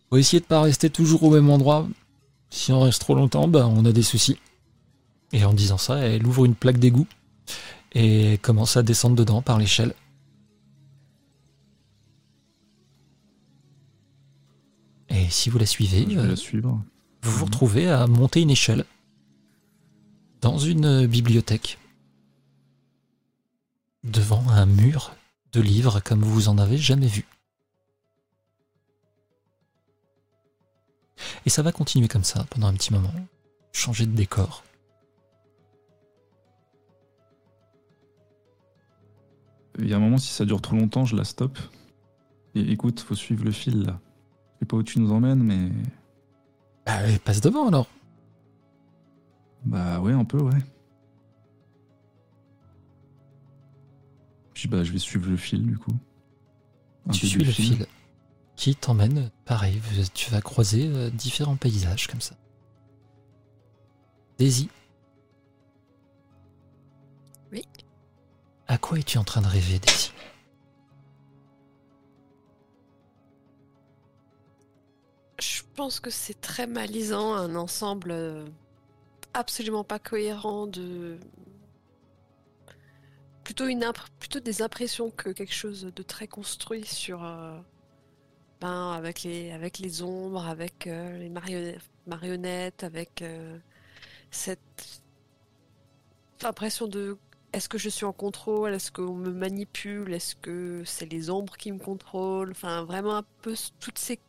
Faut essayer de pas rester toujours au même endroit. Si on reste trop longtemps, bah on a des soucis. Et en disant ça, elle ouvre une plaque d'égout et commence à descendre dedans par l'échelle. Et si vous la suivez, Je vais euh, la suivre. vous vous Mhm. retrouvez à monter une échelle dans une bibliothèque devant un mur de livres comme vous en avez jamais vu. Et ça va continuer comme ça pendant un petit moment, changer de décor. Il y a un moment, si ça dure trop longtemps, je la stoppe. Et écoute, faut suivre le fil là. Je sais pas où tu nous emmènes, mais. Bah, passe devant alors. Bah ouais, un peu, ouais. Puis bah, je vais suivre le fil du coup. Un tu suis le fil qui t'emmène, pareil, tu vas croiser euh, différents paysages comme ça. Daisy. Oui. À quoi es-tu en train de rêver, Daisy? Je pense que c'est très malaisant, un ensemble euh, absolument pas cohérent de. Plutôt, une plutôt des impressions que quelque chose de très construit sur. euh, ben, avec, les, avec les ombres, avec euh, les marionnette- marionnettes, avec euh, cette impression de. Est-ce que je suis en contrôle Est-ce qu'on me manipule Est-ce que c'est les ombres qui me contrôlent Enfin, vraiment un peu toutes ces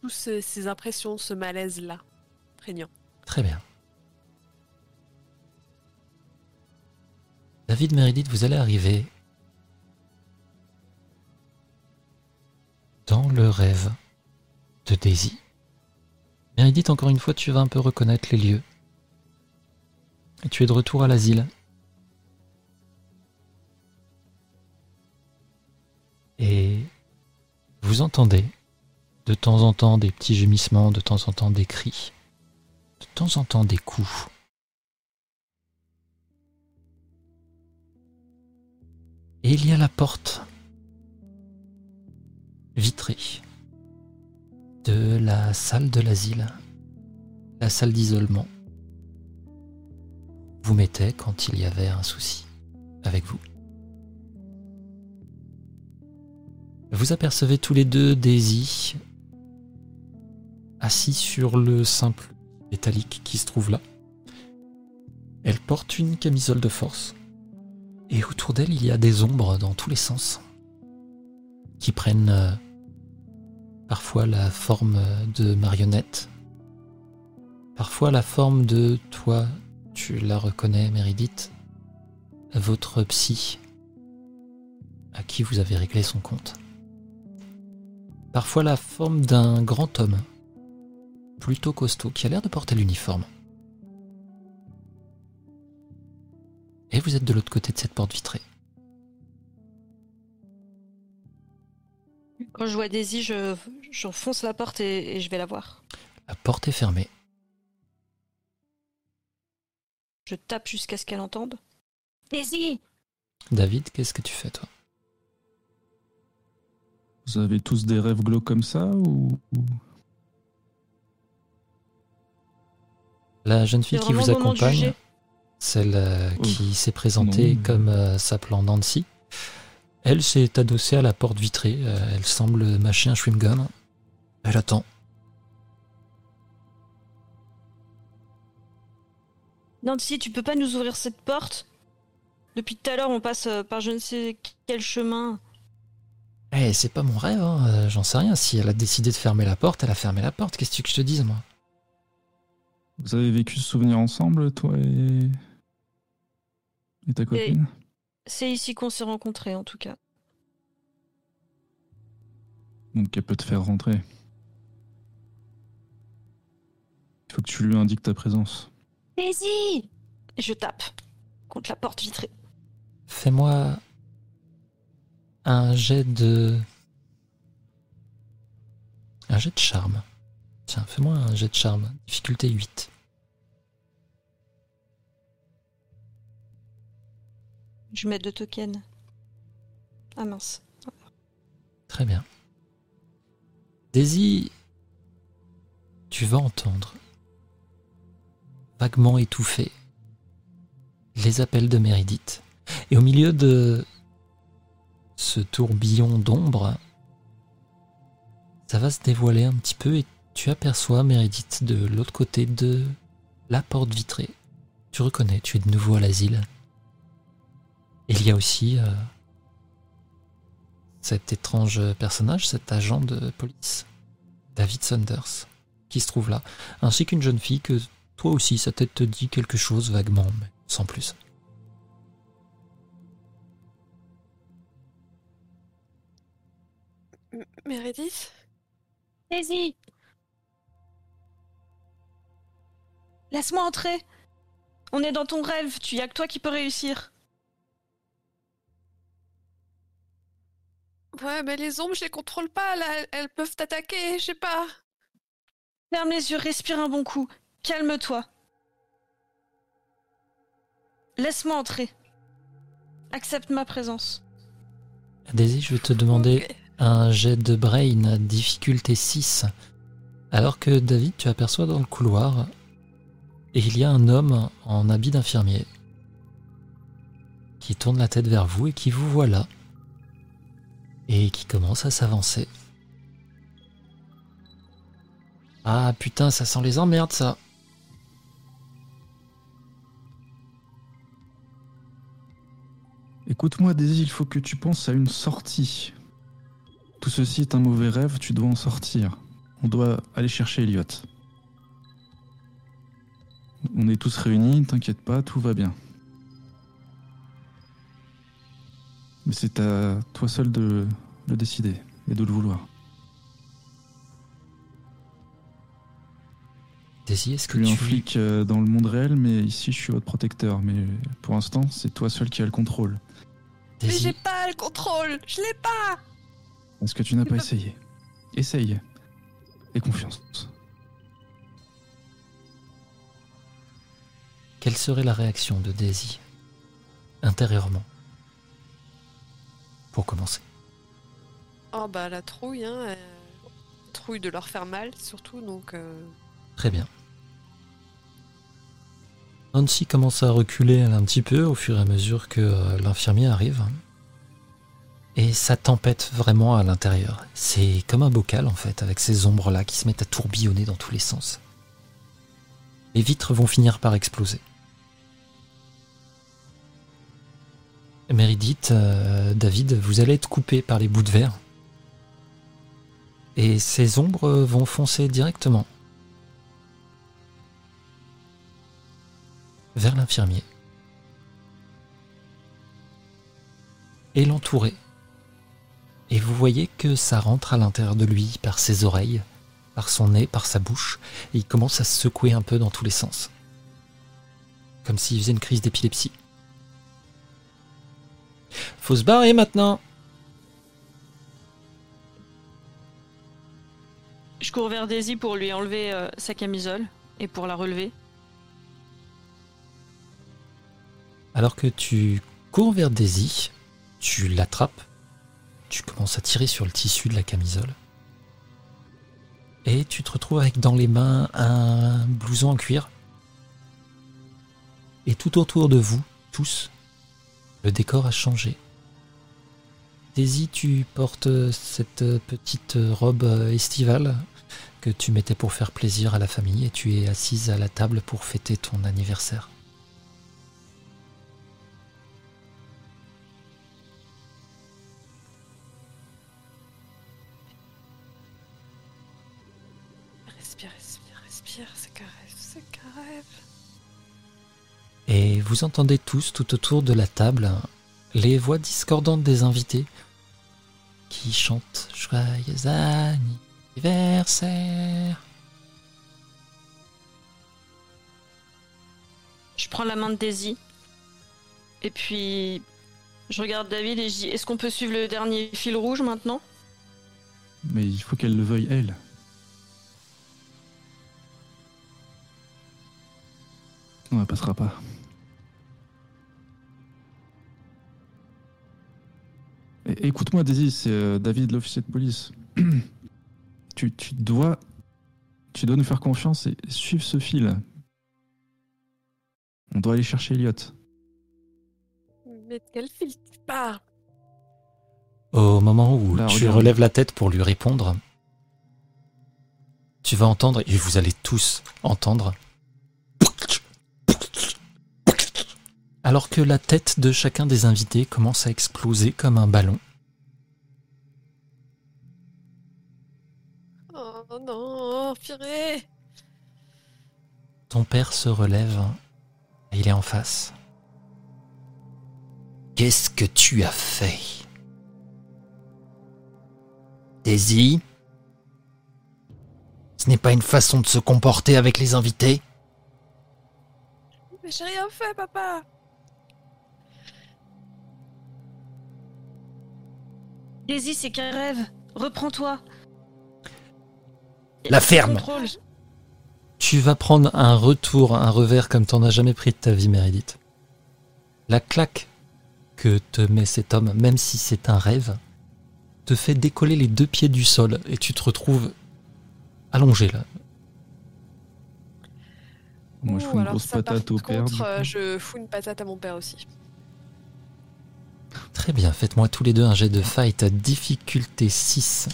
toutes ces, impressions, ce malaise-là, prégnant. Très bien. David Meredith, vous allez arriver dans le rêve de Daisy. Meredith, encore une fois, tu vas un peu reconnaître les lieux. Tu es de retour à l'asile. Et vous entendez de temps en temps des petits gémissements, de temps en temps des cris, de temps en temps des coups. Et il y a la porte vitrée de la salle de l'asile, la salle d'isolement. Vous mettez quand il y avait un souci avec vous. Vous apercevez tous les deux Daisy assis sur le simple métallique qui se trouve là. Elle porte une camisole de force. Et autour d'elle, il y a des ombres dans tous les sens. Qui prennent euh, parfois la forme de marionnettes. Parfois la forme de toi, tu la reconnais, Méridith, votre psy, à qui vous avez réglé son compte. Parfois la forme d'un grand homme plutôt costaud qui a l'air de porter l'uniforme. Et vous êtes de l'autre côté de cette porte vitrée. Quand je vois Daisy, je, j'enfonce la porte et, et je vais la voir. La porte est fermée. Je tape jusqu'à ce qu'elle entende. Daisy David, qu'est-ce que tu fais toi? Vous avez tous des rêves glauques comme ça ou La jeune fille qui vous accompagne. Celle euh, Oh, qui s'est présentée non. comme euh, s'appelant Nancy, elle s'est adossée à la porte vitrée. euh, elle semble mâcher un chewing-gum. Elle attend. Nancy, tu peux pas nous ouvrir cette porte? Depuis tout à l'heure, on passe par je ne sais quel chemin. Eh, c'est pas mon rêve, hein, j'en sais rien. Si elle a décidé de fermer la porte, elle a fermé la porte. Qu'est-ce que tu veux que je te dise, moi? Vous avez vécu ce souvenir ensemble, toi et. Et ta copine C'est ici qu'on s'est rencontrés, en tout cas. Donc elle peut te faire rentrer. Il faut que tu lui indiques ta présence. Daisy Je tape contre la porte vitrée. Fais-moi un jet de. Un jet de charme. Tiens, fais-moi un jet de charme. Difficulté 8. Je mets deux tokens. Ah mince. Très bien. Daisy, tu vas entendre, vaguement étouffé, les appels de Méridith. Et au milieu de ce tourbillon d'ombre, ça va se dévoiler un petit peu et tu aperçois Méridith de l'autre côté de la porte vitrée. Tu reconnais, tu es de nouveau à l'asile. Il y a aussi euh, cet étrange personnage, cet agent de police, David Saunders, qui se trouve là, ainsi qu'une jeune fille que toi aussi sa tête te dit quelque chose vaguement, mais sans plus. M- Meredith? Daisy Laisse-moi entrer On est dans ton rêve, tu y a que toi qui peux réussir. Ouais, mais les ombres, je les contrôle pas, là. Elles- peuvent t'attaquer, je sais pas. Ferme les yeux, respire un bon coup. Calme-toi. Laisse-moi entrer. Accepte ma présence. Daisy, je vais te demander un jet de brain, difficulté 6. Alors que David, tu aperçois dans le couloir, et il y a un homme en habit d'infirmier qui tourne la tête vers vous et qui vous voit là, et qui commence à s'avancer. Ah putain, ça sent les emmerdes ça. Écoute-moi, Daisy, il faut que tu penses à une sortie. Tout ceci est un mauvais rêve, tu dois en sortir. On doit aller chercher Elliot. On est tous réunis, t'inquiète pas, tout va bien. Mais c'est à toi seul de le décider et de le vouloir. Daisy, est-ce Je que suis un tu... flic euh, dans le monde réel, mais ici je suis votre protecteur. Mais pour l'instant, c'est toi seul qui as le contrôle. Mais Daisy, j'ai pas le contrôle, je l'ai pas. Parce que tu n'as pas essayé. Essaye. Et confiance. quelle serait la réaction de Daisy intérieurement? Pour commencer. Oh bah la trouille, hein. euh, Trouille de leur faire mal, surtout, donc... euh, Très bien. Nancy commence à reculer un petit peu au fur et à mesure que euh, l'infirmier arrive. Et ça tempête vraiment à l'intérieur. C'est comme un bocal en fait, avec ces ombres-là qui se mettent à tourbillonner dans tous les sens. Les vitres vont finir par exploser. Meredith, euh, David, vous allez être coupé par les bouts de verre. Et ces ombres vont foncer directement vers l'infirmier. Et l'entourer. Et vous voyez que ça rentre à l'intérieur de lui par ses oreilles, par son nez, par sa bouche, et il commence à se secouer un peu dans tous les sens. Comme s'il faisait une crise d'épilepsie. Faut se barrer maintenant Je cours vers Daisy pour lui enlever euh, sa camisole et pour la relever. Alors que tu cours vers Daisy, tu l'attrapes, tu commences à tirer sur le tissu de la camisole. Et tu te retrouves avec dans les mains un blouson en cuir. Et tout autour de vous, tous, le décor a changé. Daisy, tu portes cette petite robe estivale que tu mettais pour faire plaisir à la famille et tu es assise à la table pour fêter ton anniversaire. Respire, respire, respire, c'est qu'un c'est qu'un vous entendez tous tout autour de la table les voix discordantes des invités qui chantent Joyeux anniversaire. Je prends la main de Daisy. Et puis, je regarde David et je dis Est-ce qu'on peut suivre le dernier fil rouge maintenant? Mais il faut qu'elle le veuille, elle. On ne passera pas. Écoute-moi, Daisy, c'est euh, David, l'officier de police. tu, tu dois, tu dois nous faire confiance et suivre ce fil. On doit aller chercher Elliot. Mais de quel fil tu parles? Au moment où Là, tu regarde. relèves la tête pour lui répondre, tu vas entendre, et vous allez tous entendre, alors que la tête de chacun des invités commence à exploser comme un ballon. Oh non, purée Ton père se relève et il est en face. Qu'est-ce que tu as fait? Daisy? Ce n'est pas une façon de se comporter avec les invités? Mais j'ai rien fait, papa Daisy, c'est qu'un rêve. Reprends-toi. La ferme Contrôle. Tu vas prendre un retour, un revers comme t'en as jamais pris de ta vie, Meredith. La claque que te met cet homme, même si c'est un rêve, te fait décoller les deux pieds du sol et tu te retrouves allongé là. Moi, je Ouh, fous une grosse patate au père. contre, euh, je fous une patate à mon père aussi. Très bien, faites-moi tous les deux un jet de fight à difficulté 6.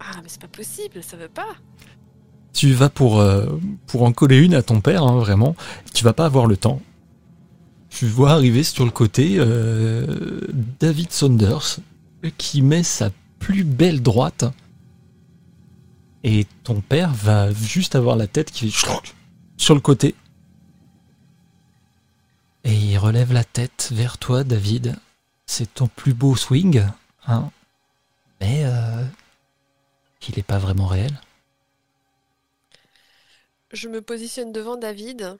Ah, mais c'est pas possible, ça veut pas Tu vas pour, euh, pour en coller une à ton père, hein, vraiment. Tu vas pas avoir le temps. Tu vois arriver sur le côté euh, David Saunders qui met sa plus belle droite. Et ton père va juste avoir la tête qui fait sur le côté. Et il relève la tête vers toi, David. C'est ton plus beau swing, hein. Mais euh, il n'est pas vraiment réel. Je me positionne devant David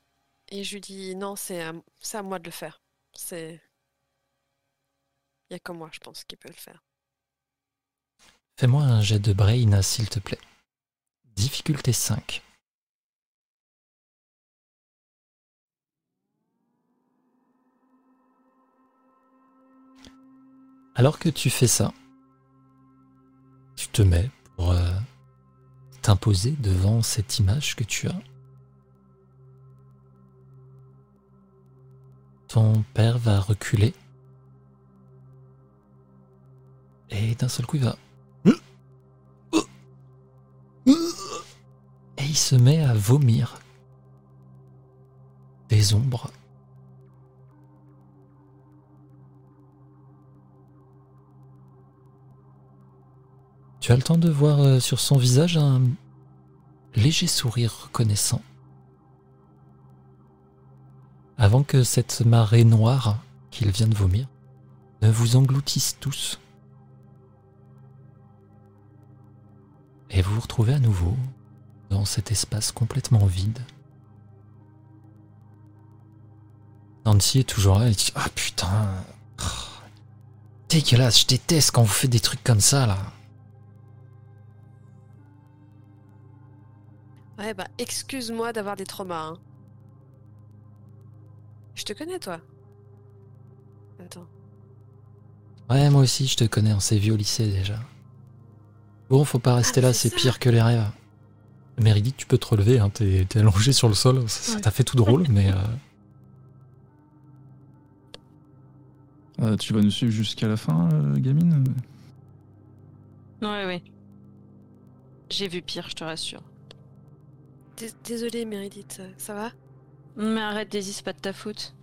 et je lui dis non, c'est à, c'est à moi de le faire. C'est. Il y a que moi, je pense, qui peut le faire. Fais-moi un jet de brain, s'il te plaît. Difficulté 5. Alors que tu fais ça, tu te mets pour euh, t'imposer devant cette image que tu as. Ton père va reculer. Et d'un seul coup, il va et il se met à vomir des ombres. Tu as le temps de voir euh, sur son visage un léger sourire reconnaissant. Avant que cette marée noire qu'il vient de vomir ne vous engloutisse tous. Et vous vous retrouvez à nouveau dans cet espace complètement vide. Nancy est toujours là et dit Ah putain oh, Dégueulasse, je déteste quand vous faites des trucs comme ça là. Ouais, bah, excuse-moi d'avoir des traumas. hein. Je te connais, toi. Attends. Ouais, moi aussi je te connais, on s'est vu au lycée déjà. Bon, faut pas rester Ah, là, c'est pire que les rêves. Meredith, tu peux te relever, hein, t'es allongé sur le sol, ça Ouais. t'a fait tout drôle, mais. euh, Euh, tu vas nous suivre jusqu'à la fin, euh, gamine? Ouais, ouais. J'ai vu pire, je te rassure. Dés- Désolée, Meredith, euh, ça va? Mais arrête, Daisy, c'est pas de ta faute.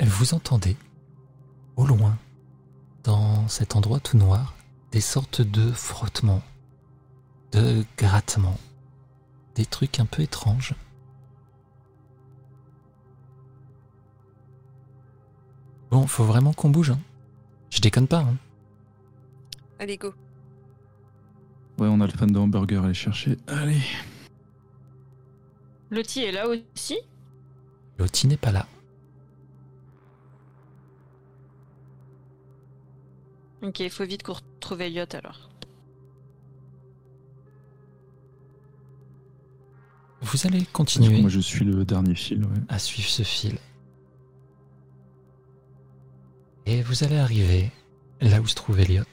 Vous entendez, au loin, dans cet endroit tout noir, des sortes de frottements. de grattements, des trucs un peu étranges. Bon, faut vraiment qu'on bouge. Hein. Je déconne pas. Hein. Allez, go. Ouais, on a le fan de hamburger à aller chercher. Allez. Lottie est là aussi? Lottie n'est pas là. Ok, il faut vite qu'on retrouve Elliot alors. Vous allez continuer moi, je suis le dernier fil. Ouais. à suivre ce fil. Et vous allez arriver là où se trouve Elliot.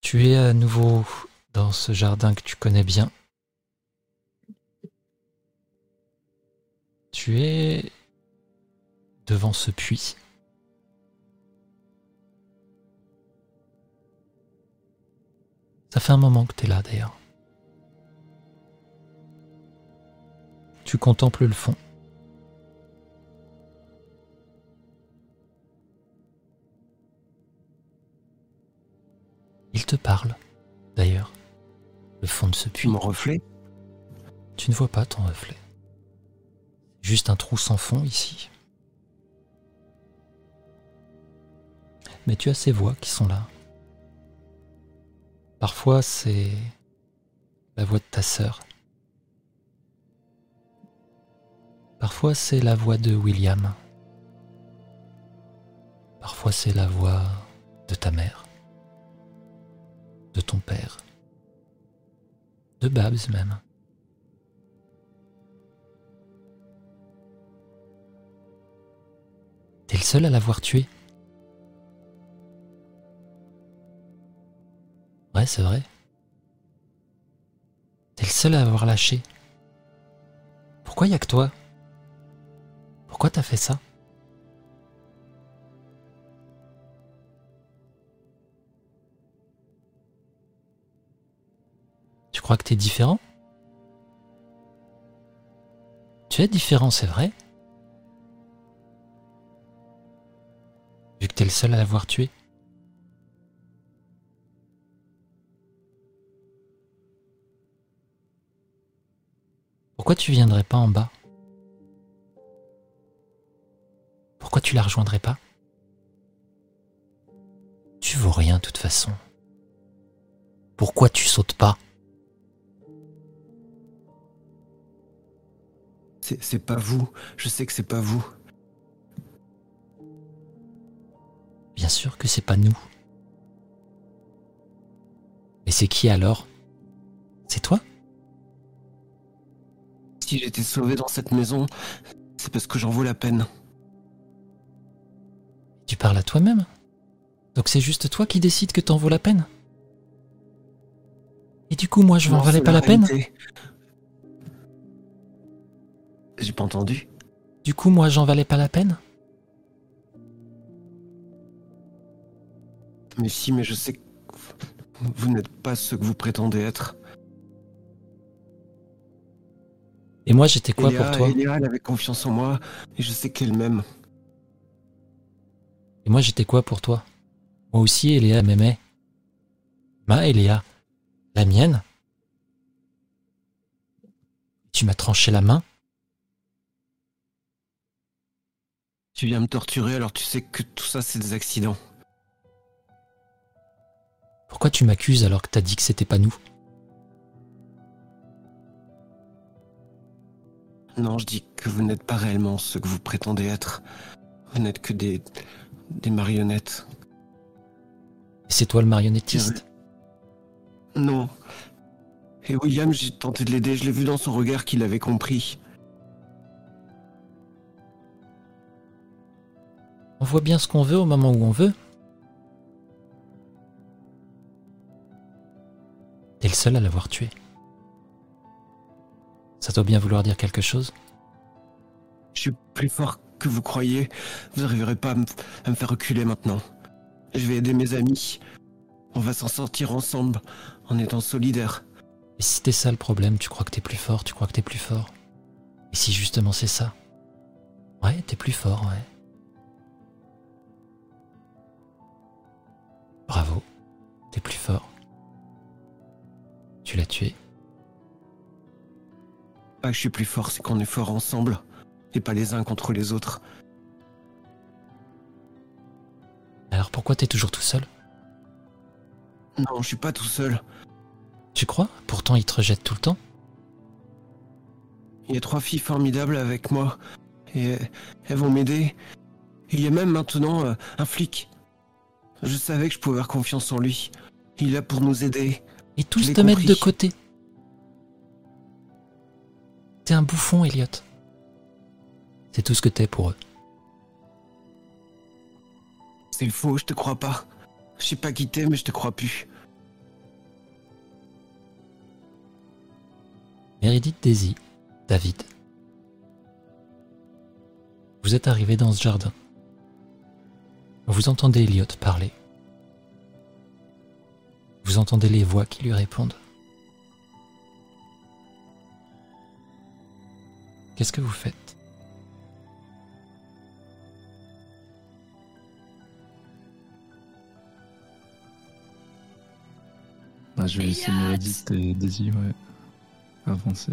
Tu es à nouveau dans ce jardin que tu connais bien. Tu es devant ce puits. Ça fait un moment que tu là d'ailleurs. Tu contemples le fond. Il te parle, d'ailleurs, le fond de ce puits. mon reflet Tu ne vois pas ton reflet. Juste un trou sans fond ici. Mais tu as ces voix qui sont là. Parfois c'est la voix de ta sœur. Parfois c'est la voix de William. Parfois c'est la voix de ta mère. De ton père. De Babs même. T'es le seul à l'avoir tué. Ouais, c'est vrai. T'es le seul à l'avoir lâché. Pourquoi y a que toi? Pourquoi t'as fait ça? Tu crois que t'es différent? Tu es différent, c'est vrai. Vu que t'es le seul à l'avoir tué. Pourquoi tu viendrais pas en bas? Pourquoi tu la rejoindrais pas? Tu vaux rien de toute façon. Pourquoi tu sautes pas? C'est pas vous. Je sais que c'est pas vous. Bien sûr que c'est pas nous. Mais c'est qui alors? C'est toi? Si j'étais sauvé dans cette maison, c'est parce que j'en vaux la peine. Tu parles à toi-même? Donc c'est juste toi qui décides que t'en vaut la peine? Et du coup, moi, je m'en valais pas la peine? J'ai pas entendu. Du coup, moi, j'en valais pas la peine Mais si, mais je sais que vous n'êtes pas ce que vous prétendez être. Et moi, j'étais quoi pour toi? elle avait confiance en moi et je sais qu'elle m'aime. Et moi, j'étais quoi pour toi? Moi aussi, Eléa m'aimait. Ma Eléa, la mienne Tu m'as tranché la main Tu viens me torturer alors tu sais que tout ça c'est des accidents. Pourquoi tu m'accuses alors que t'as dit que c'était pas nous? Non, je dis que vous n'êtes pas réellement ce que vous prétendez être. Vous n'êtes que des, des marionnettes. Et c'est toi le marionnettiste? Non. Et William, j'ai tenté de l'aider, je l'ai vu dans son regard qu'il avait compris. On voit bien ce qu'on veut au moment où on veut. T'es le seul à l'avoir tué. Ça doit bien vouloir dire quelque chose. Je suis plus fort que vous croyez. Vous n'arriverez pas à me, à me faire reculer maintenant. Je vais aider mes amis. On va s'en sortir ensemble, en étant solidaires. Et si t'es ça le problème, tu crois que t'es plus fort, tu crois que t'es plus fort. Et si justement c'est ça? Ouais, t'es plus fort, ouais. Bravo, t'es plus fort. Tu l'as tué. Ah, je suis plus fort, c'est qu'on est fort ensemble, et pas les uns contre les autres. Alors pourquoi t'es toujours tout seul? Non, je suis pas tout seul. Tu crois? Pourtant, ils te rejettent tout le temps. Il y a trois filles formidables avec moi, et elles vont m'aider. Il y a même maintenant euh, un flic je savais que je pouvais avoir confiance en lui. Il est là pour nous aider. Et tous te mettent de compris. côté. T'es un bouffon, Elliot. C'est tout ce que t'es pour eux. C'est faux, je te crois pas. Je sais pas qui t'es, mais je te crois plus. Meredith Daisy, David. Vous êtes arrivé dans ce jardin. Vous entendez Elliot parler. Vous entendez les voix qui lui répondent. Qu'est-ce que vous faites? Bah, je vais laisser Meredith et Daisy, ouais. Avancer.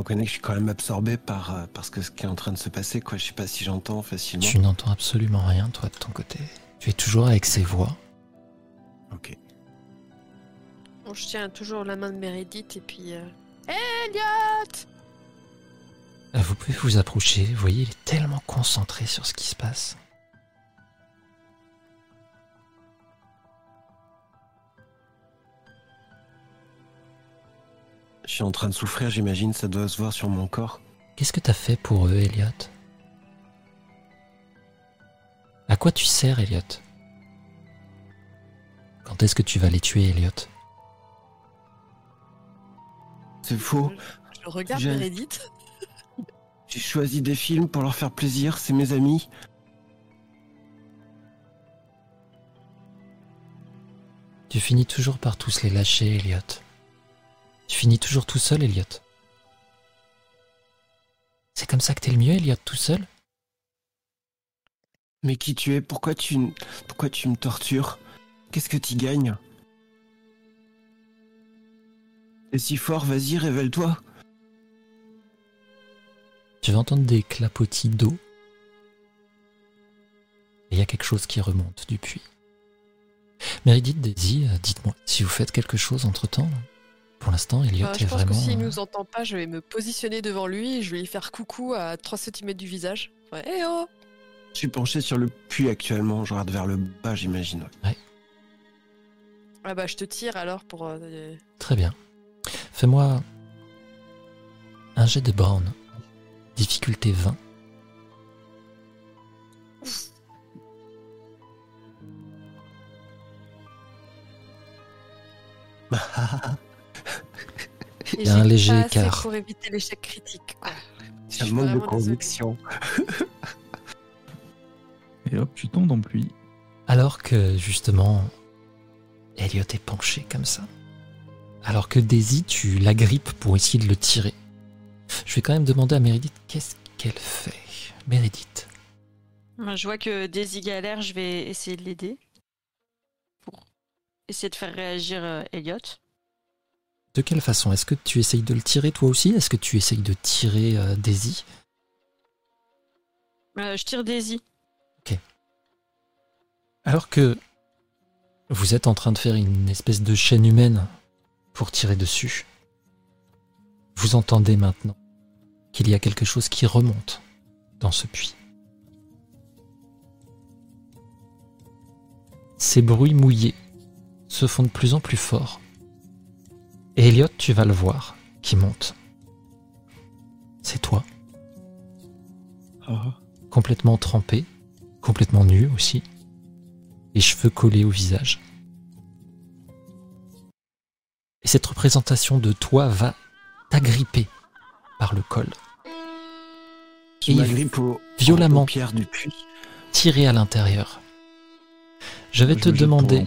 Reconnais que je suis quand même absorbé par, euh, par ce, que- ce qui est en train de se passer, quoi. Je sais pas si j'entends facilement. Tu n'entends absolument rien, toi, de ton côté. Tu es toujours avec ces voix. Ok. Bon, je tiens toujours la main de Meredith et puis. euh, Elliot Euh, Vous pouvez vous approcher, vous voyez, il est tellement concentré sur ce qui se passe. Je suis en train de souffrir, j'imagine, ça doit se voir sur mon corps. Qu'est-ce que t'as fait pour eux, Elliot? À quoi tu sers, Elliot? Quand est-ce que tu vas les tuer, Elliot? C'est faux. Je regarde J'ai- Meredith. J'ai choisi des films pour leur faire plaisir, c'est mes amis. Tu finis toujours par tous les lâcher, Elliot. Tu finis toujours tout seul, Elliot. C'est comme ça que t'es le mieux, Elliot, tout seul? Mais qui tu es? Pourquoi tu, pourquoi tu me tortures? Qu'est-ce que tu gagnes? T'es si fort, vas-y, révèle-toi. Tu vas entendre des clapotis d'eau. Et il y a quelque chose qui remonte du puits. Meredith, Daisy, euh, dites-moi si vous faites quelque chose entre-temps. Pour l'instant, Elliot Euh, est je pense vraiment... que s'il euh, nous entend pas, je vais me positionner devant lui et je vais lui faire coucou à 3 cm du visage. Ouais, eh oh Je suis penché sur le puits actuellement, je regarde vers le bas, j'imagine. ouais. Ah bah je te tire alors pour. euh, Très bien. Fais-moi un jet de Brown. Difficulté 20. et Il y a un léger pas assez écart. Pour éviter l'échec critique. quoi. Je Ça suis manque de conviction. Et hop, tu tombes dans le puits. Alors que justement, Elliot est penché comme ça. Alors que Daisy, tu l'agrippes pour essayer de le tirer. Je vais quand même demander à Meredith qu'est-ce qu'elle fait. Meredith. Moi, je vois que Daisy galère, je vais essayer de l'aider. Pour essayer de faire réagir euh, Elliot. De quelle façon? Est-ce que tu essayes de le tirer toi aussi? Est-ce que tu essayes de tirer euh, Daisy? Euh, je tire Daisy. Alors que vous êtes en train de faire une espèce de chaîne humaine pour tirer dessus, vous entendez maintenant qu'il y a quelque chose qui remonte dans ce puits. Ces bruits mouillés se font de plus en plus forts. Et Elliot, tu vas le voir, qui monte. C'est toi, Ah. complètement trempé, complètement nu aussi, les cheveux collés au visage. Et cette représentation de toi va t'agripper par le col, Je Et au, violemment du puits. tirer à l'intérieur. Je vais Je te demander,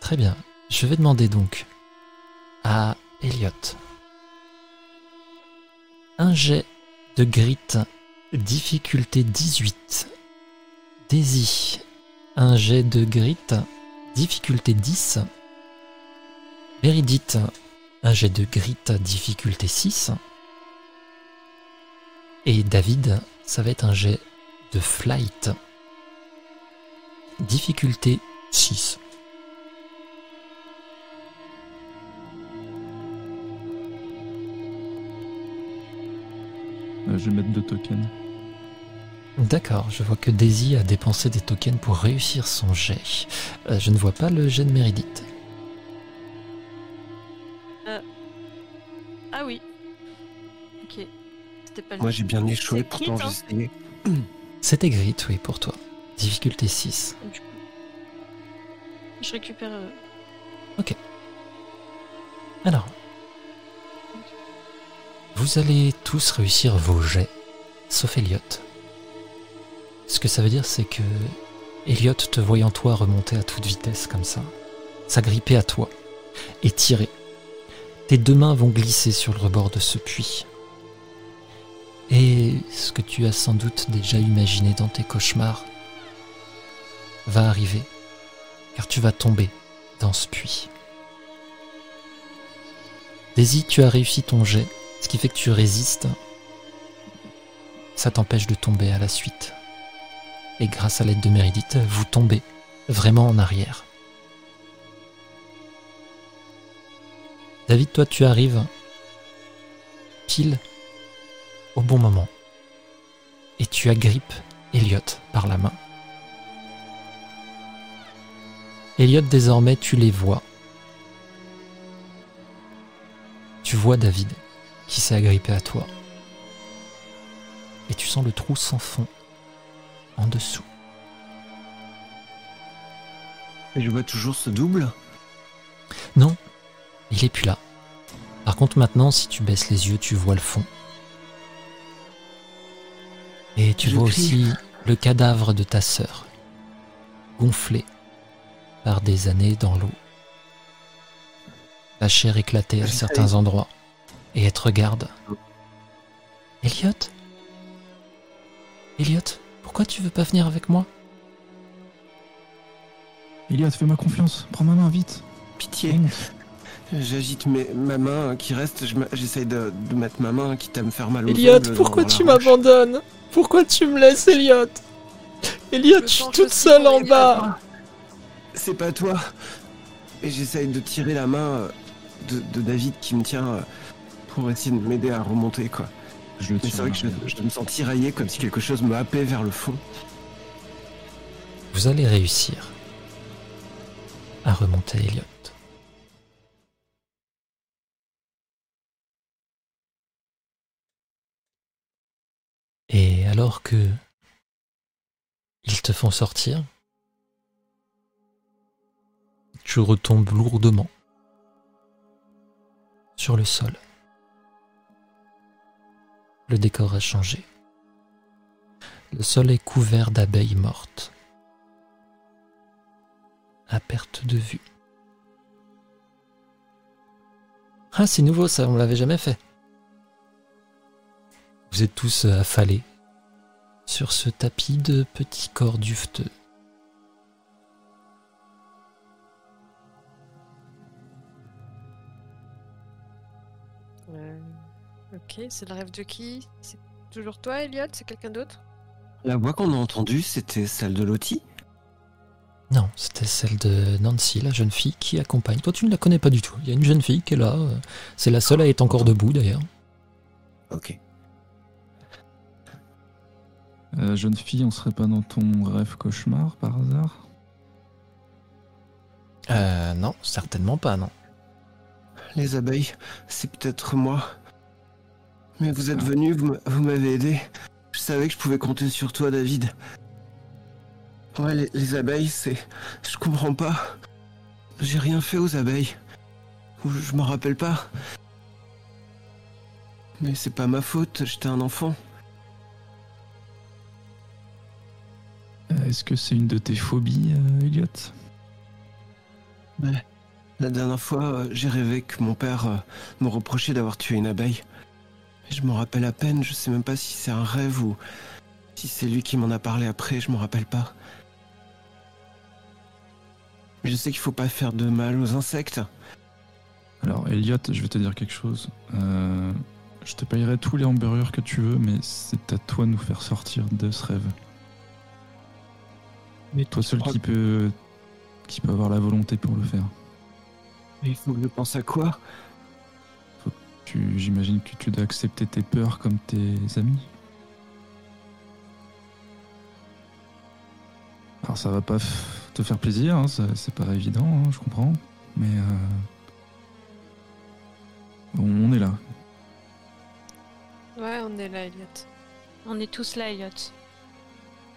très bien, je vais demander donc à Elliot un jet de grit Difficulté 18. Daisy, un jet de grit. Difficulté 10. Meridith, un jet de grit. Difficulté 6. Et David, ça va être un jet de flight. Difficulté 6. Je vais mettre deux tokens. D'accord, je vois que Daisy a dépensé des tokens pour réussir son jet. Euh, je ne vois pas le jet de Meredith. Ah oui. Ok. C'était pas le Moi j'ai bien échoué, C'est pourtant j'ai hein. essayé. C'était grit, oui, pour toi. Difficulté 6. Du coup, Je récupère. euh, Alors, vous allez tous réussir vos jets, sauf Elliot. Ce que ça veut dire, c'est que Elliot, te voyant toi remonter à toute vitesse comme ça, s'agripper à toi et tirer, tes deux mains vont glisser sur le rebord de ce puits. Et ce que tu as sans doute déjà imaginé dans tes cauchemars va arriver, car tu vas tomber dans ce puits. Daisy, tu as réussi ton jet, ce qui fait que tu résistes. Ça t'empêche de tomber à la suite. Et grâce à l'aide de Meredith, vous tombez vraiment en arrière. David, toi, tu arrives pile au bon moment. Et tu agrippes Elliot par la main. Elliot, désormais, tu les vois. Tu vois David qui s'est agrippé à toi. Et tu sens le trou sans fond en dessous. Et je vois toujours ce double? Non, il est plus là. Par contre, maintenant, si tu baisses les yeux, tu vois le fond. Et tu Je vois crie. aussi le cadavre de ta sœur, gonflé par des années dans l'eau. La chair éclatée à certains endroits. Et elle te regarde. Elliot? Elliot, pourquoi tu veux pas venir avec moi? Elliot, fais-moi confiance. Prends ma main, vite. Pitié. J'agite mes- ma main qui reste, j'essaye de, de mettre ma main quitte à me faire mal aux Elliot, pourquoi tu m'abandonnes? Pourquoi tu me laisses, Elliot? Elliot, Je je suis toute seule en bas C'est pas toi. Et j'essaye de tirer la main euh, de, de David qui me tient euh, pour essayer de m'aider à remonter quoi. Je Mais c'est vrai que je, je me sens tiraillé comme si quelque chose me happait vers le fond. Vous allez réussir à remonter Elliot. Et alors que ils te font sortir, tu retombes lourdement sur le sol. Le décor a changé. Le sol est couvert d'abeilles mortes à perte de vue. Ah, c'est nouveau ça, on l'avait jamais fait. Vous êtes tous euh, affalés sur ce tapis de petits corps duveteux. Ok, c'est le rêve de qui? C'est toujours toi, Elliot? C'est quelqu'un d'autre? La voix qu'on a entendue, c'était celle de Lottie? Non, c'était celle de Nancy, la jeune fille qui accompagne. Toi, tu ne la connais pas du tout. Il y a une jeune fille qui est là. euh, C'est la seule à être encore debout d'ailleurs. Ok. Euh, jeune fille, on serait pas dans ton rêve cauchemar par hasard? Euh, non, certainement pas, non. Les abeilles, c'est peut-être moi. Mais vous êtes venu, vous m'a- vous m'avez aidé. Je savais que je pouvais compter sur toi, David. Ouais, les, les abeilles, c'est. Je comprends pas. J'ai rien fait aux abeilles. Je m'en rappelle pas. Mais c'est pas ma faute, j'étais un enfant. Euh, Est-ce que c'est une de tes phobies, euh, Elliot? La dernière fois, euh, j'ai rêvé que mon père me reprochait d'avoir tué une abeille. Je m'en rappelle à peine, je sais même pas si c'est un rêve ou si c'est lui qui m'en a parlé après, je m'en rappelle pas. Mais je sais qu'il faut pas faire de mal aux insectes. Alors, Elliot, je vais te dire quelque chose. Euh, je te payerai tous les hamburgers que tu veux, mais c'est à toi de nous faire sortir de ce rêve. Mais Toi seul qui peut, qui peut avoir la volonté pour le faire. Mais il faut que je pense à quoi? J'imagine que tu dois accepter tes peurs comme tes amis. Alors ça va pas f- te faire plaisir, hein, ça- c'est pas évident, hein, je comprends, mais euh, on, on est là. Ouais, on est là, Elliot. On est tous là, Elliot.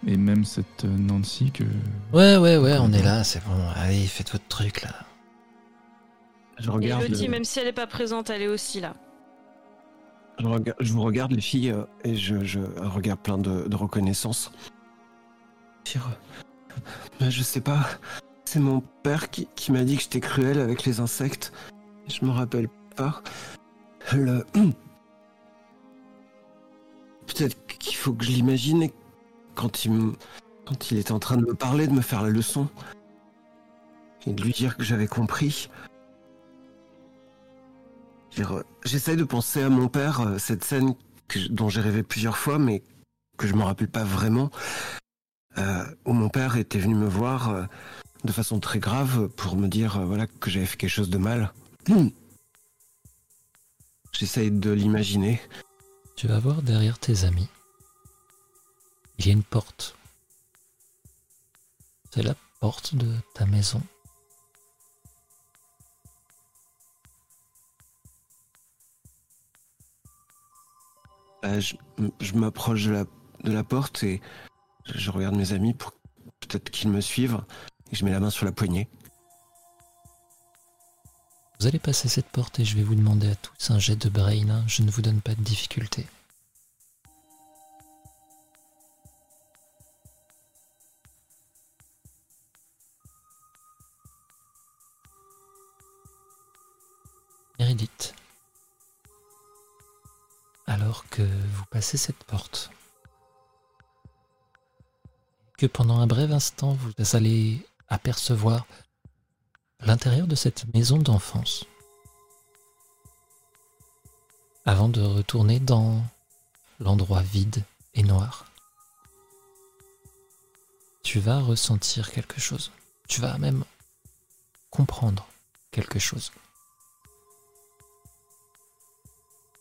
Et même cette euh, Nancy que Ouais, ouais, ouais, on est là, c'est bon. Allez, faites votre truc là. Je Et regarde. Le- même si elle est pas présente, elle est aussi là. Je, vous regarde les filles euh, et je, je regarde plein de, de reconnaissance. Euh, je sais pas, c'est mon père qui, qui m'a dit que j'étais cruel avec les insectes. Je me rappelle pas. Le... Peut-être qu'il faut que je l'imagine et quand il, me- quand il était en train de me parler, de me faire la leçon et de lui dire que j'avais compris. Euh, J'essaye de penser à mon père, euh, cette scène dont j'ai rêvé plusieurs fois, mais que je me rappelle pas vraiment, euh, où mon père était venu me voir de façon très grave pour me dire voilà que j'avais fait quelque chose de mal. J'essaye de l'imaginer. Tu vas voir derrière tes amis. Il y a une porte. C'est la porte de ta maison. Euh, je m'approche de la, de la porte et je regarde mes amis pour peut-être qu'ils me suivent. Et je mets la main sur la poignée. Vous allez passer cette porte et je vais vous demander à tous un jet de brain. Je ne vous donne pas de difficulté. Meredith. Alors que vous passez cette porte, que pendant un bref instant vous allez apercevoir l'intérieur de cette maison d'enfance. Avant de retourner dans l'endroit vide et noir. Tu vas ressentir quelque chose. Tu vas même comprendre quelque chose.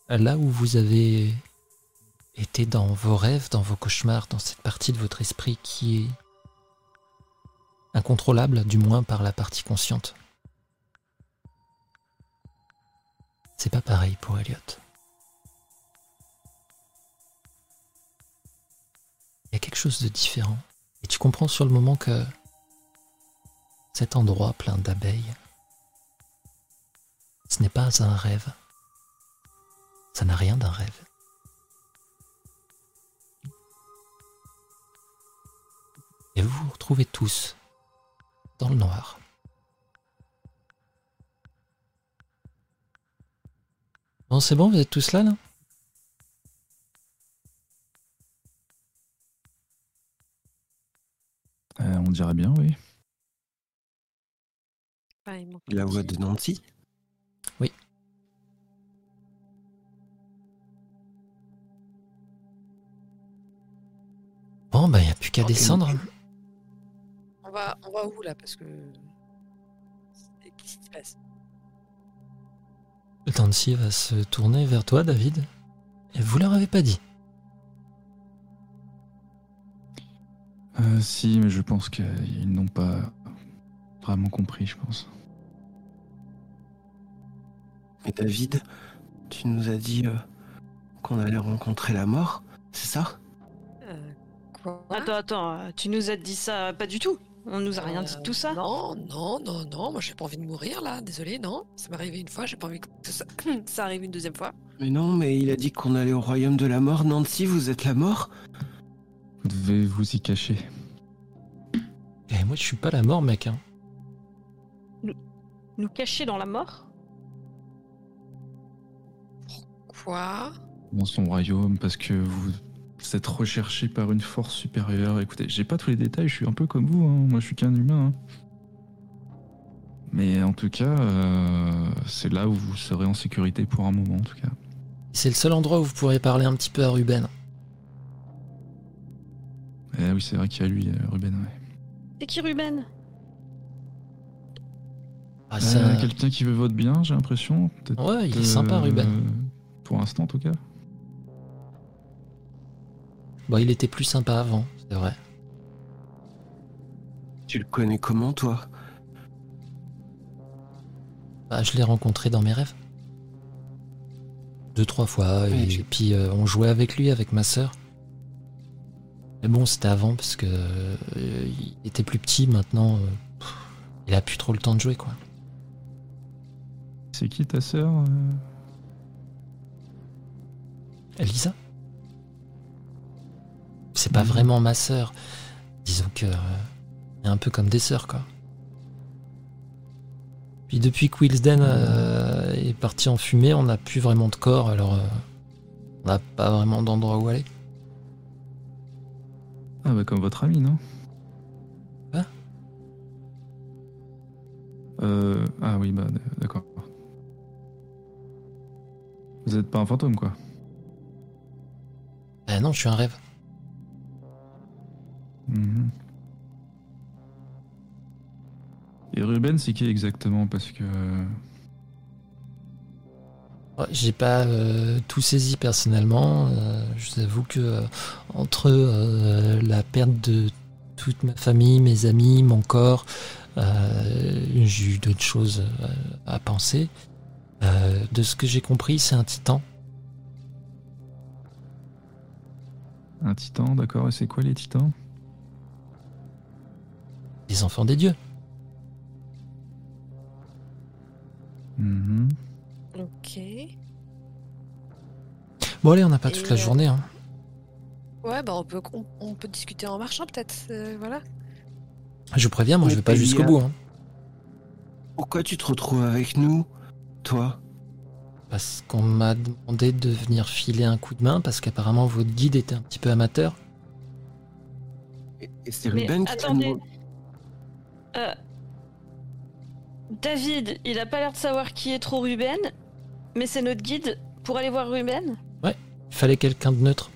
Là où vous avez été dans vos rêves, dans vos cauchemars, dans cette partie de votre esprit qui est incontrôlable, du moins par la partie consciente. C'est pas pareil pour Elliot. Il y a quelque chose de différent. Et tu comprends sur le moment que cet endroit plein d'abeilles, ce n'est pas un rêve. Ça n'a rien d'un rêve. Et vous vous retrouvez tous dans le noir. Bon, c'est bon, vous êtes tous là, là? Euh, on dirait bien, oui. Il La voix de Nancy? Bon, bah, il n'y a plus qu'à descendre. On va, on va où là Parce que. Qu'est-ce qui se passe? Nancy va se tourner vers toi, David. Et vous leur avez pas dit. Euh, si, mais je pense qu'ils n'ont pas vraiment compris, je pense. Mais David, tu nous as dit euh, qu'on allait rencontrer la mort, c'est ça? Quoi Attends, attends, euh, tu nous as dit ça Pas du tout. On nous a rien dit de Euh, tout ça. Non, non, non, non. Moi, j'ai pas envie de mourir là. Désolé, non. Ça m'est arrivé une fois. J'ai pas envie que ça, ça arrive une deuxième fois. Mais non, mais il a dit qu'on allait au royaume de la mort. Nancy, vous êtes la mort? Vous devez vous y cacher. Et moi, je suis pas la mort, mec. hein. Nous cacher dans la mort? Quoi dans son royaume parce que vous êtes recherché par une force supérieure. Écoutez, j'ai pas tous les détails, je suis un peu comme vous, hein. moi je suis qu'un humain. hein. Mais en tout cas, euh, c'est là où vous serez en sécurité pour un moment en tout cas. C'est le seul endroit où vous pourrez parler un petit peu à Ruben. Et oui, c'est vrai qu'il y a lui, euh, Ruben. ouais. C'est qui Ruben? Ah, Euh, ça- Quelqu'un qui veut votre bien, j'ai l'impression. Peut-être, Ouais, il est euh, sympa, Ruben. Pour l'instant en tout cas. Bon, il était plus sympa avant, c'est vrai. Tu le connais comment, toi? Bah, je l'ai rencontré dans mes rêves. Deux, trois fois. Et, tu- puis, euh, on jouait avec lui, avec ma sœur. Mais bon, c'était avant, parce que euh, il était plus petit. Maintenant, euh, pff, il a plus trop le temps de jouer, quoi. C'est qui ta sœur euh? Elisa? C'est pas Mhm. vraiment ma sœur. Disons que. euh, est un peu comme des sœurs, quoi. Puis depuis que Wilsden euh, est parti en fumée, on n'a plus vraiment de corps, alors. euh, on n'a pas vraiment d'endroit où aller. Ah bah comme votre ami, non? Quoi? Euh, ah oui, bah d'accord. Vous êtes pas un fantôme, quoi? Ah non, je suis un rêve. Mhm. Et Ruben, c'est qui exactement Parce que... Ouais, J'ai pas euh, tout saisi personnellement. euh, je vous avoue que euh, entre euh, la perte de toute ma famille, mes amis, mon corps, euh, j'ai eu d'autres choses euh, à penser. Euh, de ce que j'ai compris, c'est un titan. Un titan, d'accord. Et c'est quoi les titans? Les enfants des dieux. Mhm. Ok. Bon allez, on n'a pas toute la euh, journée. Hein. Ouais, bah on peut, on, on peut discuter en marchant peut-être. euh, voilà. Je vous préviens, moi je vais pas jusqu'au Elia- bout. Hein, Pourquoi tu te retrouves avec nous, toi? Parce qu'on m'a demandé de venir filer un coup de main parce qu'apparemment votre guide était un petit peu amateur. Et et c'est Ruben qui attendez. Euh, David, il a pas l'air de savoir qui est trop Ruben, mais c'est notre guide pour aller voir Ruben. Il fallait quelqu'un de neutre.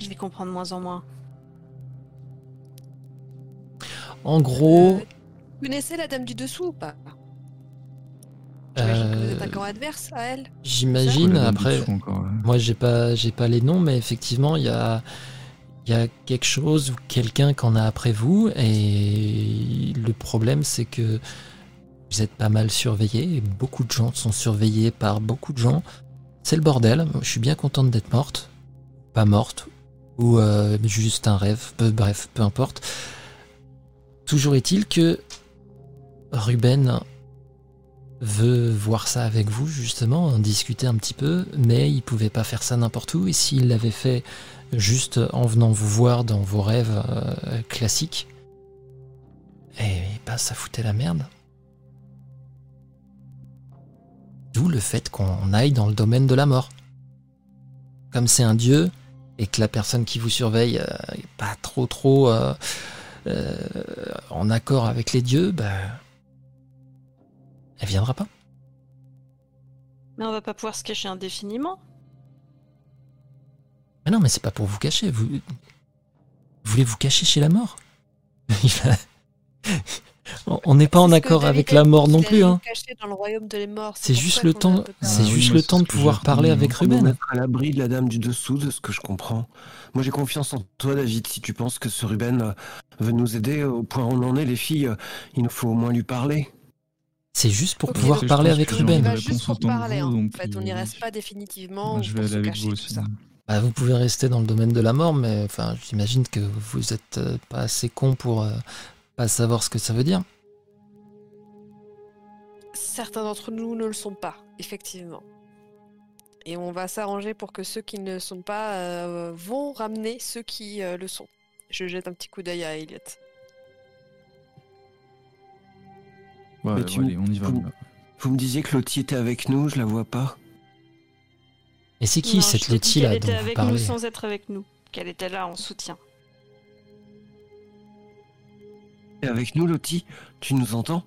Je vais comprendre de moins en moins. En gros, Euh, Vous connaissez la dame du dessous ou pas? J'imagine que vous êtes un euh, camp adverse à elle. j'imagine. Ouais, Après, dessous encore, ouais. Moi, j'ai pas, j'ai pas les noms, mais effectivement, il y a, il y a quelque chose ou quelqu'un qu'on a après vous, et le problème, c'est que vous êtes pas mal surveillés, et beaucoup de gens sont surveillés par beaucoup de gens. C'est le bordel. Je suis bien contente d'être morte, pas morte, ou euh, juste un rêve. Bref, peu importe. Toujours est-il que Ruben veut voir ça avec vous, justement, en discuter un petit peu, mais il pouvait pas faire ça n'importe où. Et s'il l'avait fait juste en venant vous voir dans vos rêves euh, classiques, et bah ça foutait la merde. D'où le fait qu'on aille dans le domaine de la mort. Comme c'est un dieu, et que la personne qui vous surveille euh, est pas trop trop euh, euh, en accord avec les dieux, bah elle viendra pas. Mais on va pas pouvoir se cacher indéfiniment. Mais non, mais c'est pas pour vous cacher. Vous, vous voulez vous cacher chez la mort? Il va- On- n'est pas en accord avec a la mort non plus. nous Hein. cacher dans le royaume de les morts. C'est juste le temps. C'est oui, juste le temps de pouvoir parler avec Ruben. à l'abri de la dame du dessous, de ce que je comprends. Moi, j'ai confiance en toi, David. Si tu penses que ce Ruben euh, veut nous aider au point où on en est, les filles, euh, il nous faut au moins lui parler. C'est juste pour pouvoir parler avec On Ruben. juste pour parler. vous, En donc, fait, on n'y euh, reste pas définitivement Moi, je vais se aller avec cacher vous tout aussi. ça. Bah, vous pouvez rester dans le domaine de la mort, mais enfin, j'imagine que vous êtes euh, pas assez con pour euh, pas savoir ce que ça veut dire. Certains d'entre nous ne le sont pas, effectivement. Et on va s'arranger pour que ceux qui ne le sont pas euh, vont ramener ceux qui euh, le sont. Je jette un petit coup d'œil à Elliot. Ouais, Mais ouais, tu- allez, on y va. vous-. Vous me disiez que Lottie était avec nous, je la vois pas. Et c'est qui Non, cette qu'elle là était dont vous avec nous parlez sans être avec nous. Qu'elle était là en soutien. T'es avec nous, Lottie? Tu nous entends?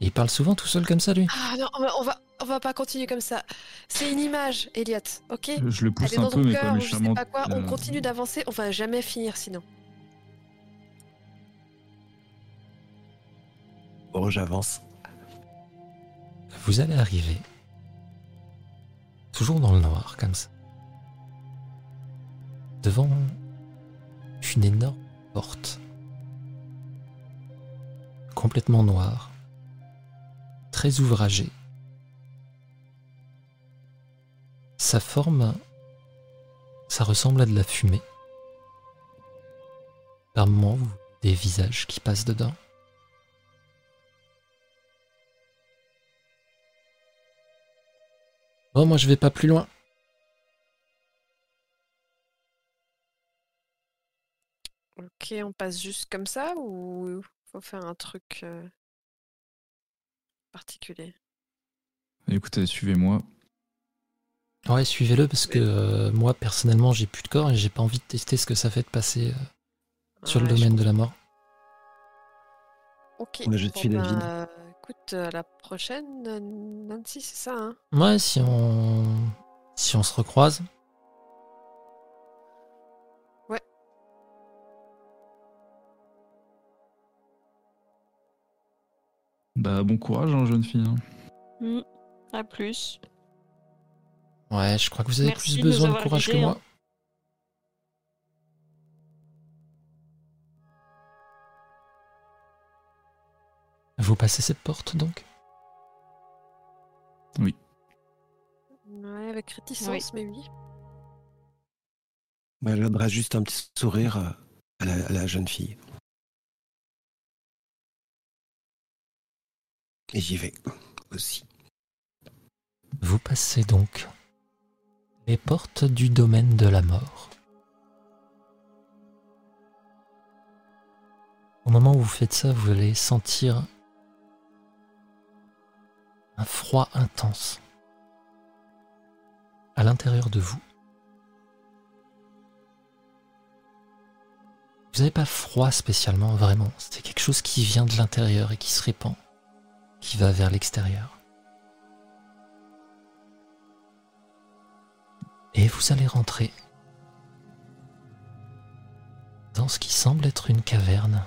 Il parle souvent tout seul comme ça lui Ah non, on va, on va, pas continuer comme ça. C'est une image, Elliot, ok? Je le pousse Elle est un dans peu, ton mais cœur je sais méchamment. pas quoi. On euh, continue d'avancer, on va jamais finir sinon. Bon, j'avance. Vous allez arriver. Toujours dans le noir, comme ça. Devant une énorme porte. Complètement noire. Très ouvragée. Sa forme, ça ressemble à de la fumée. Par moments, des visages qui passent dedans. Oh, moi je vais pas plus loin. Ok, on passe juste comme ça ou faut faire un truc euh, particulier? Écoutez, suivez-moi. Ouais, suivez-le parce que euh, moi personnellement j'ai plus de corps et j'ai pas envie de tester ce que ça fait de passer euh, sur le Ouais, je domaine de la mort. Ok. Moi, je suis David. Écoute, à la prochaine, euh, Nancy, c'est ça, hein? Ouais, si on si on se recroise. Bah, bon courage, hein, jeune fille. hein. Hmm. À plus. Ouais, je crois que vous avez Merci plus de besoin de courage que moi. hein. Vous passez cette porte donc? Ouais, avec réticence, mais oui. Bah, je donnerai juste un petit sourire euh, à la, à la jeune fille. Et j'y vais aussi. Vous passez donc les portes du domaine de la mort. Au moment où vous faites ça, vous allez sentir un froid intense à l'intérieur de vous. Vous n'avez pas froid spécialement, vraiment. C'est quelque chose qui vient de l'intérieur et qui se répand, qui va vers l'extérieur. Et vous allez rentrer dans ce qui semble être une caverne.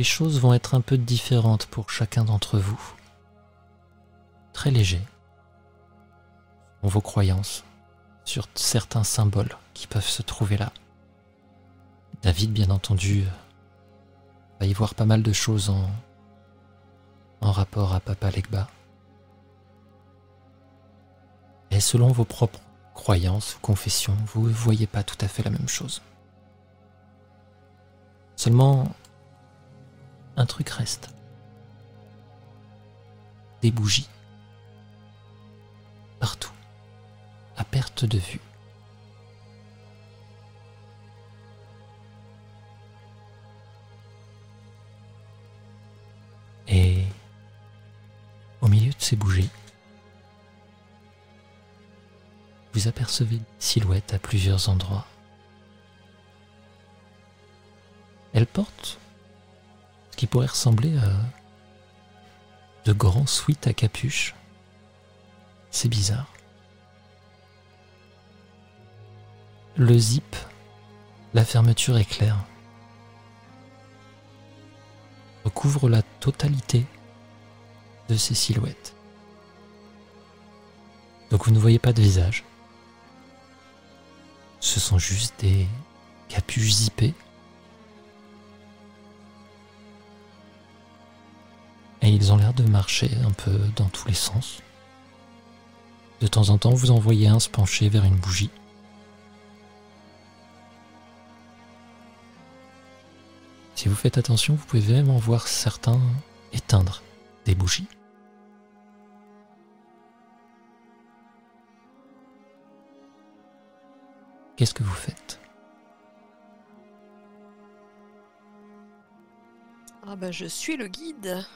Les choses vont être un peu différentes pour chacun d'entre vous. Très léger. Vos croyances sur certains symboles qui peuvent se trouver là. David, bien entendu, va y voir pas mal de choses en, en rapport à Papa Legba. Et selon vos propres croyances ou confessions, vous ne voyez pas tout à fait la même chose. Seulement, un truc reste. Des bougies. Partout. À perte de vue. Et au milieu de ces bougies, vous apercevez des silhouettes à plusieurs endroits. Elles portent qui pourrait ressembler à de grands sweats à capuche. C'est bizarre. Le zip, la fermeture est claire, recouvre la totalité de ces silhouettes. Donc vous ne voyez pas de visage. Ce sont juste des capuches zippées. Et ils ont l'air de marcher un peu dans tous les sens. De temps en temps, vous en voyez un se pencher vers une bougie. Si vous faites attention, vous pouvez même en voir certains éteindre des bougies. Qu'est-ce que vous faites? Ah bah je suis le guide.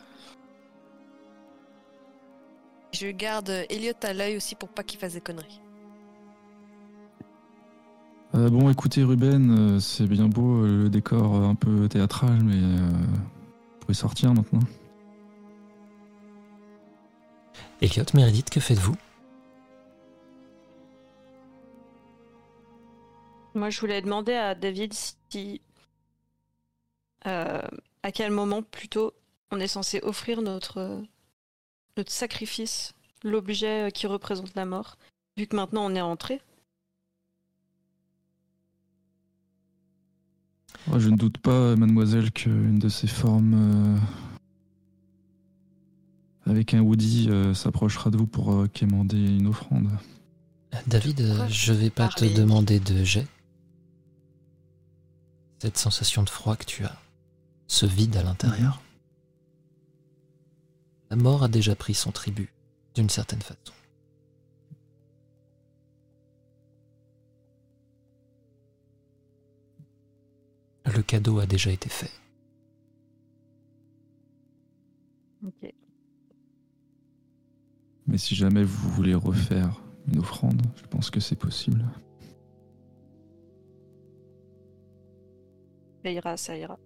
Je garde Elliot à l'œil aussi pour pas qu'il fasse des conneries. Euh, bon, écoutez, Ruben, euh, c'est bien beau euh, le décor euh, un peu théâtral, mais euh, vous pouvez sortir maintenant. Elliot, Meredith, que faites-vous? Moi, je voulais demander à David si. euh, à quel moment plutôt on est censé offrir notre, notre sacrifice, l'objet qui représente la mort, vu que maintenant on est entré. Oh, je ne doute pas, mademoiselle, qu'une de ces formes euh, avec un Woody euh, s'approchera de vous pour euh, quémander une offrande. David, euh, je vais pas te demander de jet. Cette sensation de froid que tu as, ce vide à l'intérieur. La mort a déjà pris son tribut, d'une certaine façon. Le cadeau a déjà été fait. Ok. Mais si jamais vous voulez refaire une offrande, je pense que c'est possible. Ça ira, ça ira.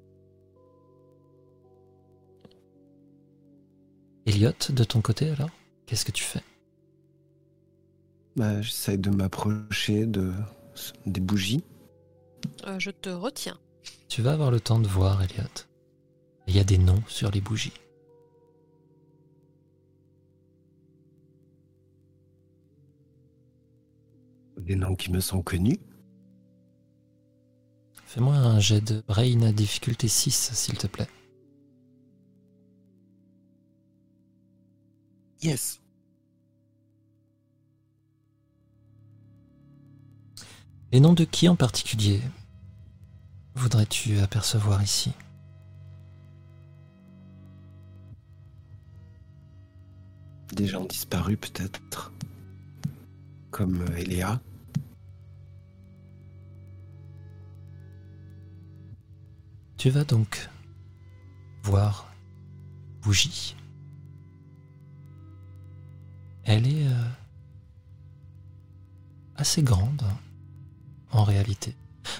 Elliot, de ton côté alors Qu'est-ce que tu fais? Bah, j'essaye de m'approcher de des bougies. Euh, je te retiens. Tu vas avoir le temps de voir, Elliot. Il y a des noms sur les bougies. Des noms qui me sont connus. Fais-moi un jet de brain à difficulté 6, s'il te plaît. Yes. Les noms de qui en particulier voudrais-tu apercevoir ici? Des gens disparus peut-être. Comme euh, Eléa. Tu vas donc voir Bougie? Elle est euh, assez grande en réalité.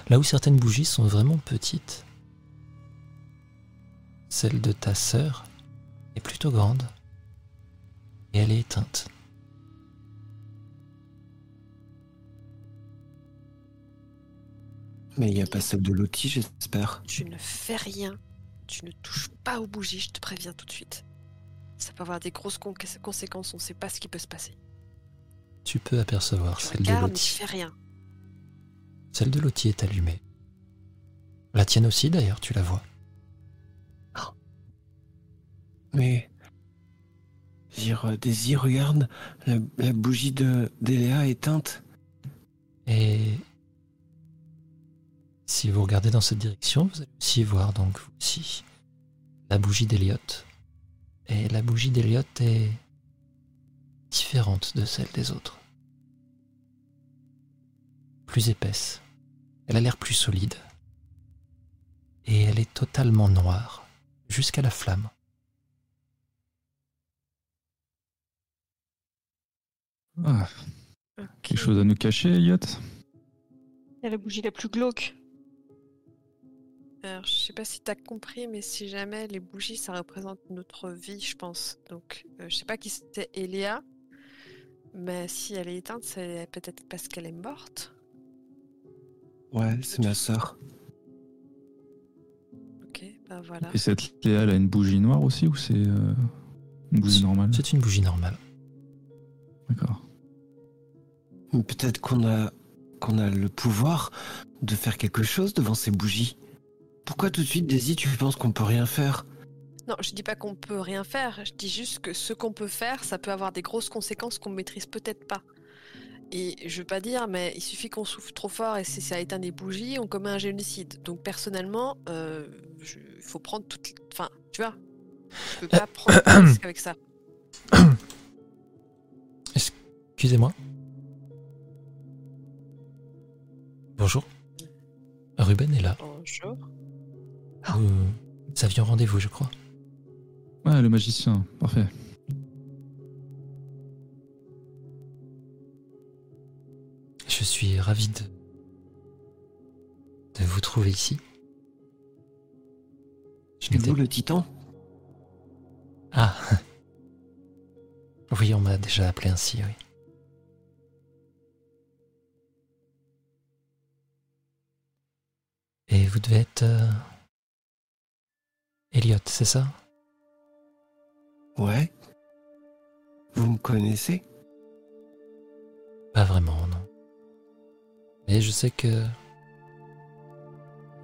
Là où certaines bougies sont vraiment petites, celle de ta sœur est plutôt grande et elle est éteinte. Mais il n'y a pas celle de Lottie, j'espère. Tu ne fais rien. Tu ne touches pas aux bougies, je te préviens tout de suite. Ça peut avoir des grosses con- conséquences, on ne sait pas ce qui peut se passer. Tu peux apercevoir Tu celle de mais tu Lottie. fais rien. Celle de Lottie est allumée. La tienne aussi d'ailleurs, tu la vois. Mais. Dire, euh, Daisy, regarde, la, la bougie de d'Eléa est éteinte. Et si vous regardez dans cette direction, vous allez aussi voir donc vous aussi la bougie d'Eliot. Et la bougie d'Eliot est différente de celle des autres. Plus épaisse. Elle a l'air plus solide. Et elle est totalement noire, jusqu'à la flamme. Ah, quelque chose à nous cacher, Elliot C'est la bougie la plus glauque. Alors, je sais pas si t'as compris, mais si jamais les bougies, ça représente notre vie, je pense. Donc, euh, je sais pas qui c'était Eléa, mais si elle est éteinte, c'est peut-être parce qu'elle est morte. Ouais, c'est ma sœur. Ok, bah voilà. Et cette Léa, elle a une bougie noire aussi ou c'est euh, une bougie normale? C'est une bougie normale. D'accord. Mais Peut-être qu'on a qu'on a le pouvoir de faire quelque chose devant ces bougies. Pourquoi tout de suite, Daisy, tu penses qu'on peut rien faire? Non, je dis pas qu'on peut rien faire, je dis juste que ce qu'on peut faire, ça peut avoir des grosses conséquences qu'on maîtrise peut-être pas. Et je veux pas dire, mais il suffit qu'on souffle trop fort et si ça éteint des bougies, on commet un génocide. Donc personnellement, euh, il faut prendre toute... Enfin, tu vois, je peux pas prendre de risque avec ça. Excusez-moi. Bonjour. Ruben est là. Bonjour. Vous Nous avions rendez-vous, je crois. Ouais, le magicien, parfait. Je suis ravi de, de vous trouver ici. Je vous le titan? Ah Oui, on m'a déjà appelé ainsi, oui. Et vous devez être. Euh... Elliot, c'est ça? Ouais. Vous me connaissez? Pas vraiment, non. Mais je sais que.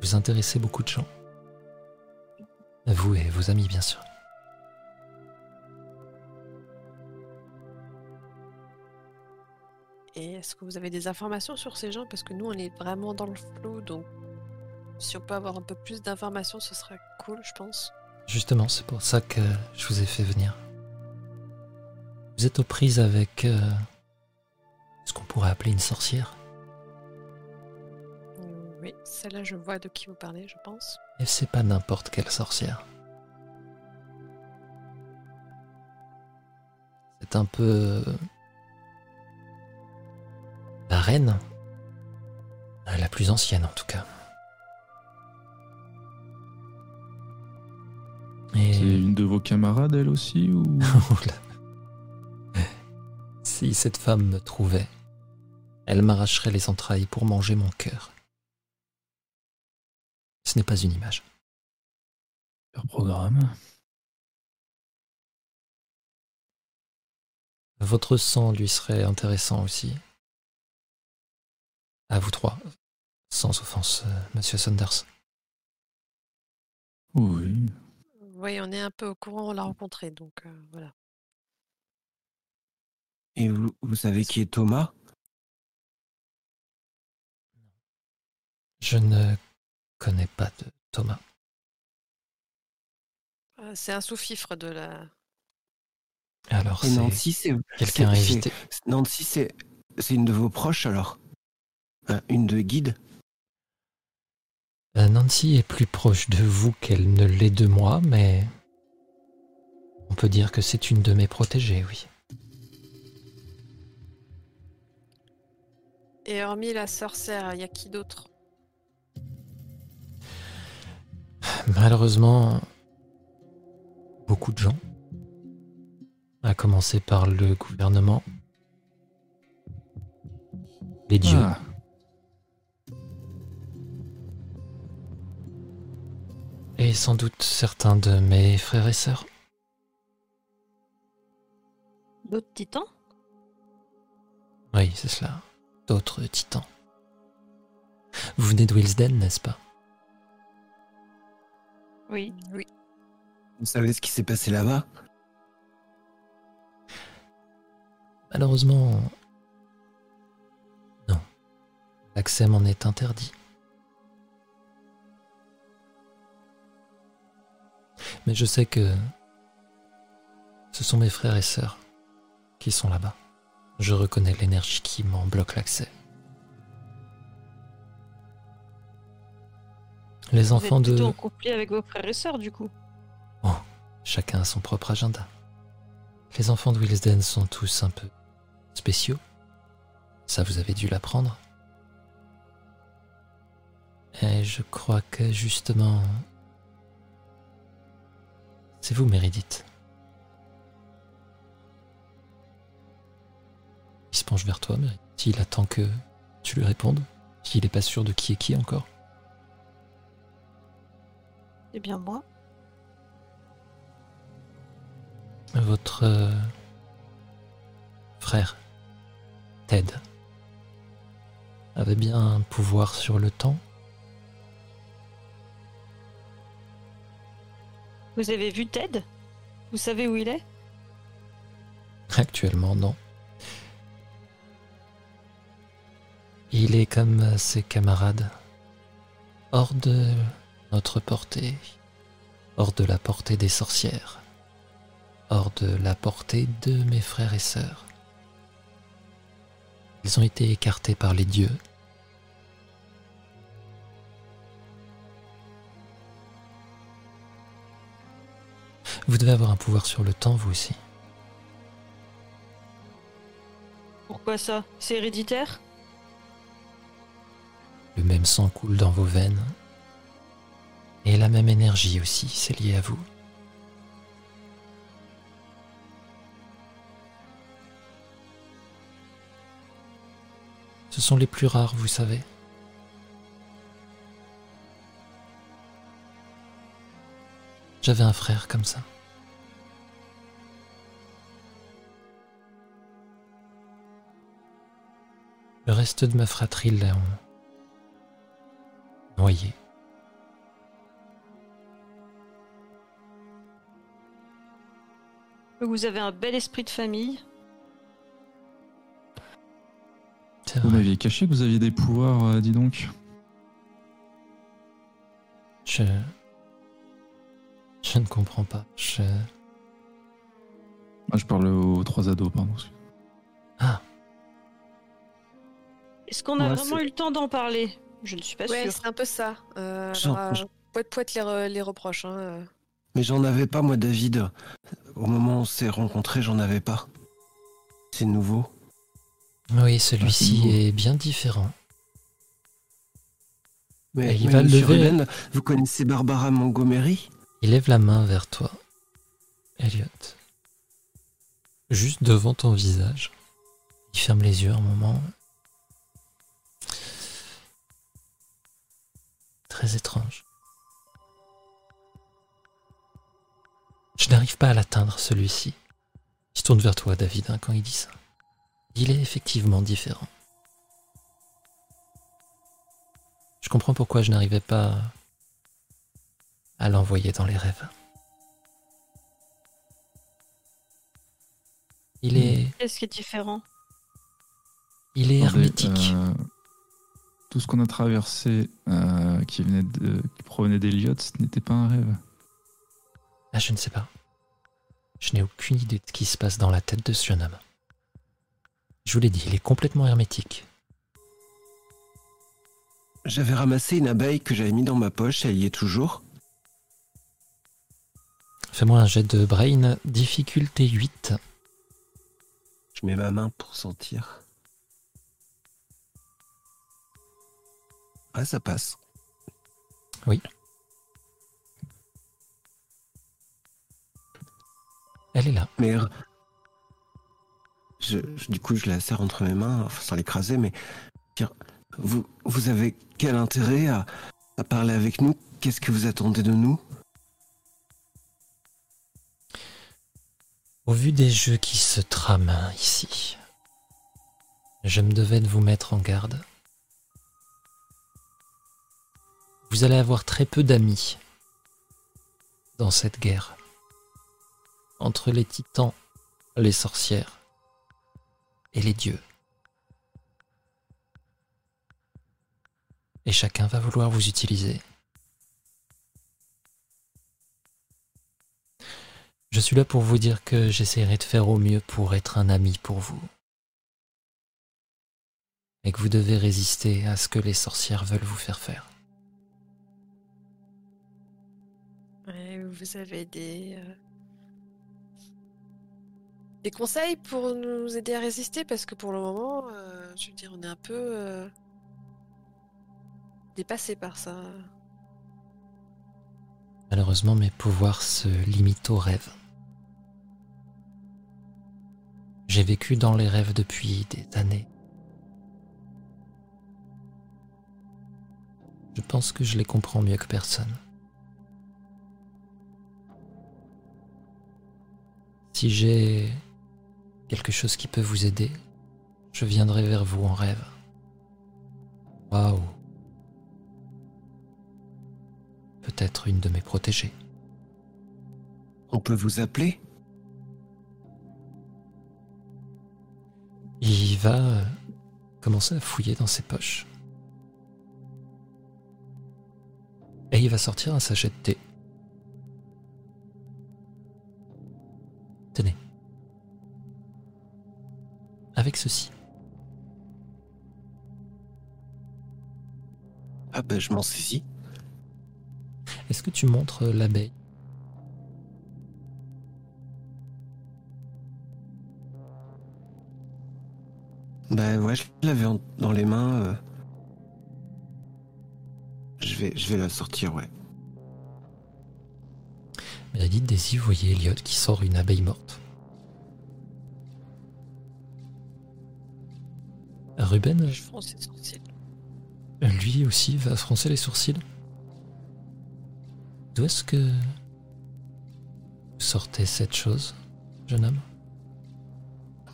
Vous intéressez beaucoup de gens. Vous et vos amis, bien sûr. Et est-ce que vous avez des informations sur ces gens? Parce que nous, on est vraiment dans le flou, donc si on peut avoir un peu plus d'informations, ce serait cool, je pense. Justement, c'est pour ça que je vous ai fait venir. Vous êtes aux prises avec euh, ce qu'on pourrait appeler une sorcière. Oui, celle-là, je vois de qui vous parlez, je pense. Et c'est pas n'importe quelle sorcière. C'est un peu la reine, la plus ancienne en tout cas. Et C'est une de vos camarades, elle aussi ou... Si cette femme me trouvait, elle m'arracherait les entrailles pour manger mon cœur. Ce n'est pas une image. Leur programme. Votre sang lui serait intéressant aussi. À vous trois. Sans offense, euh, monsieur Saunders. Oui. Oui, on est un peu au courant, on l'a rencontré, donc euh, voilà. Et vous, vous savez qui est Thomas? Je ne connais pas de Thomas. Euh, C'est un sous-fifre de la. Alors Et Nancy, c'est. quelqu'un Nancy, c'est c'est une de vos proches alors? Hein, Une de guide? Nancy est plus proche de vous qu'elle ne l'est de moi, mais on peut dire que c'est une de mes protégées, oui. Et hormis la sorcière, il y a qui d'autre? Malheureusement, beaucoup de gens, à commencer par le gouvernement, les dieux, Ah, et sans doute certains de mes frères et sœurs. D'autres titans? Oui, c'est cela. D'autres titans. Vous venez de Willsden, n'est-ce pas? Oui. Oui. Vous savez ce qui s'est passé là-bas? Malheureusement, non. L'accès m'en est interdit. Mais je sais que ce sont mes frères et sœurs qui sont là-bas. Je reconnais l'énergie qui m'en bloque l'accès. Les Vous enfants êtes de... en conflit avec vos frères et sœurs, du coup. Chacun a son propre agenda. Les enfants de Willesden sont tous un peu spéciaux. Ça, vous avez dû l'apprendre. Et je crois que justement... C'est vous, Méridith. Il se penche vers toi, Méridith. Il attend que tu lui répondes. Il n'est pas sûr de qui est qui encore. Eh bien, moi. Votre euh, frère, Ted, avait bien un pouvoir sur le temps. Vous avez vu Ted? Vous savez où il est? Actuellement, non. Il est comme ses camarades, hors de notre portée, hors de la portée des sorcières, hors de la portée de mes frères et sœurs. Ils ont été écartés par les dieux. Vous devez avoir un pouvoir sur le temps, vous aussi. Pourquoi ça? C'est héréditaire? Le même sang coule dans vos veines. Et la même énergie aussi, c'est lié à vous. Ce sont les plus rares, vous savez. J'avais un frère comme ça. Le reste de ma fratrie l'a noyé. Vous avez un bel esprit de famille. Vous m'aviez caché que vous aviez des pouvoirs, euh, dis donc. Je. Je ne comprends pas. Je. Ah, je parle aux trois ados, pardon. Ah, Est-ce qu'on a Ouais, vraiment eu le temps d'en parler? Je ne suis pas Ouais, sûre. c'est un peu ça. Euh, Genre, alors, euh, poète poète les, re- les reproches. Hein. euh. Mais j'en avais pas, moi, David. Au moment où on s'est rencontrés, j'en avais pas. C'est nouveau. oui, celui-ci est bien différent. Mais, Et il mais va lever- Ruben, vous connaissez Barbara Montgomery? Il lève la main vers toi, Elliot. Juste devant ton visage. Il ferme les yeux un moment. Très étrange. Je n'arrive pas à l'atteindre, celui-ci. Il se tourne vers toi, David, hein, quand il dit ça. Il est effectivement différent. Je comprends pourquoi je n'arrivais pas à l'envoyer dans les rêves. Il est, Qu'est-ce qui est différent? Il est hermétique. euh, tout ce qu'on a traversé euh, qui, venait de, qui provenait d'Eliott, ce n'était pas un rêve. Ah, je ne sais pas. Je n'ai aucune idée de ce qui se passe dans la tête de ce jeune homme. Je vous l'ai dit, il est complètement hermétique. J'avais ramassé une abeille que j'avais mis dans ma poche, elle y est toujours. Fais-moi un jet de brain, difficulté 8. Je mets ma main pour sentir. Ah, ça passe. Elle est là. Mais euh, je, je- du coup, je la serre entre mes mains, enfin, sans l'écraser, mais vous, vous avez quel intérêt à, à parler avec nous? Qu'est-ce que vous attendez de nous? Au vu des jeux qui se trament ici, je me devais de vous mettre en garde. Vous allez avoir très peu d'amis dans cette guerre. Entre les titans, les sorcières et les dieux. Et chacun va vouloir vous utiliser. Je suis là pour vous dire que j'essaierai de faire au mieux pour être un ami pour vous. Et que vous devez résister à ce que les sorcières veulent vous faire faire. Vous avez des, euh, des conseils pour nous aider à résister? Parce que pour le moment, euh, je veux dire, on est un peu euh, dépassé par ça. Malheureusement, mes pouvoirs se limitent aux rêves. J'ai vécu dans les rêves depuis des années. Je pense que je les comprends mieux que personne. Si j'ai quelque chose qui peut vous aider, je viendrai vers vous en rêve. Waouh. Peut-être une de mes protégées. On peut vous appeler? Il va commencer à fouiller dans ses poches. Et il va sortir un sachet de thé. Tenez. Avec ceci. Ah ben je m'en saisis. Est-ce que tu montres euh, l'abeille? Ben ouais, je l'avais dans les mains. Euh. Je vais, je vais la sortir, ouais. Meredith, Daisy, vous voyez Elliot qui sort une abeille morte. Ruben, Je fronce les sourcils. lui aussi, va froncer les sourcils. D'où est-ce que vous sortez cette chose, jeune homme?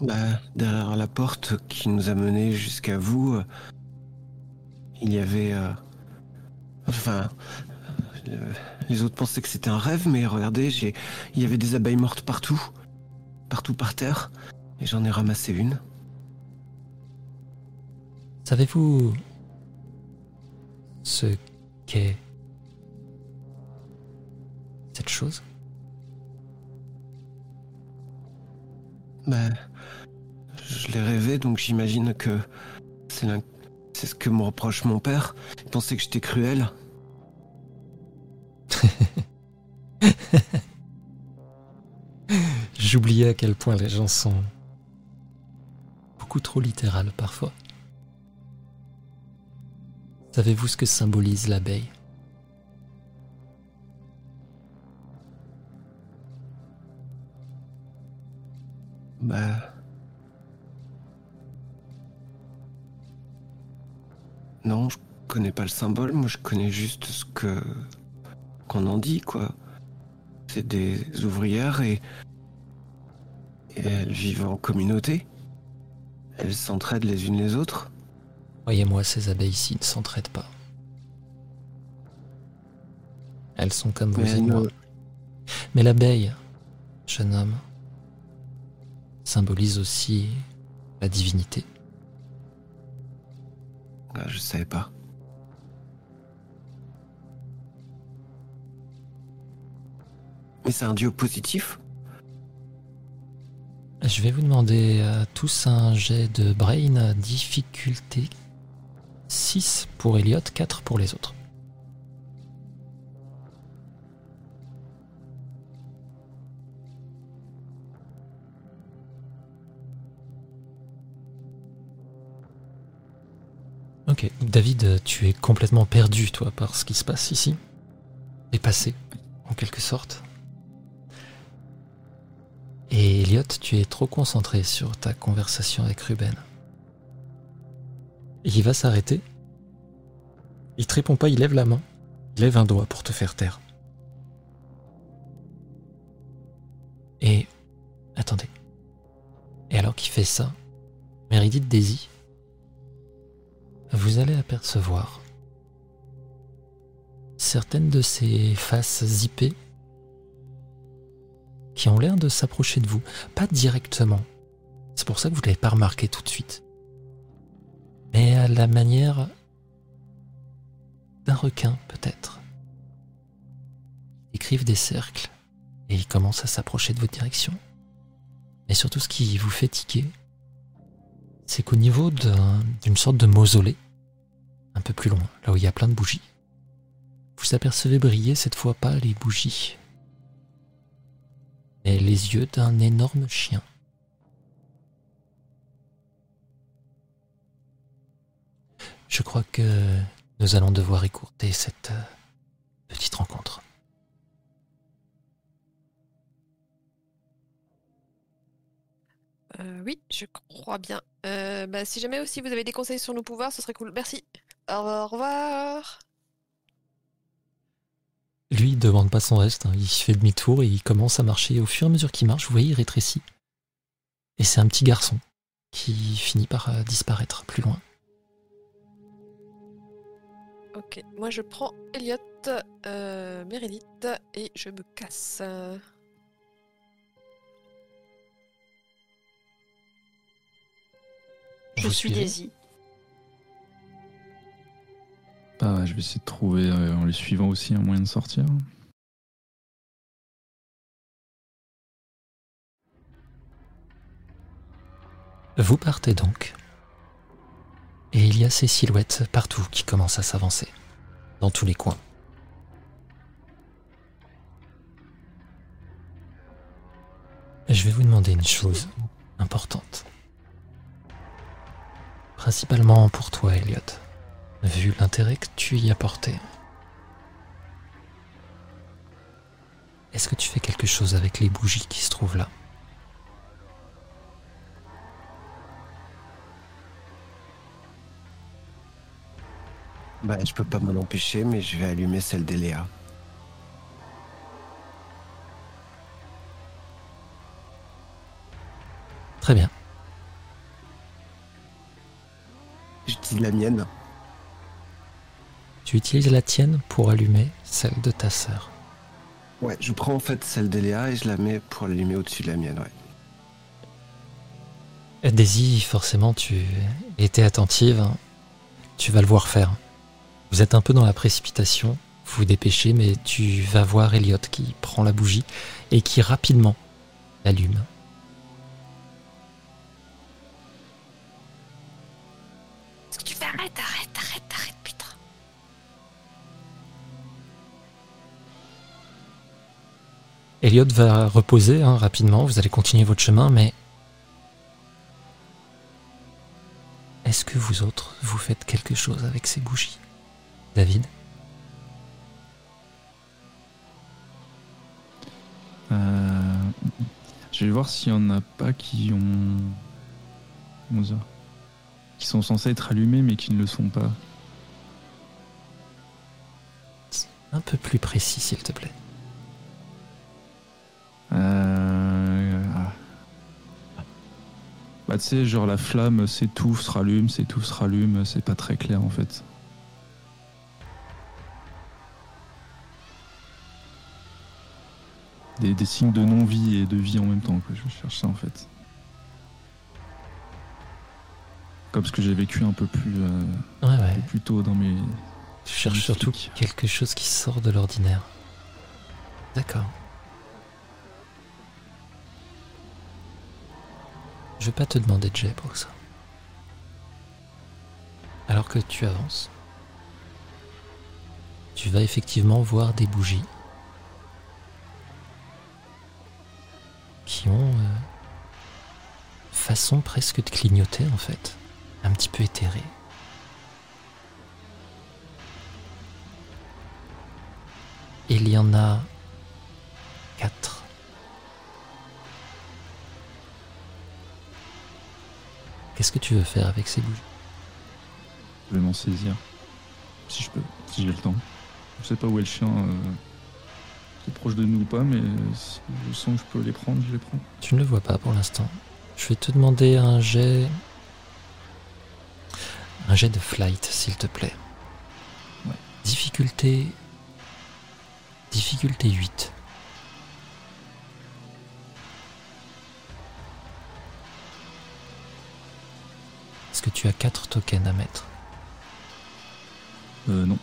Bah, derrière la porte qui nous a menés jusqu'à vous, euh, il y avait. euh, Enfin. Euh, les autres pensaient que c'était un rêve, mais regardez, j'ai, il y avait des abeilles mortes partout. Partout par terre. Et j'en ai ramassé une. Savez-vous ce qu'est cette chose? Bah. Je l'ai rêvé, donc j'imagine que. C'est ce que me reproche mon père. Il pensait que j'étais cruel. J'oubliais à quel point les gens sont beaucoup trop littérales parfois. Savez-vous ce que symbolise l'abeille? Bah. Non, je connais pas le symbole, moi je connais juste ce que. Qu'on en dit, quoi. C'est des ouvrières et. et elles vivent en communauté. Elles s'entraident les unes les autres. Croyez-moi, ces abeilles ici ne s'entraident pas. Elles sont comme vous Mais et moi. Mais l'abeille, jeune homme, symbolise aussi la divinité. Ah, je savais pas. Mais c'est un dieu positif Je vais vous demander à tous un jet de brain difficulté 6 pour Elliot, 4 pour les autres. Ok, David, tu es complètement perdu, toi, par ce qui se passe ici. Dépassé, en quelque sorte. Et Elliot, tu es trop concentré sur ta conversation avec Ruben. Il va s'arrêter. Il te répond pas, il lève la main. Il lève un doigt pour te faire taire. Et... Attendez. Et alors qu'il fait ça, Meredith Daisy, vous allez apercevoir certaines de ces faces zippées qui ont l'air de s'approcher de vous. Pas directement. C'est pour ça que vous ne l'avez pas remarqué tout de suite. Mais à la manière d'un requin, peut-être. Ils écrivent des cercles et ils commencent à s'approcher de votre direction. Et surtout, ce qui vous fait tiquer, c'est qu'au niveau d'un- d'une sorte de mausolée, un peu plus loin, là où il y a plein de bougies, vous apercevez briller cette fois pas les bougies, et les yeux d'un énorme chien. Je crois que nous allons devoir écourter cette euh, petite rencontre. Euh, oui, je crois bien. Euh, bah, si jamais aussi vous avez des conseils sur nos pouvoirs, ce serait cool. Merci. Au revoir. Lui, il demande pas son reste, hein. il fait demi-tour et il commence à marcher. Au fur et à mesure qu'il marche, vous voyez, il rétrécit. Et c'est un petit garçon qui finit par euh, disparaître plus loin. Ok, moi je prends Elliot, euh, Meredith et je me casse. Je suis Daisy. Ouais, je vais essayer de trouver euh, en les suivant aussi un moyen de sortir. Vous partez donc. Et il y a ces silhouettes partout qui commencent à s'avancer, dans tous les coins. Je vais vous demander une chose importante. principalement pour toi, Elliot, vu l'intérêt que tu y as porté. Est-ce que tu fais quelque chose avec les bougies qui se trouvent là? Bah, je peux pas m'en empêcher, mais je vais allumer celle d'Eléa. Très bien. J'utilise la mienne. Tu utilises la tienne pour allumer celle de ta sœur. Ouais, je prends en fait celle d'Eléa et je la mets pour l'allumer au-dessus de la mienne, ouais. Daisy, forcément, tu étais attentive. hein. Tu vas le voir faire. Vous êtes un peu dans la précipitation. Vous vous dépêchez, mais tu vas voir Elliot qui prend la bougie et qui rapidement l'allume. Est-ce que tu fais arrête, arrête, arrête, arrête, Elliot va reposer hein, rapidement. Vous allez continuer votre chemin, mais est-ce que vous autres, vous faites quelque chose avec ces bougies David? Euh, je vais voir s'il y en a pas qui ont. Qui sont censés être allumés mais qui ne le sont pas. Un peu plus précis, s'il te plaît. Euh... ah. Bah tu sais, genre la flamme s'étouffe, se rallume, s'étouffe, se rallume, c'est pas très clair en fait. Des, des signes de non-vie et de vie en même temps, que je cherche ça en fait. Comme ce que j'ai vécu un peu plus, euh, Ouais, un ouais. peu plus tôt dans mes. Tu cherches Magnifique. surtout quelque chose qui sort de l'ordinaire. D'accord. Je vais pas te demander de jet pour ça. Alors que tu avances, tu vas effectivement voir des bougies qui ont euh, façon presque de clignoter en fait, un petit peu éthérée. Il y en a Qu'est-ce que tu veux faire avec ces bougies? Je vais m'en saisir. Si je peux, si j'ai le temps. Je sais pas où est le chien. Euh... C'est proche de nous ou pas, mais si je sens que je peux les prendre, je les prends. Tu ne le vois pas pour l'instant. Je vais te demander un jet. Un jet de flight, s'il te plaît. Ouais. Difficulté. Difficulté 8. Tu as 4 tokens à mettre Euh, non.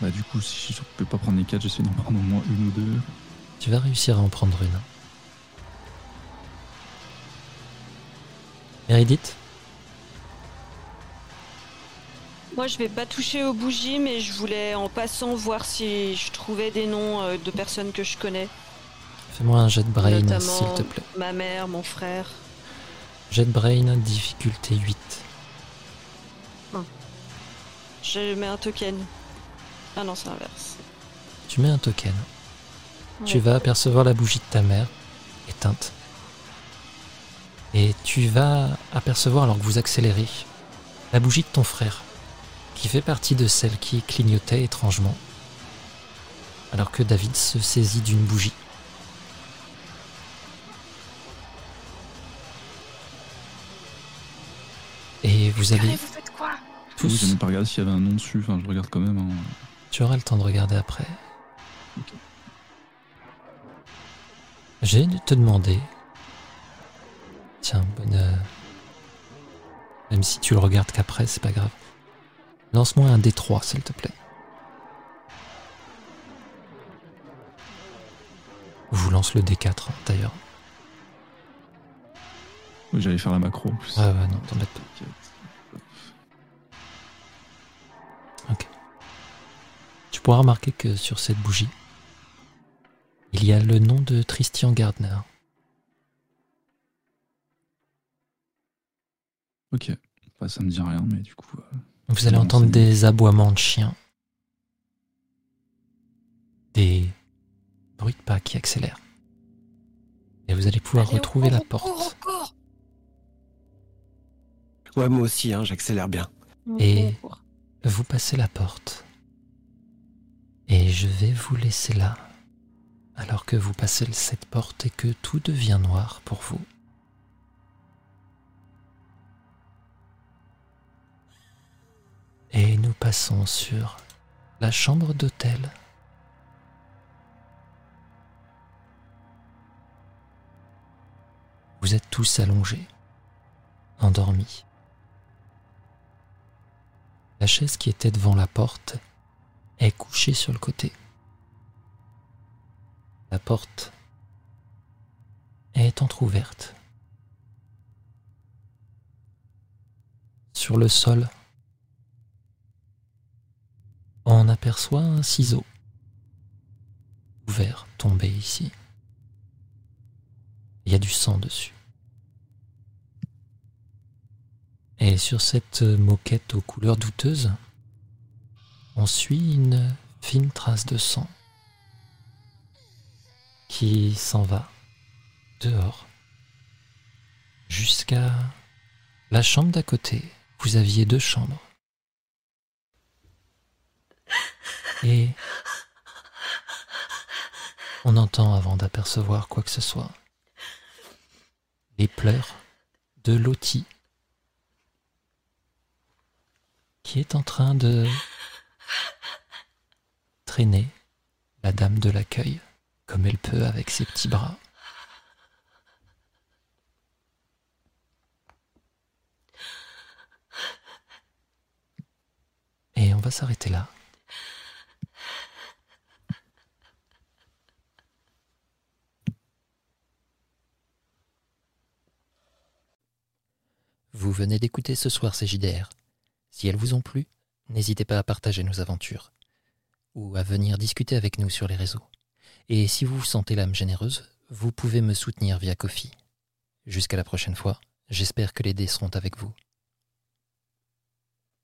Bah, du coup, si je peux pas prendre les quatre, j'essaie d'en prendre au moins une ou deux. Tu vas réussir à en prendre une. Meredith? Moi, je vais pas toucher aux bougies, mais je voulais en passant voir si je trouvais des noms euh, de personnes que je connais. Fais-moi un jet de brain, s'il te plaît. Ma mère, mon frère. Jet de brain, difficulté 8. Je mets un token. Ah non, c'est l'inverse. Tu mets un token. Tu vas apercevoir la bougie de ta mère, éteinte. Et tu vas apercevoir, alors que vous accélérez, la bougie de ton frère, qui fait partie de celle qui clignotait étrangement, alors que David se saisit d'une bougie. Et vous Carré, allez vous Oui, j'ai tous... même pas regardé s'il y avait un nom dessus. Enfin, je regarde quand même. hein. Tu auras le temps de regarder après. Ok. J'ai de te demander. Tiens, bonne. euh, Même si tu le regardes qu'après, c'est pas grave. Lance-moi un D3, s'il te plaît. Je vous lance le D4, hein, d'ailleurs. Oui, j'allais faire la macro en plus. Ouais, ouais, non, t'en mets pas. Tu pourras remarquer que sur cette bougie, il y a le nom de Christian Gardner. Ok. Bah, ça me dit rien, mais du coup. euh, Vous allez entendre des aboiements de chiens, des bruits de pas qui accélèrent. Et vous allez pouvoir Allez, retrouver court, la court, porte. court. Ouais, moi aussi, hein, j'accélère bien. Et- Vous passez la porte. Et je vais vous laisser là, alors que vous passez cette porte et que tout devient noir pour vous. Et nous passons sur la chambre d'hôtel. Vous êtes tous allongés, endormis. La chaise qui était devant la porte est couchée sur le côté. La porte est entr'ouverte. Sur le sol, on aperçoit un ciseau ouvert tombé ici. Il y a du sang dessus. Et sur cette moquette aux couleurs douteuses, on suit une fine trace de sang qui s'en va dehors jusqu'à la chambre d'à côté. Vous aviez deux chambres. Et on entend avant d'apercevoir quoi que ce soit les pleurs de Lottie qui est en train de traîner la dame de l'accueil comme elle peut avec ses petits bras. Et on va s'arrêter là. Vous venez d'écouter ce soir ces JDR. Si elles vous ont plu, n'hésitez pas à partager nos aventures ou à venir discuter avec nous sur les réseaux. Et si vous vous sentez l'âme généreuse, vous pouvez me soutenir via Kofi. Jusqu'à la prochaine fois, j'espère que les dés seront avec vous.